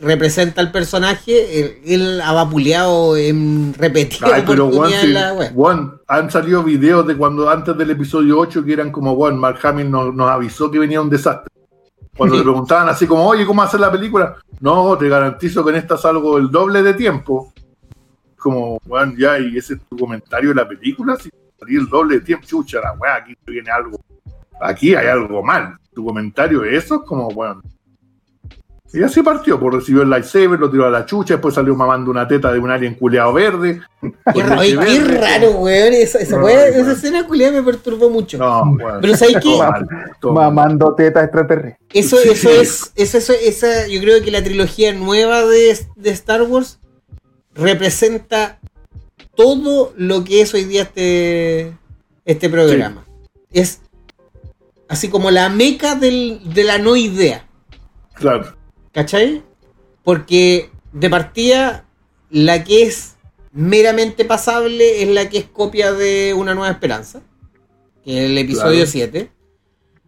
representa al personaje, él, ha vapuleado en repetidas Ay, pero Juan, oportunidades sí, la wea? Juan, han salido videos de cuando antes del episodio 8 que eran como, Juan, Mark Hamill nos, nos avisó que venía un desastre. Cuando le preguntaban así como, oye, ¿cómo hacer la película? No, te garantizo que en esta salgo el doble de tiempo. Como, Juan, ya, y ese es tu comentario de la película, si salí el doble de tiempo, chucha, la weá, aquí viene algo. Aquí hay algo mal. Tu comentario es eso, es como, bueno. Y así partió, por recibió el lightsaber, lo tiró a la chucha, después salió mamando una teta de un alien culeado verde. Qué, con ra- leche oye, qué verde. raro, weón. Esa, esa, No, wea- igual. esa escena culiada me perturbó mucho. No, bueno. Pero ¿sabes qué? Mamando teta extraterrestre. Eso, Sí. eso es, eso, eso, esa, yo creo que la trilogía nueva de, de Star Wars representa todo lo que es hoy día este, este programa. Es así como la meca del- de la no idea, Claro. ¿Cachai? Porque de partida, la que es meramente pasable es la que es copia de Una Nueva Esperanza, que es el episodio Claro. 7.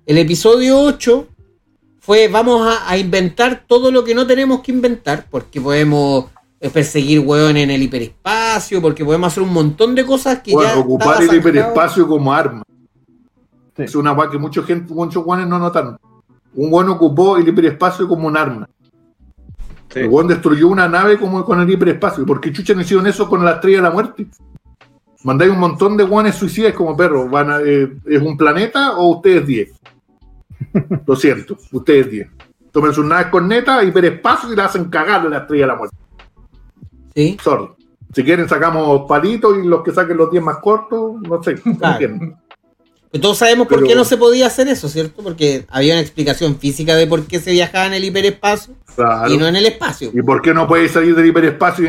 El episodio 8 fue vamos a, a inventar todo lo que no tenemos que inventar, porque podemos eh, perseguir hueón en el hiperespacio, porque podemos hacer un montón de cosas que Bueno, ya ocupar el hiperespacio como arma. Sí. Es una que mucha gente, muchos guanes no notaron. Un guan ocupó el hiperespacio como un arma. Sí. El guan destruyó una nave como con el hiperespacio. ¿Y por qué chucha no hicieron eso con la estrella de la muerte? Mandáis un montón de guanes suicidas como perros. Van a- eh, ¿Es un planeta o ustedes 10? Lo siento, ustedes 10. Tomen sus naves con neta, hiperespacio y la hacen cagar de la estrella de la muerte. Sí. Sorry. Si quieren sacamos palitos y los que saquen los 10 más cortos, no sé. Claro. Pero todos sabemos por qué no se podía hacer eso, ¿cierto? Porque había una explicación física de por qué se viajaba en el hiperespacio Claro. y no en el espacio. ¿Y por qué no puedes salir del hiperespacio y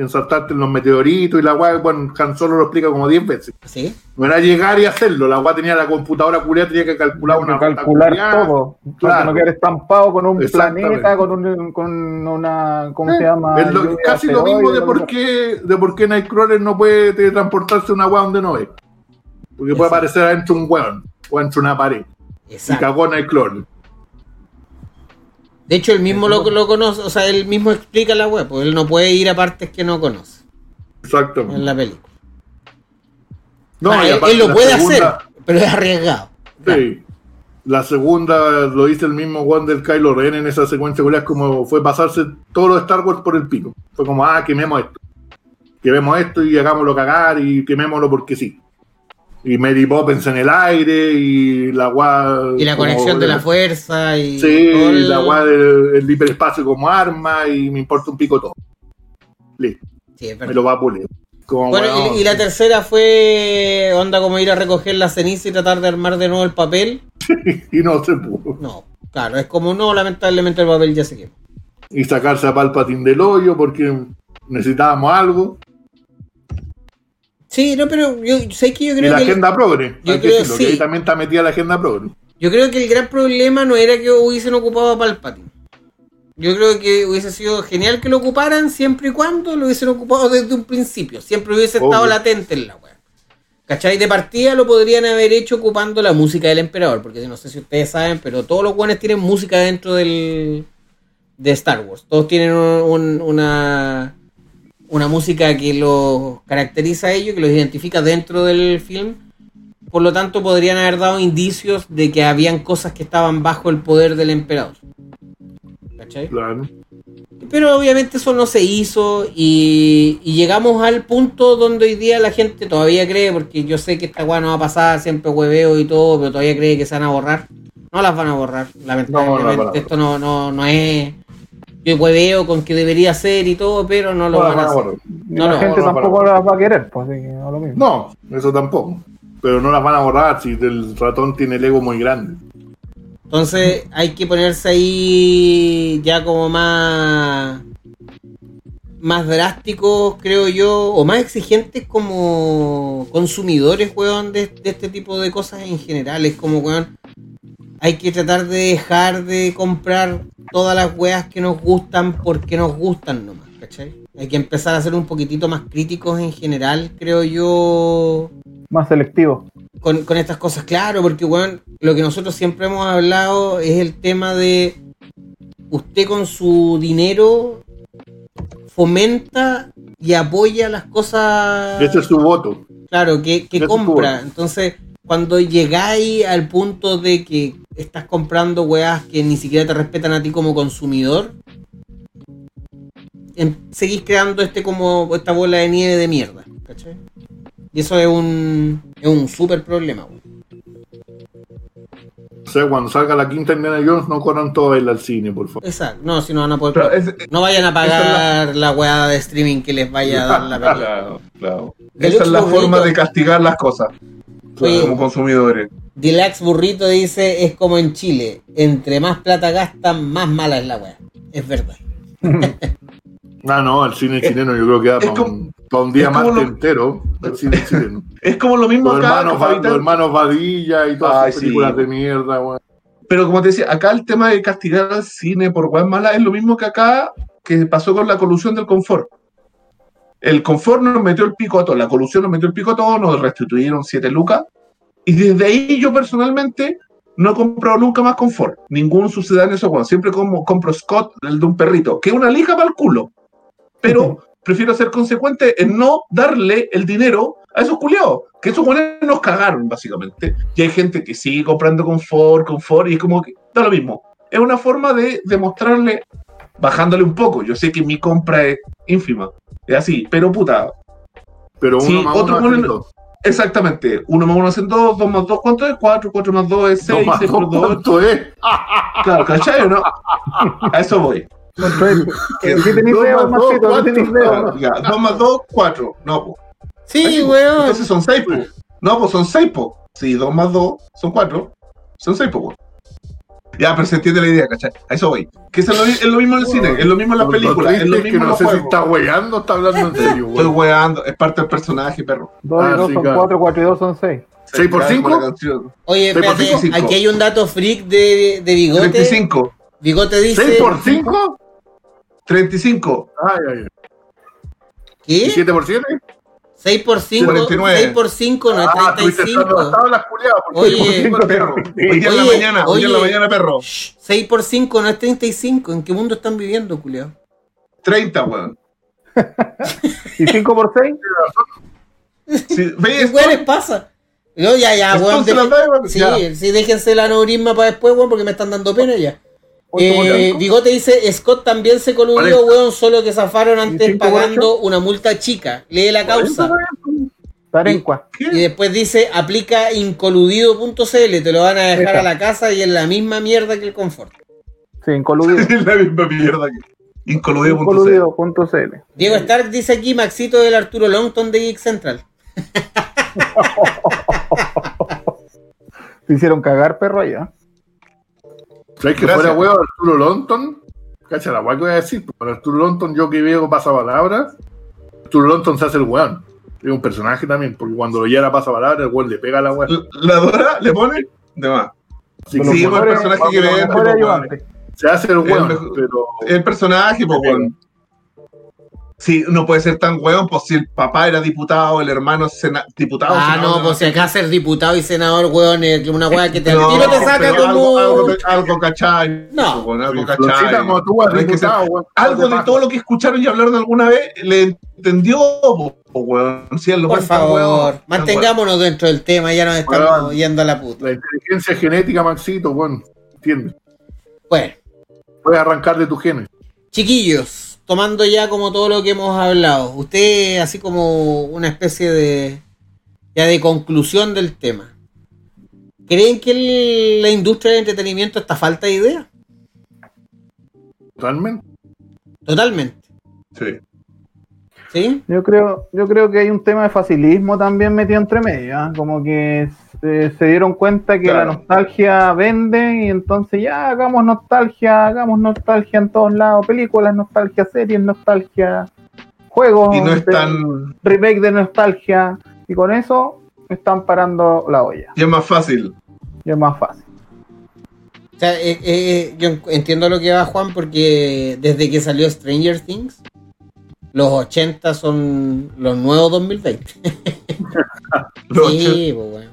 ensartarte en los meteoritos y la weá? Bueno, Han Solo lo explica como 10 veces. ¿Sí? No era llegar y hacerlo. La weá tenía la computadora culiada, tenía que calcular una calcular culiada. todo. Claro. Para no quedar estampado con un planeta, con, un, con una. ¿Cómo se Eh, llama? es lo- casi lo mismo de por qué, de por qué Nightcrawler no puede teletransportarse a una weá donde no ve. Porque puede Exacto. aparecer adentro un weón o adentro una pared. Y Exacto. cagó Nightcrawler. De hecho, él mismo lo, lo conoce, o sea, él mismo explica la web, porque él no puede ir a partes que no conoce Exactamente. en la película. No, Ah, y él, lo puede segunda- hacer, pero es arriesgado. Sí. La segunda lo dice el mismo Juan del Kylo Ren en esa secuencia culiá, como fue pasarse todo lo de Star Wars por el pico. Fue como, ah, quememos esto. Quememos esto y hagámoslo cagar y quemémoslo porque sí. Y Mary Poppins en el aire y la gua... Y la conexión de la fuerza y Sí, el- la gua del el hiperespacio como arma y me importa un pico todo. Listo, Sí, me lo va a pulir. Como, Bueno, y la tercera fue onda como ir a recoger la ceniza y tratar de armar de nuevo el papel. y no se pudo. No, claro, es como no, lamentablemente el papel ya se quemó. Y sacarse a Palpatine del hoyo porque necesitábamos algo. Sí, no, pero yo sé que yo Y creo la que el- agenda progre. yo creo decirlo, sí. que ahí también está metida la agenda progre. yo creo que el gran problema no era que hubiesen ocupado a Palpatine. Yo creo que hubiese sido genial que lo ocuparan siempre y cuando lo hubiesen ocupado desde un principio. Siempre hubiese estado latente en la web. ¿Cachai? De partida lo podrían haber hecho ocupando la música del emperador. Porque no sé si ustedes saben, pero todos los guanes tienen música dentro del de Star Wars. Todos tienen un- un- una, una música que los caracteriza a ellos, que los identifica dentro del film. Por lo tanto, podrían haber dado indicios de que habían cosas que estaban bajo el poder del emperador. ¿Cachai? Claro. Pero obviamente eso no se hizo y, y llegamos al punto donde hoy día la gente todavía cree, porque yo sé que esta weá no va a pasar, siempre hueveo y todo, pero todavía cree que se van a borrar. No las van a borrar, lamentablemente. No, no Esto no, no, no es... Yo hueveo con que debería ser y todo, pero no lo No la van a hacer. No, la no, gente tampoco las va a querer, pues así que no lo mismo. No, eso tampoco. Pero no las van a borrar si el ratón tiene el ego muy grande. Entonces hay que ponerse ahí ya como más más drásticos, creo yo, o más exigentes como consumidores, weón, de, de este tipo de cosas en general. Es como, weón, hay que tratar de dejar de comprar todas las weas que nos gustan porque nos gustan nomás, ¿cachai? Hay que empezar a ser un poquitito más críticos en general, creo yo, Más selectivo. con, con estas cosas, claro, porque bueno, lo que nosotros siempre hemos hablado es el tema de usted con su dinero fomenta y apoya las cosas Ese es su voto. claro que, compra. Entonces, cuando llegáis al punto de que estás comprando weas que ni siquiera te respetan a ti como consumidor, em- seguís creando este como esta bola de nieve de mierda, ¿cachai? Y eso es un es un súper problema. O sea, cuando salga la quinta Indiana Jones, no corran todo a ir al cine, por favor. Exacto. No, si no van a poder Pero es- no vayan a es pagar la weá de streaming que les vaya a dar la película. Claro, claro. Esa es la forma de castigar las cosas Oye, como consumidores. Deluxe Burrito dice, es como en Chile, entre más plata gastan, más mala es la weá. Es verdad. Ah, no, el cine chileno yo creo que da para como- un, pa' un día más lo- entero. El cine chileno. Es como lo mismo Los acá, hermanos, los hermanos Vadilla y todas Ay, esas sí. películas de mierda, weón. Pero como te decía, acá el tema de castigar al cine por weas malas es lo mismo que acá que pasó con la colusión del confort. El confort nos metió el pico a todos, la colusión nos metió el pico a todos, nos restituyeron 7 lucas. Y desde ahí yo personalmente no he comprado nunca más confort. Ningún sucedáneo eso, bueno, siempre como, compro Scott, el de un perrito, que es una lija para el culo. Pero prefiero ser consecuente en no darle el dinero a esos culiados. Que esos buenos nos cagaron, básicamente. Y hay gente que sigue comprando confort, confort, y es como que da lo mismo. Es una forma de demostrarle, bajándole un poco. Yo sé que mi compra es ínfima. Es así, pero puta, Pero uno Sí, más otro uno dos. exactamente. 1 más 1 hacen 2, 2 más 2, ¿cuánto es? 4, 4 más 2 es 6, Dos más 6 dos, por 2, ¿cuánto es? Claro, ¿cachai o no? A eso voy. Entonces, ¿Qué tenéis Dos más dos, Maxito? ¿Qué ¿cuánto? tenéis dedo? Claro, ya, 2 más 2, 4. No, po. Sí, Ahí, weón. Entonces son 6, po. No, pues son 6, po. Sí, 2 más 2 son 4. Son 6, po. po. Ya, pero se entiende la idea, ¿cachai? A eso voy. Que es lo, es lo mismo en el cine, es lo mismo en las películas, es lo es que mismo en no los sé si está weyando o está hablando en serio, Estoy weón. weando, es parte del personaje, perro. 2 Ah, y 2 sí, son claro. 4, 4 y 2 son 6. ¿Seis por Como cinco? la canción. Oye, Seis por espérate, aquí hay un dato freak de, de Bigote. 35. Bigote dice. ¿6 por 5? 35. Ay, ay, ay. ¿Y ¿Qué? 7 por 7? 6 por 5, 49. 6 por 5 no es Ah, tuviste 35. las tablas, culiao, Oye, por cinco- Perro. Hoy día en la Oye, mañana, hoy en la oye. mañana, perro. Shh, 6 por 5 no es 35. ¿En qué mundo están viviendo, culiao? 30, weón. ¿Y 5 por 6? Si ¿Qué weón les pasa? No, ya, ya, weón. Deje-. Sí, Ya. sí, déjense el aneurisma para después, weón, porque me están dando pena ya. Eh, Bigote dice, Scott también se coludió, weón, solo que zafaron antes pagando una multa chica. Lee la causa. Y después dice, aplica incoludido.cl, te lo van a dejar a la casa y es la misma mierda que el confort. Sí, incoludido. Es la misma mierda que. Incoludido.cl. Incoludido.cl. Diego Stark dice aquí, Maxito del Arturo Longton de Geek Central. Se hicieron cagar perro allá. ¿Sabes que fuera huevo Arturo Lonton? Cacha la hueá que voy a decir. Para Arturo Lonton, yo que veo pasapalabras, Arturo Lonton se hace el weón. Es un personaje también, porque cuando lo lleva pasapalabras, el weón le pega a la weá. La Dora le pone de más. Que los Sí, pues, el personaje que vende, mejores pues, se hace el weón, pero El personaje, pues, weón. Sí, no puede ser tan weón, pues si el papá era diputado, el hermano es sena- diputado. Ah, senador, no, pues si acá ser diputado y senador, weón, es una weá que te No, tiro te saca como... Algo, algo, algo cachai. No. Pues, algo cachai. como tú diputado, weón. algo de todo lo que escucharon y hablaron alguna vez le entendió, po, weón. Si él lo Por favor, weón. mantengámonos dentro del tema, ya nos estamos Weón. yendo a la puta. La inteligencia genética, Maxito, weón. ¿Entiendes? Bueno, Puedes arrancar de tus genes. chiquillos, tomando ya como todo lo que hemos hablado, usted así como una especie de ya de conclusión del tema. ¿Creen que el- la industria del entretenimiento está a falta de idea? Totalmente. Totalmente. Sí. ¿Sí? Yo creo, yo creo que hay un tema de facilismo también metido entre medio, ¿ah? como que se, se dieron cuenta que Claro. la nostalgia vende y entonces ya hagamos nostalgia, hagamos nostalgia en todos lados, películas, nostalgia, series, nostalgia, juegos, Y no es de- tan. remake de nostalgia y con eso están parando la olla, Y es más fácil. y es más fácil. O sea, eh, eh, yo entiendo lo que va Juan porque desde que salió Stranger Things, los 80 son los nuevos 2020. Los sí, pues bueno.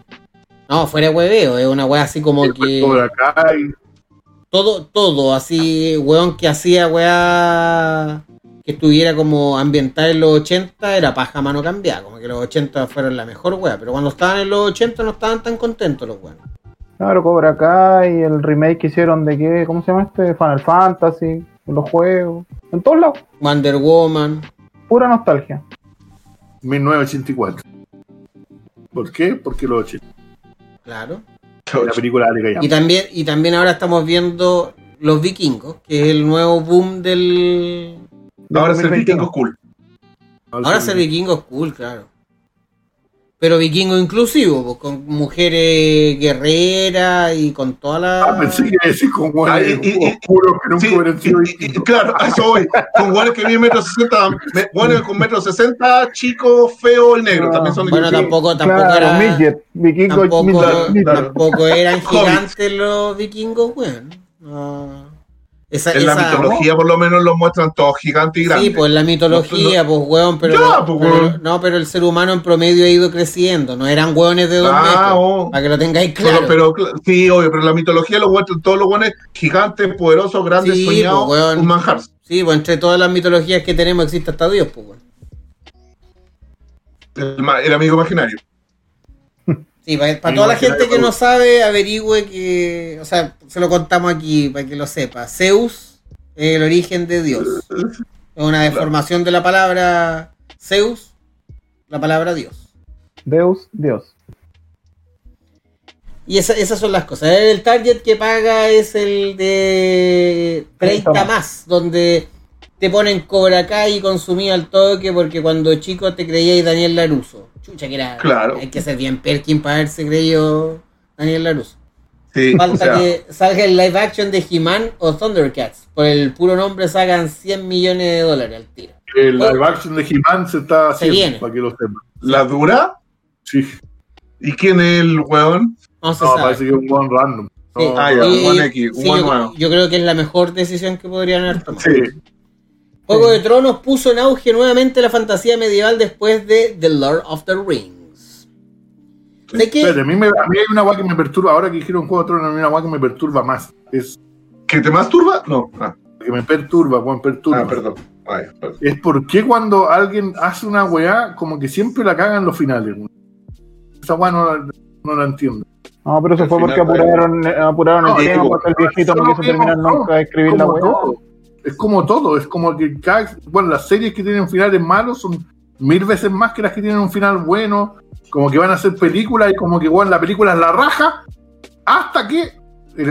No, fuera de hueveo, es una wea así como que todo, todo, así, weón que hacía weá que estuviera como ambientada en los 80 era paja mano cambiada, como que los 80 fueron la mejor weá, pero cuando estaban en los 80 no estaban tan contentos los weones. Claro, Cobra Kai y el remake que hicieron de qué, ¿cómo se llama este? Final Fantasy, los juegos, en todos lados, Wonder Woman, pura nostalgia. 1984. ¿Por qué? Porque los 80. Claro. La película de Y también, y también ahora estamos viendo Los Vikingos, que es el nuevo boom del. Ahora es el 2021. vikingo cool. Ahora ser vikingo es cool, claro. Pero vikingo inclusivo, pues, con mujeres guerreras y con toda la. Ah, pensé que decir con Ah, y- oscuros que nunca Sí, hubieran sido y- y- distintos. claro, a eso voy. Con guanes que miden metro sesenta, me- guanes con metro sesenta, chico, feo y negro. Ah, También son Bueno, tampoco, tampoco Claro, era. midget, vikingo Tampoco, midget, midget. tampoco eran gigantes los vikingos, weón. No. Esa, En la mitología, por lo menos, los muestran todos gigantes y grandes. Sí, pues en la mitología, pues weón, pero, Ya, pues, pero- no, pero el ser humano en promedio ha ido creciendo, no eran hueones de dos Ah, metros, oh. para que lo tengáis claro. pero, sí, obvio, pero en la mitología los muestran todos los guanes gigantes, poderosos, grandes, Sí, soñados, pues, weón. un manjar. Sí, pues entre todas las mitologías que tenemos existe hasta Dios, pues weón. El amigo imaginario. Sí, para, toda la gente que no sabe, averigüe que. O sea, se lo contamos aquí para que lo sepa. Zeus es el origen de Dios. Es una deformación de la palabra Zeus, la palabra Dios. Deus, Dios. Y esa- esas son las cosas. El target que paga es el de 30 30 más, donde te ponen Cobra Kai y consumí al toque porque cuando chico te creíais Daniel Laruso. Chucha, que era. Claro. Hay que ser bien Perkin para haberse creído Daniel Laruso. Sí, o Falta sea, que salga el live action de He-Man o Thundercats. Por el puro nombre sacan 100 millones de dólares al tiro. El live action de He-Man se está Se haciendo, viene. para que lo sepan. la dura. Sí. ¿Y quién es el weón? No se No, sabe. parece que es un buen random. Sí. No, Ah, ya, Y- un X, un sí, buen yo, yo creo que es la mejor decisión que podrían haber tomado. Sí. Juego de Tronos puso en auge nuevamente la fantasía medieval después de The Lord of the Rings. ¿De qué? Espérate, a mí, me- a mí hay una guay que me perturba. Ahora que dijeron Juego de Tronos, a mí hay una guay que me perturba más. Es ¿Que te masturba? No. Ah, que me perturba, Juan, perturba. ah, perdón. Ay, perdón. Es porque cuando alguien hace una weá, como que siempre la cagan los finales. Esa weá no, la- no la entiendo. No, pero eso fue porque apuraron, eh, apuraron No, el tema digo, porque el viejito no quiso terminar nunca de escribir Es la weá. todo. Es como todo. Es como que las series que tienen finales malos son mil veces más que las que tienen un final bueno. Como que van a hacer películas y como que bueno, la película es la raja hasta que.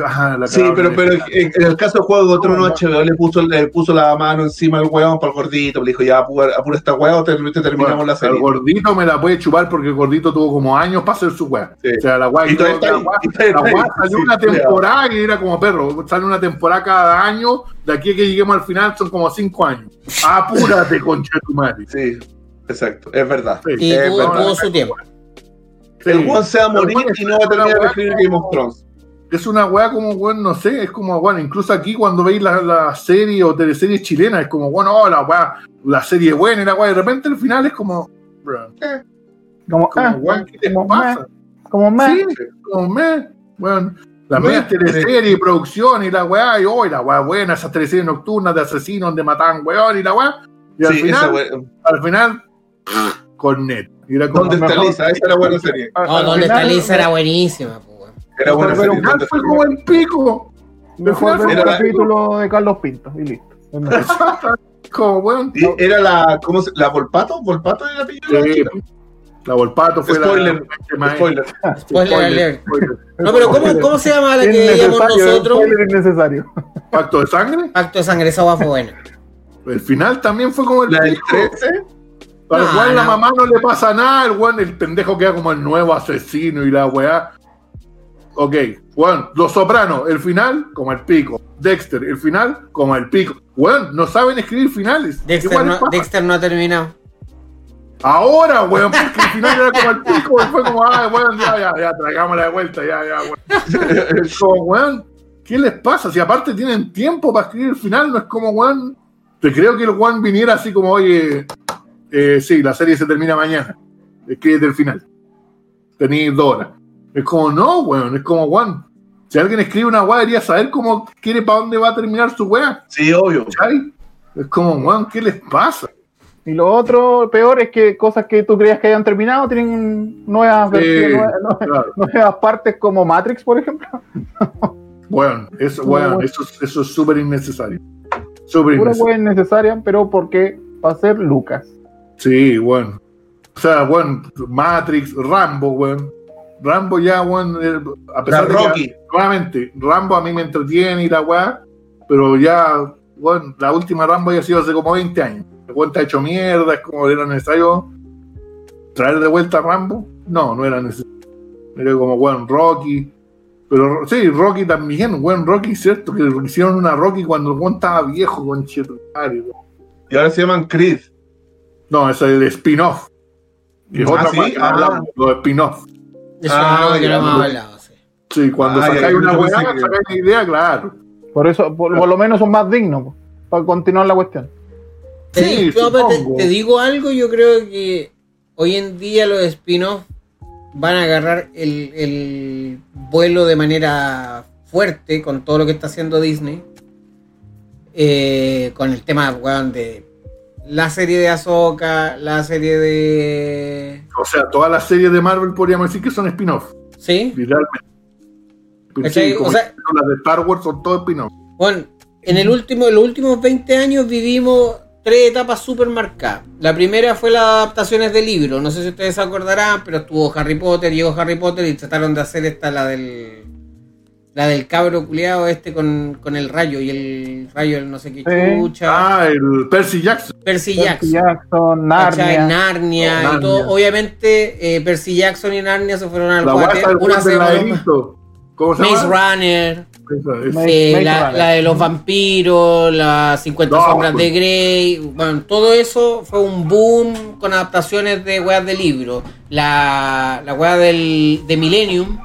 Ajá, la Sí, pero, en pero el en, en el caso de Juego de Tronos, HBO le puso, le puso la mano encima al weón para el gordito. Le dijo, ya, apura, apura esta weá o te, te terminamos Bueno, la serie. El gordito me la puede chupar porque el gordito tuvo como años para hacer su. Sí. O sea, la weá salió Sí, una temporada y era como perro. Sale una temporada cada año. De aquí a que lleguemos al final son como cinco años. Apúrate, concha de tu madre. Sí, exacto, es verdad. Sí. Y es tuvo, verdad. tuvo su tiempo. El Sí. weón se va a morir y no va a terminar de escribir Game of Thrones. Es una weá como, weón, no sé, es como, bueno, incluso aquí cuando veis la, la serie o teleseries chilenas, es como, bueno, oh, la weá, la serie es buena y la weá, de repente el final es como, bro, Como, como, ah, weón, ¿qué te como pasa? como más. Sí, como me, weón, la Me- media teleserie y producción y la weá, y hoy la weá buena, esas teleseries nocturnas de asesinos donde matan weón y la weá, y al Sí, final, al final, Cornet. Y era como, ¿Dónde está Lisa? Esa era buena serie. Al- No, al donde final, está Lisa era buenísima. Era buena Pero ¿Dónde fue como el pico. Mejor ver un capítulo de Carlos Pinto y listo. Como, Y Era la, ¿cómo se, la Volpato? ¿Volpato era la apellido la Sí, chica? la Volpato fue Spoiler, la... Spoiler. Spoiler alert. spoiler. No, pero ¿cómo, cómo se llama la que veíamos Innecesario, nosotros? spoiler innecesario. Pacto de sangre. Acto de sangre, esa fue buena. El final también fue como el La del pico. 13. Al No, weón la no. mamá no le pasa nada, el weón, el pendejo queda como el nuevo asesino y la weá. Ok, weón, Los Sopranos, el final, como el pico. Dexter, el final, como el pico. Weón, no saben escribir finales. ¿Qué Dexter weón no? Dexter no ha terminado. Ahora, weón, porque el final era como el pico, y fue como, ah, weón, ya, ya, ya, traigámosla de vuelta, ya, ya, weón. Es como, weón, ¿qué les pasa? Si aparte tienen tiempo para escribir el final, no es como, weón, te creo que el weón viniera así como, oye, eh, sí, la serie se termina mañana, escríbete el final. Tenéis dos horas. Es como, no, weón, es como, weón, si alguien escribe una weá, debería saber cómo quiere para dónde va a terminar su weá, Sí, obvio. ¿cachai? Es como, weón, ¿qué les pasa? Y lo otro peor es que cosas que tú creías que hayan terminado tienen nuevas Sí, versiones, nuevas, claro. nuevas partes como Matrix, por ejemplo. Bueno, eso, bueno, bueno. eso, eso es súper innecesario. Súper innecesario. wea innecesaria, pero porque va a ser Lucas. Sí, bueno. O sea, bueno, Matrix, Rambo, bueno. Rambo ya, bueno, a La pesar de que, Rocky. nuevamente, Rambo a mí me entretiene y la weá, pero ya, bueno, la última Rambo ya ha sido hace como 20 años. La cuenta hecho mierda, es como era necesario traer de vuelta a Rambo. No, no era necesario. Era como, bueno, Rocky. Pero sí, Rocky también, bueno, Rocky, cierto, que hicieron una Rocky cuando el weón estaba viejo, con Y ahora se llaman Creed. No, es el spin-off. Que es Ah, otra ¿sí? que Ah. hablamos, los spin-off. Eso Ah, que no hemos hablado. sí. Sí, cuando Ah, sacáis una que- sacáis la idea, claro. Por eso, por, por lo menos son más dignos, po, para continuar la cuestión. Te, Sí, digo, te- te digo algo, yo creo que hoy en día los spin-off van a agarrar el, el vuelo de manera fuerte con todo lo que está haciendo Disney. Eh, con el tema de la serie de Ahsoka, la serie de. O sea, todas las series de Marvel podríamos decir que son spin-off, ¿Sí? literalmente. Sí, como O sea- las de Star Wars son todos spin-off. Bueno, en el último, en los últimos 20 años vivimos tres etapas súper marcadas. La primera fue las adaptaciones de libros. No sé si ustedes se acordarán, pero estuvo Harry Potter, llegó Harry Potter y trataron de hacer esta, la del. La del cabro culiado este con, con el rayo y el rayo, el no sé qué Sí. chucha. Ah, el Percy Jackson. Percy Percy Jackson. Jackson. Narnia. Narnia y todo. Obviamente, eh, Percy Jackson y Narnia se fueron al del Una del se demoró más. laberinto. ¿Cómo se Maze llama? Runner. Esa, esa. Maze- Eh, Maze la, Runner. la de los vampiros, las 50 No, sombras pues. de Grey, bueno, todo eso fue un boom con adaptaciones de weas de libros. La, la wea del, de Millennium,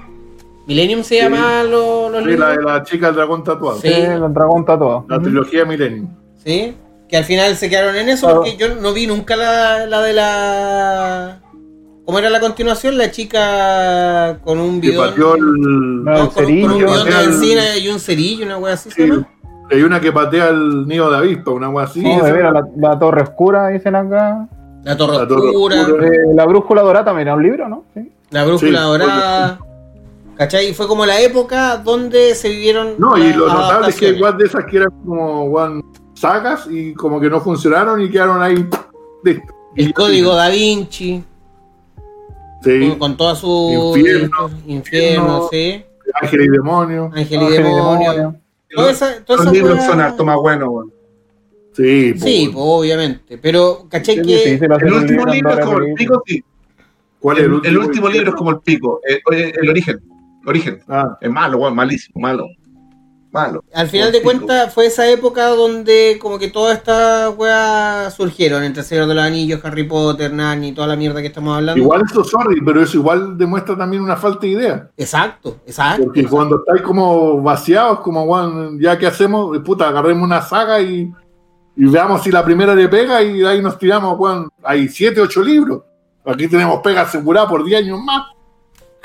Millennium se Sí. llama lo- los Sí, libros, la de la chica del dragón tatuado. Sí. Sí, el dragón tatuado. La trilogía Millennium. ¿sí? Que al final se quedaron en eso Claro. porque yo no vi nunca la, la de la... ¿Cómo era la continuación? La chica con un Que bidón... pateó el. No, no, el con, con un cerillo, bidón de benzina y un cerillo, una wea así. ¿se Sí, hay una que patea el nido de avispa, una agua así. No, de veras, la, la torre oscura, dicen acá. La Torre La Torre Oscura. Oscura. Eh, la brújula dorada también era un libro, ¿no? Sí. La brújula Sí, dorada. ¿Cachai? Y fue como la época donde se vivieron. No, y lo notable es que igual de esas que eran como one, sagas y como que no funcionaron y quedaron ahí. Listo. El código da Vinci, Sí, con, con toda su. Infierno, Infierno, sí. Ángel y demonio. Ángel y demonio. demonio. Toda esa, toda Los esa libros son harto más buenos, weón. Sí, Sí, po. pues, obviamente. Pero, ¿cachai? Sí, que El último libro es como el pico, sí. ¿Cuál es El, el último libro es como el pico. El, el origen. Origen. Ah, Es malo, weón, malísimo, malo. Malo. al final de cuentas fue esa época donde como que todas estas weas surgieron. Entre el Señor de los Anillos, Harry Potter, Narnia y toda la mierda que estamos hablando. igual eso, sorry, pero eso igual demuestra también una falta de idea. Exacto, exacto. Porque cuando estáis como vaciados, como, bueno, ya que hacemos, puta, agarremos una saga y, y veamos si la primera le pega y ahí nos tiramos, weón, hay 7, 8 libros. Aquí tenemos pega asegurada por 10 años más.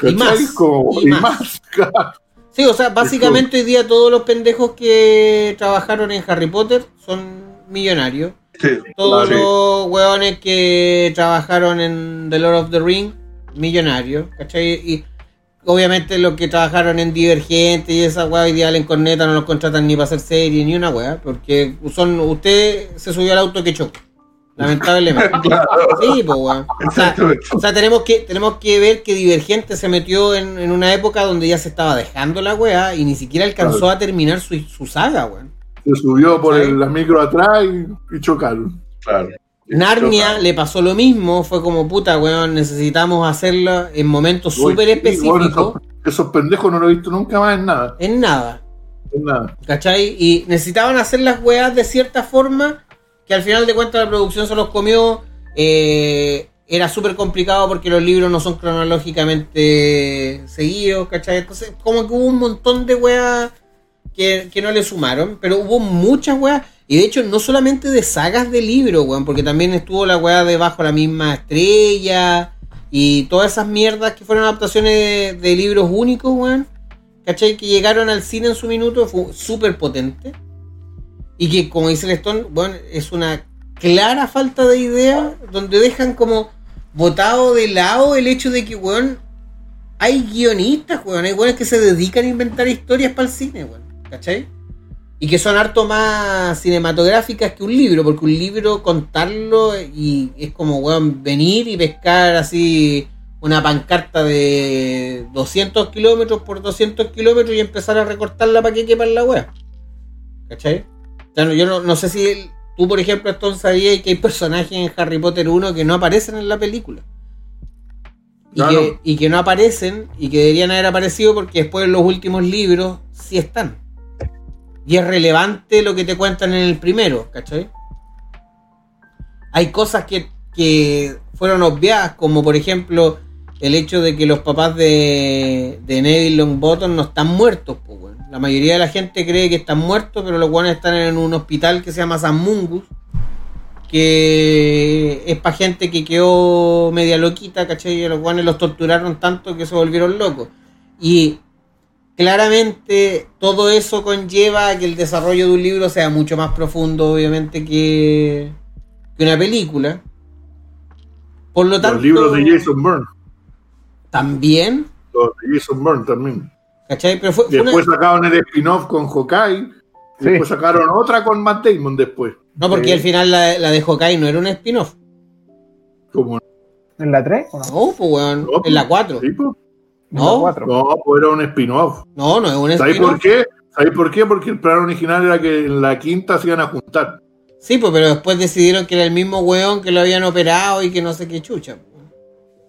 Y más. Como- y y más. más. Sí, o sea, básicamente hoy día todos los pendejos que trabajaron en Harry Potter son millonarios. Sí. Todos los hueones que trabajaron en The Lord of the Ring, millonarios, ¿cachai? Y obviamente los que trabajaron en Divergente y esa hueá hoy día en corneta no los contratan ni para hacer serie ni una hueá, porque son usted se subió al auto que chocó. Lamentablemente. Claro. Sí, pues weón. O sea, o sea, tenemos que, tenemos que ver que Divergente se metió en, en una época donde ya se estaba dejando la weá y ni siquiera alcanzó a terminar su, su saga, weón. Se subió por el, la micro atrás y, y chocaron. Claro. Narnia le pasó lo mismo, fue como puta, weón, necesitamos hacerlo en momentos súper sí, específicos, bueno, esos, esos pendejos no lo he visto nunca más en nada. en nada, En nada. ¿cachai? Y necesitaban hacer las weas de cierta forma que al final de cuentas la producción se los comió. eh, era súper complicado porque los libros no son cronológicamente seguidos, ¿cachai? Entonces, como que hubo un montón de weas que, que no le sumaron, pero hubo muchas weas. Y de hecho, no solamente de sagas de libros, weón, porque también estuvo la wea de Bajo la misma estrella y todas esas mierdas que fueron adaptaciones de, de libros únicos, weón. ¿Cachai? Que llegaron al cine en su minuto, fue súper potente. Y que, como dice el Stone, bueno, es una clara falta de idea donde dejan como botado de lado el hecho de que, weón, hay guionistas, weón, hay weones que se dedican a inventar historias para el cine, weón, ¿cachai? Y que son harto más cinematográficas que un libro, porque un libro contarlo y es como, weón, venir y pescar así una pancarta de 200 kilómetros por 200 kilómetros y empezar a recortarla para que quepa la wea. ¿Cachai? Yo no, no sé si tú, por ejemplo, Stone sabías que hay personajes en Harry Potter 1 que no aparecen en la película. Y, Claro. que, y que no aparecen y que deberían haber aparecido porque después en los últimos libros sí están. Y es relevante lo que te cuentan en el primero, ¿cachai? Hay cosas que, que fueron obviadas, como por ejemplo el hecho de que los papás de, de Neville Longbottom no están muertos. Pues. La mayoría de la gente cree que están muertos, pero los guanes están en un hospital que se llama San Mungus, que es para gente que quedó media loquita, ¿cachai? Y los guanes los torturaron tanto que se volvieron locos. Y claramente todo eso conlleva a que el desarrollo de un libro sea mucho más profundo, obviamente, que, que una película. Por lo tanto, Los libros de Jason Bourne. también, Los de Jason Bourne también. ¿Cachai? Pero fue, fue una- Después sacaron el spin-off con Hawkeye. Sí. Después sacaron otra con Matt Damon después. No, porque Sí. al final la, la de Hawkeye no era un spin-off. Como, ¿En la 3 o no? No, pues weón, No, en la 4. ¿sí, po? En No. la 4. No, pues era un spin-off. No, no es un ¿Sabéis por spin-off. qué? ¿Sabéis por qué? Porque el plan original era que en la quinta se iban a juntar. Sí, pues, pero después decidieron que era el mismo weón que lo habían operado y que no sé qué chucha.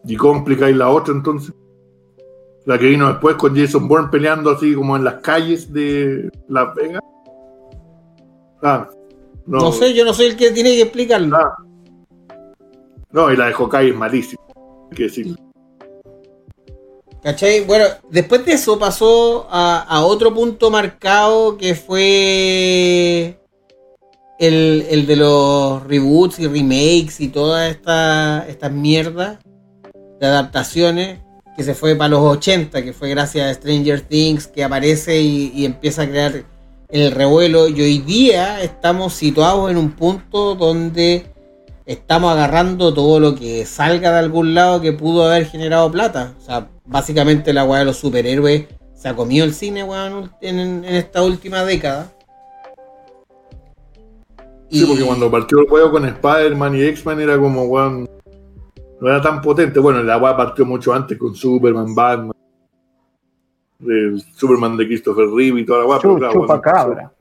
Y complicáis la otra entonces. La que vino después con Jason Bourne peleando así como en las calles de Las Vegas. Ah, no, No sé, yo no soy el que tiene que explicarlo. Ah. No, y la de Hawkeye es malísima. Hay que decirlo. ¿Cachai? Bueno, después de eso pasó a, a otro punto marcado que fue el, el de los reboots y remakes y todas estas estas mierdas de adaptaciones que se fue para los 80, que fue gracias a Stranger Things que aparece y, y empieza a crear el revuelo. Y hoy día estamos situados en un punto donde estamos agarrando todo lo que salga de algún lado que pudo haber generado plata. O sea, básicamente la weá de los superhéroes se ha comido el cine, weón, en, en esta última década. Sí, porque cuando partió el juego con Spider-Man y X-Men era como, weón, no era tan potente. Bueno, la weá partió mucho antes con Superman, Batman, el Superman de Christopher Reeve y toda la weá. pero Chu- claro, chupa cuando empezó- cabra.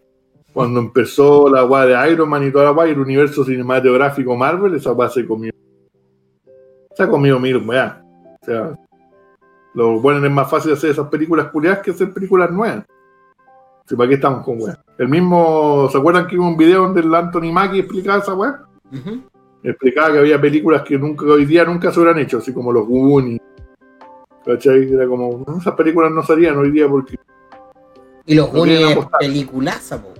Cuando empezó la weá de Iron Man y toda la weá, y el universo cinematográfico Marvel, esa weá se comió. Se ha comido mil weá. O sea, lo bueno es más fácil hacer esas películas culiadas que hacer películas nuevas. Sí, ¿Para qué estamos con weá? El mismo, ¿se acuerdan que hubo un video donde el Anthony Mackie explicaba esa weá? Ujú. explicaba que había películas que nunca hoy día nunca se hubieran hecho, así como los Goonies. ¿Cachai? Era como, "No, esas películas no salían hoy día porque Y los No Goonies peliculaza, po.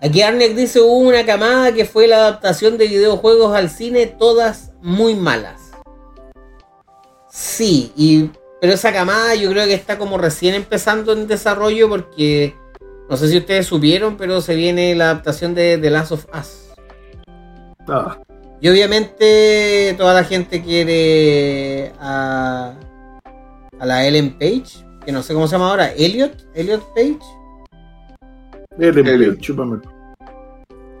Aquí Arnek dice hubo una camada que fue la adaptación de videojuegos al cine, todas muy malas. Sí, y pero esa camada yo creo que está como recién empezando en desarrollo porque no sé si ustedes supieron, pero se viene la adaptación de The Last of Us. Ah, Y obviamente toda la gente quiere a, a la Ellen Page, que no sé cómo se llama ahora, Elliot, Elliot Page. Ellen. Page, chúpame.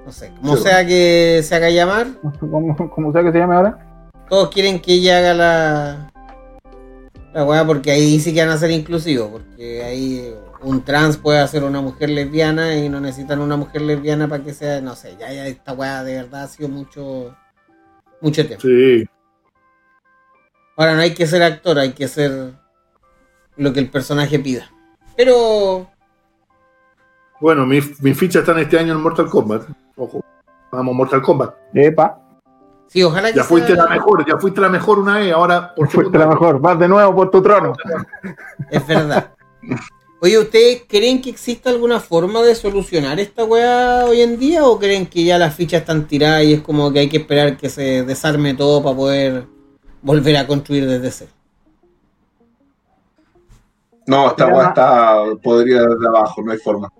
No sé, como Sí, sea que se haga llamar, ¿Cómo, cómo sea que se llame ahora? todos quieren que ella haga la, la weá porque ahí sí que van a ser inclusivos, porque ahí un trans puede hacer una mujer lesbiana y no necesitan una mujer lesbiana para que sea, no sé, ya, ya esta weá de verdad ha sido mucho, mucho tiempo. Sí, Ahora no hay que ser actor, hay que ser lo que el personaje pida. Pero bueno, mi, mi ficha está en este año en Mortal Kombat. Ojo, vamos Mortal Kombat. Epa, sí, ojalá que Ya fuiste sea- la mejor, ya fuiste la mejor una vez, ahora por fuiste la mejor. Vas de nuevo por tu trono. Es verdad. Oye, ¿ustedes creen que existe alguna forma de solucionar esta weá hoy en día o creen que ya las fichas están tiradas y es como que hay que esperar que se desarme todo para poder volver a construir desde cero? No, esta weá está podrida desde abajo, no hay forma.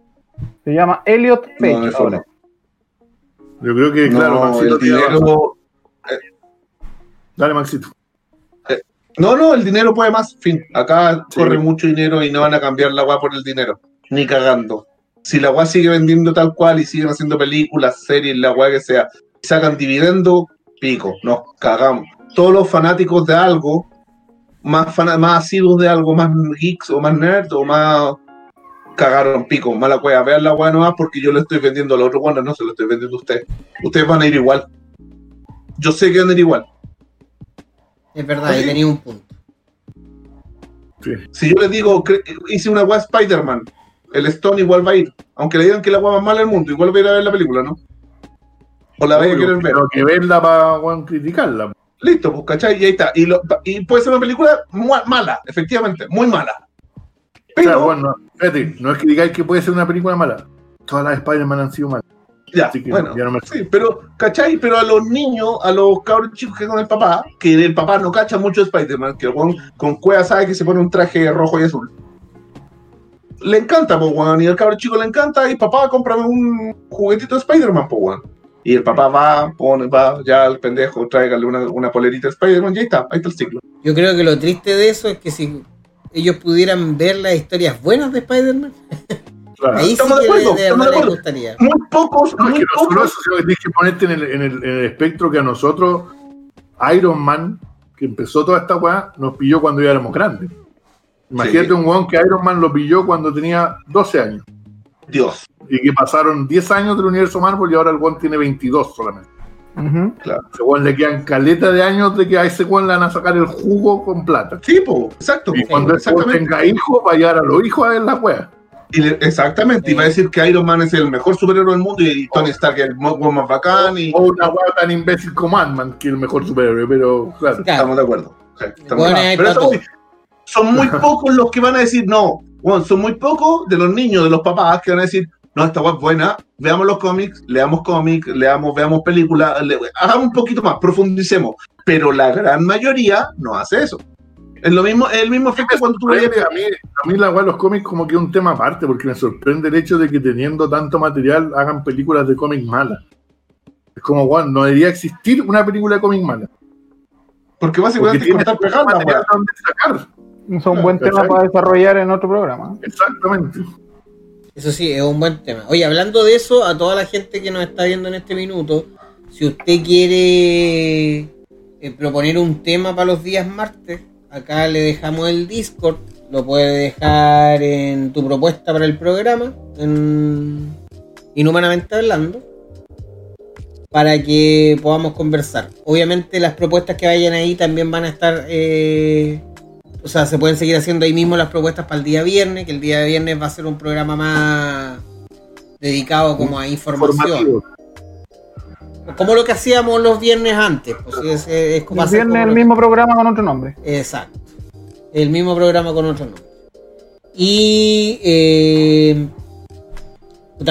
Se llama Elliot Page. No, no hay forma. Yo creo que, claro, Maxito el dinero. Dale, Maxito. No, no, el dinero puede más. Fin, acá Sí. corre mucho dinero y no van a cambiar la weá por el dinero. Ni cagando. Si la weá sigue vendiendo tal cual y siguen haciendo películas, series, la weá que sea, y sacan dividendo, pico, nos cagamos. Todos los fanáticos de algo, más, fana- más asiduos de algo, más geeks o más nerd o más cagaron pico, mala wea, vean la wea nomás porque yo le estoy vendiendo a los otros bueno, no se lo estoy vendiendo a ustedes. Ustedes van a ir igual. Yo sé que van a ir igual. Es verdad, ahí tenía un punto. Sí. Si yo les digo, hice una weá Spider-Man, el Stone igual va a ir. Aunque le digan que la weá más mala del mundo, igual va a ir a ver la película, ¿no? O la vaya a querer ver. Pero que verla para criticarla. Listo, pues, ¿cachai? Y ahí está. Y, lo- y puede ser una película mala, efectivamente, muy mala. O Pero, sea, bueno, fíjate, no es que digáis que puede ser una película mala. Todas las Spider-Man han sido malas. Ya, bueno. ya no me Sí, pero, ¿cachai? Pero a los niños, a los cabros chicos que con el papá, que el papá no cacha mucho de Spider-Man, que el weón con cueva sabe que se pone un traje rojo y azul. Le encanta, pues, weón, y al cabro chico le encanta, y papá, cómprame un juguetito de Spider-Man, pues, weón. Y el papá va, pone, va, ya el pendejo, tráigale una, una polerita de Spider-Man, y ahí está, ahí está el ciclo. Yo creo que lo triste de eso es que si ellos pudieran ver las historias buenas de Spider-Man, Claro. ahí sí Estamos de que acuerdo, de estamos de les acuerdo. gustaría. Muy pocos, No, es muy que nosotros pocos. eso tienes que ponerte en el, en, el, en el espectro que a nosotros, Iron Man, que empezó toda esta weá, nos pilló cuando ya éramos grandes. Imagínate Sí. un weón que Iron Man lo pilló cuando tenía 12 años. Dios, Y que pasaron 10 años del universo Marvel y ahora el weón tiene 22 solamente. Ujú. claro. A ese weón le quedan caleta de años de que a ese weón le van a sacar el jugo con plata. Sí, po, exacto. Y cuando ese weón exactamente. tenga hijos, va a llevar a los hijos a ver la weá. Y le- exactamente, y va a decir que Iron Man es el mejor superhéroe del mundo y Tony Stark es el más bacán y O una weá tan imbécil como Ant-Man, que es el mejor superhéroe, pero claro. Claro. estamos de acuerdo. Sí, estamos Bueno, de hay acuerdo. Pero eso sí, son muy pocos los que van a decir no. Bueno, son muy pocos de los niños, de los papás que van a decir, no, esta web es buena, veamos los cómics, leamos cómics, leamos, veamos películas, le- hagamos un poquito más, profundicemos. Pero la gran mayoría no hace eso. Es lo mismo, es el mismo efecto cuando tú veías a mí, a mí la weá de los cómics como que es un tema aparte, porque me sorprende el hecho de que teniendo tanto material hagan películas de cómics malas. Es como, weón, no debería existir una película de cómics mala. Porque Porque básicamente es cortar tanto pegando, material donde sacar. Es un buen ¿cachai? tema para desarrollar en otro programa. Exactamente. Eso sí, es un buen tema. Oye, hablando de eso, a toda la gente que nos está viendo en este minuto, si usted quiere eh, proponer un tema para los días martes, acá le dejamos el Discord, lo puede dejar en tu propuesta para el programa, en Inhumanamente Hablando, para que podamos conversar. Obviamente las propuestas que vayan ahí también van a estar... eh, o sea, se pueden seguir haciendo ahí mismo las propuestas para el día viernes, que el día viernes va a ser un programa más dedicado como a información. Como lo que hacíamos los viernes antes. Pues, es, es como El hacer viernes como el lo- mismo programa con otro nombre. Exacto. El mismo programa con otro nombre. Y eh,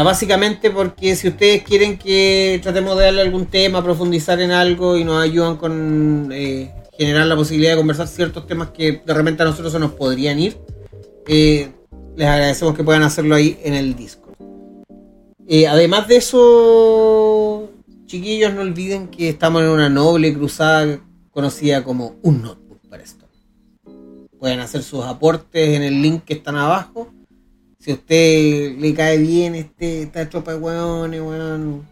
básicamente porque si ustedes quieren que tratemos de darle algún tema, profundizar en algo y nos ayudan con eh, generar la posibilidad de conversar ciertos temas que de repente a nosotros se nos podrían ir, eh, les agradecemos que puedan hacerlo ahí en el Discord. Eh, además de eso, chiquillos, no olviden que estamos en una noble cruzada conocida como un notebook para esto. Pueden hacer sus aportes en el link que están abajo. Si a usted le cae bien este, esta tropa de hueones, weón,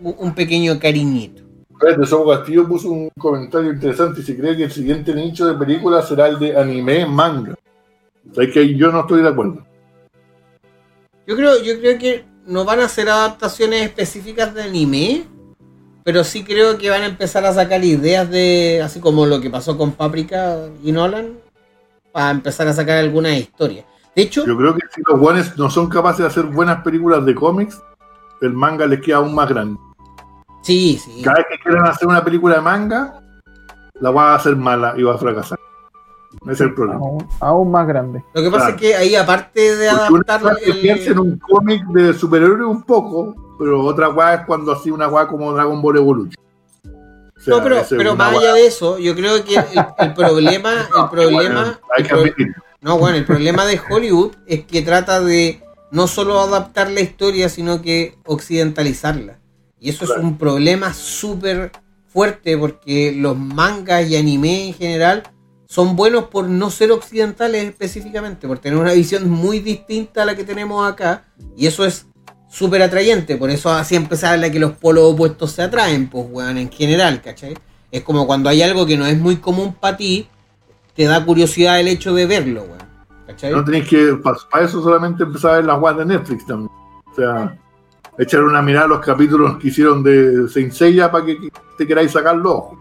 un pequeño cariñito. Espérate, Sobo Castillo puso un comentario interesante y se cree que el siguiente nicho de películas será el de anime manga. O sea, que ahí yo no estoy de acuerdo. Yo creo, yo creo que no van a hacer adaptaciones específicas de anime, pero sí creo que van a empezar a sacar ideas de, así como lo que pasó con Paprika y Nolan, para empezar a sacar algunas historias. De hecho, Yo creo que si los guanes no son capaces de hacer buenas películas de cómics, el manga les queda aún más grande. sí, sí. Cada vez que quieran hacer una película de manga, la va a hacer mala y va a fracasar. Ese es el problema. Aún, aún más grande. Lo que pasa Claro. es que ahí, aparte de adaptar piensa en un cómic de superhéroe un poco, pero otra weá es cuando hacía una weá como Dragon Ball Evolution. O sea, No, pero, pero más allá de eso, yo creo que el, el problema, el problema, Bueno, hay el que no, bueno, el problema de Hollywood es que trata de no solo adaptar la historia, sino que occidentalizarla. Y eso Claro. es un problema súper fuerte porque los mangas y anime en general son buenos por no ser occidentales específicamente, por tener una visión muy distinta a la que tenemos acá. Y eso es súper atrayente, por eso siempre se habla que los polos opuestos se atraen, pues, weón, en general, ¿cachai? Es como cuando hay algo que no es muy común para ti, te da curiosidad el hecho de verlo, weón. ¿Cachai? No tenéis que, para eso solamente empezar a ver las weas de Netflix también. O sea, echar una mirada a los capítulos que hicieron de Saint para que te queráis sacar los ojos.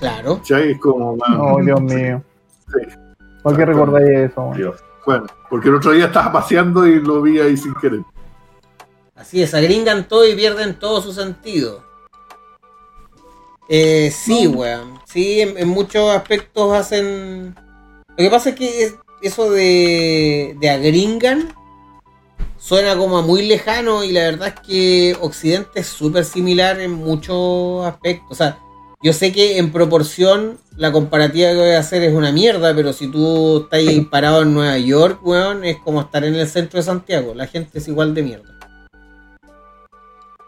Claro. ¿Cachai? Es como, bueno, Oh, Dios mío. Sí. ¿Por qué recordáis eso? Dios. bueno, porque el otro día estaba paseando y lo vi ahí sin querer. Así es, agringan todo y pierden todo su sentido. Eh, sí, weón. Sí, en, en muchos aspectos hacen. Lo que pasa es que es- eso de, de agringan suena como a muy lejano y la verdad es que Occidente es súper similar en muchos aspectos. O sea, yo sé que en proporción la comparativa que voy a hacer es una mierda, pero si tú estás ahí parado en Nueva York, weón, es como estar en el centro de Santiago. La gente es igual de mierda.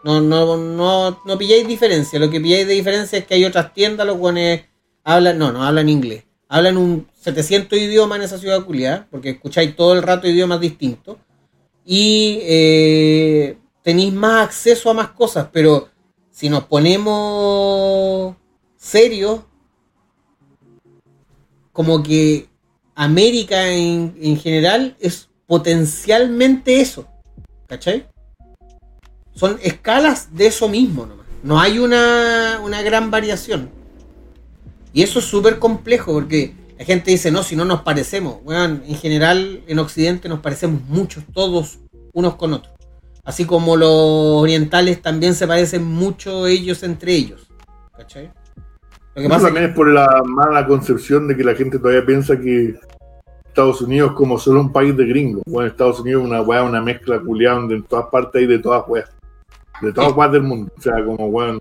No, no, no, no pilláis diferencia. Lo que pilláis de diferencia es que hay otras tiendas, los guanes hablan, no, no hablan inglés. Hablan un 700 idiomas en esa ciudad culiada, porque escucháis todo el rato idiomas distintos. Y eh, tenéis más acceso a más cosas, pero si nos ponemos serios, como que América en, en general es potencialmente eso. ¿Cachai? Son escalas de eso mismo nomás. No hay una, una gran variación. Y eso es súper complejo porque la gente dice, no, si no nos parecemos. Bueno, en general en Occidente nos parecemos muchos, todos unos con otros. Así como los orientales también se parecen mucho ellos entre ellos. ¿Cachai? Lo que pasa también es por la mala concepción de que la gente todavía piensa que Estados Unidos es como solo un país de gringos. Bueno, Estados Unidos es una weá, una mezcla culiada donde en todas partes hay de todas weas. De todas partes del mundo. O sea, como bueno,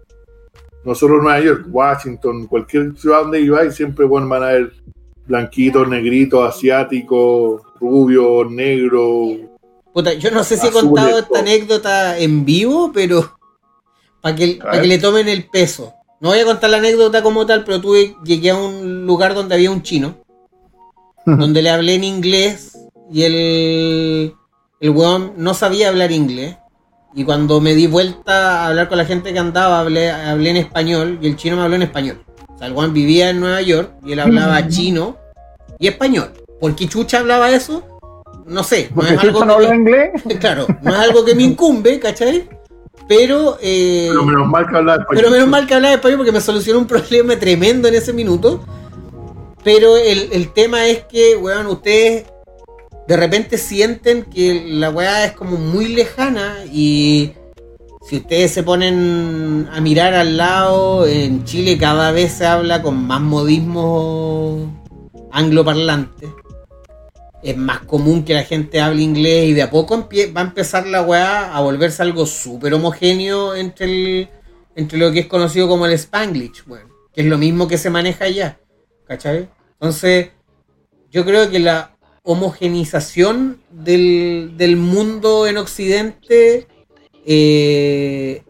no solo Nueva York, Washington, cualquier ciudad donde iba y siempre bueno, van a haber blanquitos, negritos, asiáticos, rubios, negros. Puta, yo no sé si he contado esta anécdota en vivo, pero para que, que le tomen el peso. No voy a contar la anécdota como tal, pero tuve, llegué a un lugar donde había un chino, donde le hablé en inglés y el, el weón no sabía hablar inglés. Y cuando me di vuelta a hablar con la gente que andaba, hablé, hablé en español y el chino me habló en español. O sea, el Juan vivía en Nueva York y él hablaba chino y español. ¿Por qué Chucha hablaba eso? No sé. No es algo no habla inglés? Claro, no es algo que me incumbe, ¿cachai? Pero, eh, pero menos mal que hablaba español. Pero menos mal que hablaba español porque me solucionó un problema tremendo en ese minuto. Pero el, el tema es que, weón, ustedes de repente sienten que la weá es como muy lejana y si ustedes se ponen a mirar al lado, en Chile cada vez se habla con más modismo angloparlante. Es más común que la gente hable inglés y de a poco va a empezar la weá a volverse algo súper homogéneo entre, el, entre lo que es conocido como el Spanglish, bueno, que es lo mismo que se maneja allá. ¿Cachai? Entonces, yo creo que la homogenización del, mundo en Occidente eh,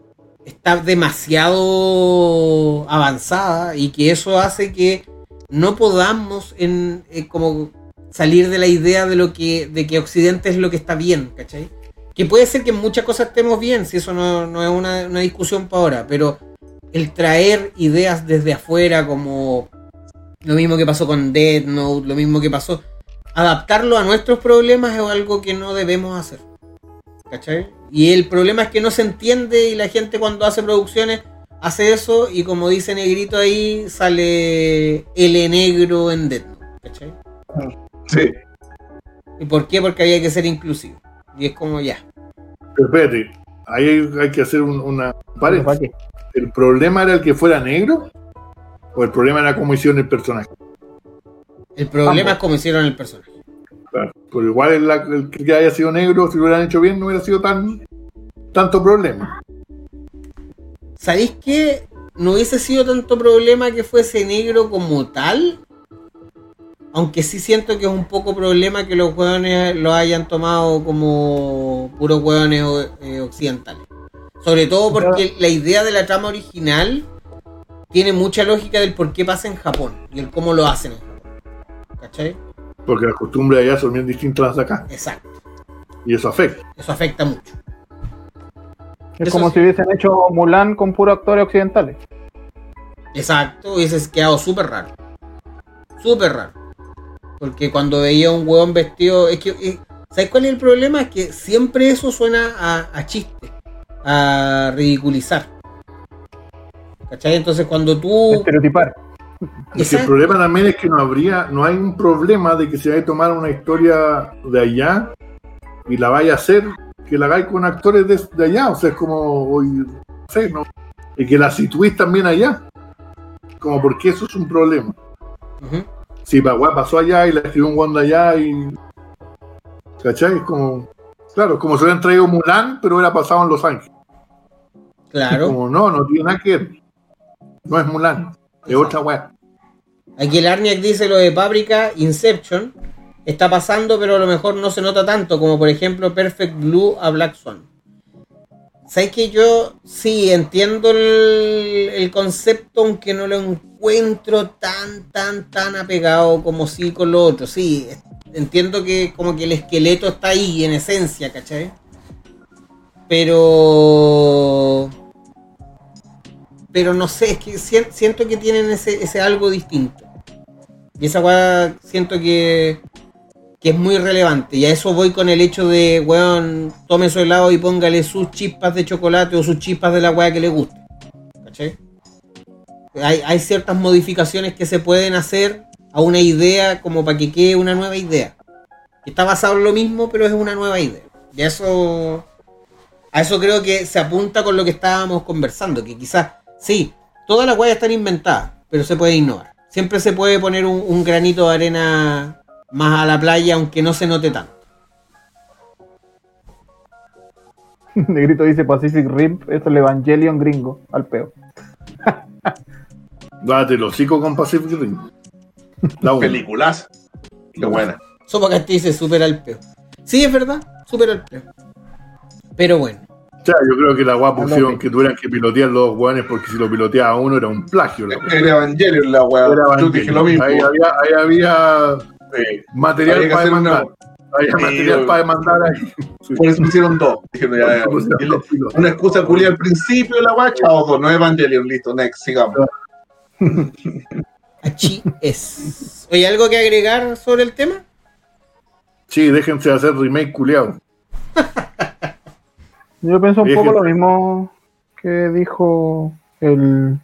está demasiado avanzada y que eso hace que no podamos en, eh, como salir de la idea de lo que de que Occidente es lo que está bien, ¿cachai? Que puede ser que muchas cosas estemos bien, si eso no, es una, una discusión para ahora, pero el traer ideas desde afuera como lo mismo que pasó con Dead Note, lo mismo que pasó adaptarlo a nuestros problemas es algo que no debemos hacer. ¿Cachai? Y el problema es que no se entiende y la gente cuando hace producciones hace eso y como dice Negrito ahí sale L negro en Dead. ¿Cachai? Sí. ¿Y por qué? Porque había que ser inclusivo. Y es como ya. Pero espérate, ahí hay, que hacer una paréntesis. ¿El problema era el que fuera negro? ¿O el problema era cómo hicieron el personaje? El problema es cómo hicieron el personaje. Claro, pero igual el, que haya sido negro, si lo hubieran hecho bien, no hubiera sido tan tanto problema. ¿Sabéis que no hubiese sido tanto problema que fuese negro como tal? Aunque sí siento que es un poco problema que los hueones lo hayan tomado como puros hueones eh, occidentales. Sobre todo porque la idea de la trama original tiene mucha lógica del por qué pasa en Japón y el cómo lo hacen en Japón. ¿Cachai? Porque las costumbres allá son bien distintas a las de acá. Exacto. Y eso afecta. Eso afecta mucho. Es como si hubiesen hecho Mulan con puros actores occidentales. Exacto, hubiese quedado súper raro. Súper raro. Porque cuando veía un hueón vestido. Es que. Eh, ¿Sabes cuál es el problema? Es que siempre eso suena a, a chiste. A ridiculizar. ¿Cachai? Entonces cuando tú. Estereotipar el problema también es que no habría, no hay un problema de que se vaya a tomar una historia de allá y la vaya a hacer, que la hagáis con actores de, allá, o sea, es como, hoy, no sé, ¿no? Y que la situéis también allá. Como porque eso es un problema. Si pasó allá y la escribió un Wanda allá y. ¿Cachai? Es como. Claro, como se hubieran traído Mulan, pero hubiera pasado en Los Ángeles. Claro. Como no, no tiene nada que ver. No es Mulan. Es otra weá. Aquí el Arniak dice lo de Paprika, Inception. Está pasando, pero a lo mejor no se nota tanto, como por ejemplo Perfect Blue a Black Swan. ¿Sabes que yo sí entiendo el, el concepto, aunque no lo encuentro tan, tan, tan apegado como sí con lo otro? Sí, entiendo que como que el esqueleto está ahí en esencia, ¿cachai? Pero. Pero no sé, es que si- siento que tienen ese, ese algo distinto. Y esa weá siento que, que es muy relevante. Y a eso voy con el hecho de, weón, tome su helado y póngale sus chispas de chocolate o sus chispas de la weá que le guste. ¿Cachai? Hay, hay ciertas modificaciones que se pueden hacer a una idea como para que quede una nueva idea. Está basado en lo mismo, pero es una nueva idea. Y a eso, a eso creo que se apunta con lo que estábamos conversando, que quizás, sí, todas las weas están inventadas, pero se puede innovar. Siempre se puede poner un granito de arena más a la playa, aunque no se note tanto. Negrito dice Pacific Rim, esto es el Evangelion gringo, al peo. Date el hocico con Pacific Rim. La. Películas. Qué buena. Sopa que dice super al peo. Sí, es verdad, super al peo. Pero bueno, sea, yo creo que la guapa pusieron que tuvieran que pilotear los guanes porque si lo piloteaba uno era un plagio. La. Era Evangelion la weá. Era Yo dije lo mismo. Ahí había, ahí había Sí. material para demandar. Había Sí, material para demandar ahí. Por eso pusieron dos. Dijeron ya, ya, ya. Una excusa culia al principio de la weá, chao, dos, no Evangelion, listo, next, sigamos. Achi es. Oye, ¿algo que agregar sobre el tema? Sí, déjense de hacer remake culiado. Yo pienso un poco lo mismo que dijo el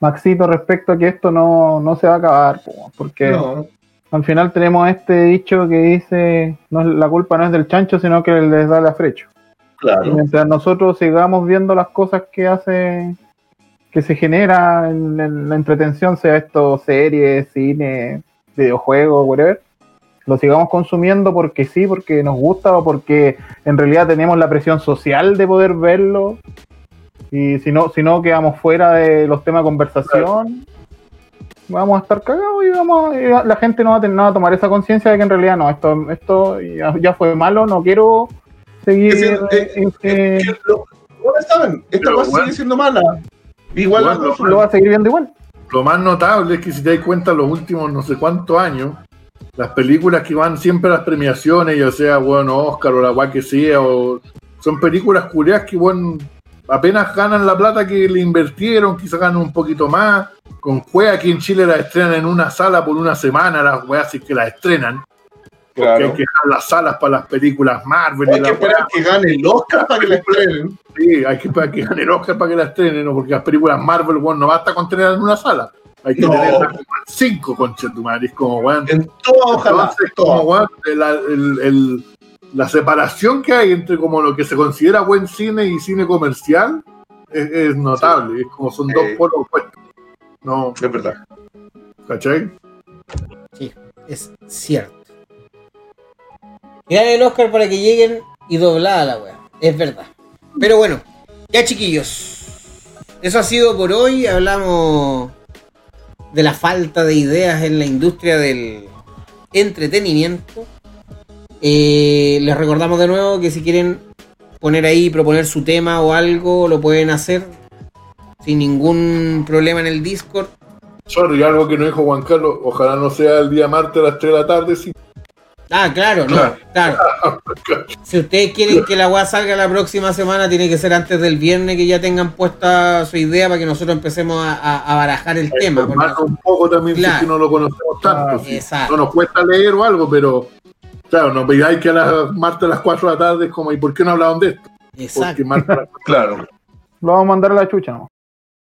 Maxito respecto a que esto no, no se va a acabar, po, porque No, al final tenemos este dicho que dice no la culpa no es del chancho, sino que les da la frecho. Y claro. mientras nosotros sigamos viendo las cosas que hace, que se genera en, en la entretención, sea esto series, cine, videojuegos, whatever, lo sigamos consumiendo porque sí, porque nos gusta o porque en realidad tenemos la presión social de poder verlo. Y si no, si no quedamos fuera de los temas de conversación, vamos a estar cagados y vamos y la gente no va a, tener, no va a tomar esa conciencia de que en realidad no, esto, esto ya, ya fue malo, no quiero seguir. Es decir, eh, eh, eh, Que lo- Ahora saben, esta cosa bueno. sigue siendo mala. Igual Bueno, lo va a seguir viendo igual. Lo más notable es que si te das cuenta, los últimos no sé cuántos años, las películas que van siempre a las premiaciones, ya sea, bueno, Oscar o la guay que sea, o son películas curiosas que, bueno, apenas ganan la plata que le invirtieron, quizás ganan un poquito más. Con juega aquí en Chile las estrenan en una sala por una semana, las weas sí que las estrenan. Porque Claro. hay que dejar las salas para las películas Marvel y Hay la que esperar que gane el Oscar para que la estrenen. Sí, hay que esperar que gane el Oscar para que la estrenen, ¿no? porque las películas Marvel, bueno, no basta con tenerlas en una sala. Hay que No. tenerlas como cinco, concha tu madre. Es como, weón. En todas, ojalá. Entonces, como, weón, la, el- el- la separación que hay entre como lo que se considera buen cine y cine comercial es, es notable. Es como son dos polos opuestos. No, Es verdad. ¿cachai? Sí, es cierto. Dale el Oscar para que lleguen y doblada la weá. Es verdad. Pero bueno, ya chiquillos. Eso ha sido por hoy. Hablamos de la falta de ideas en la industria del entretenimiento. Eh, les recordamos de nuevo que si quieren poner ahí, proponer su tema o algo, lo pueden hacer sin ningún problema en el Discord. Sorry, algo que no dijo Juan Carlos, ojalá no sea el día martes a las 3 de la tarde, sí. Ah, claro, no, Claro. Si ustedes quieren que la weá salga la próxima semana, tiene que ser antes del viernes que ya tengan puesta su idea para que nosotros empecemos a, a- a barajar el tema. porque- un poco también si Claro. que no lo conocemos tanto. Ah. No nos cuesta leer o algo, pero claro, no veáis que a las martes a las 4 de la tarde es como, ¿y por qué no hablaban de esto? Exacto. Porque martes Claro. Lo vamos a mandar a la chucha, ¿no?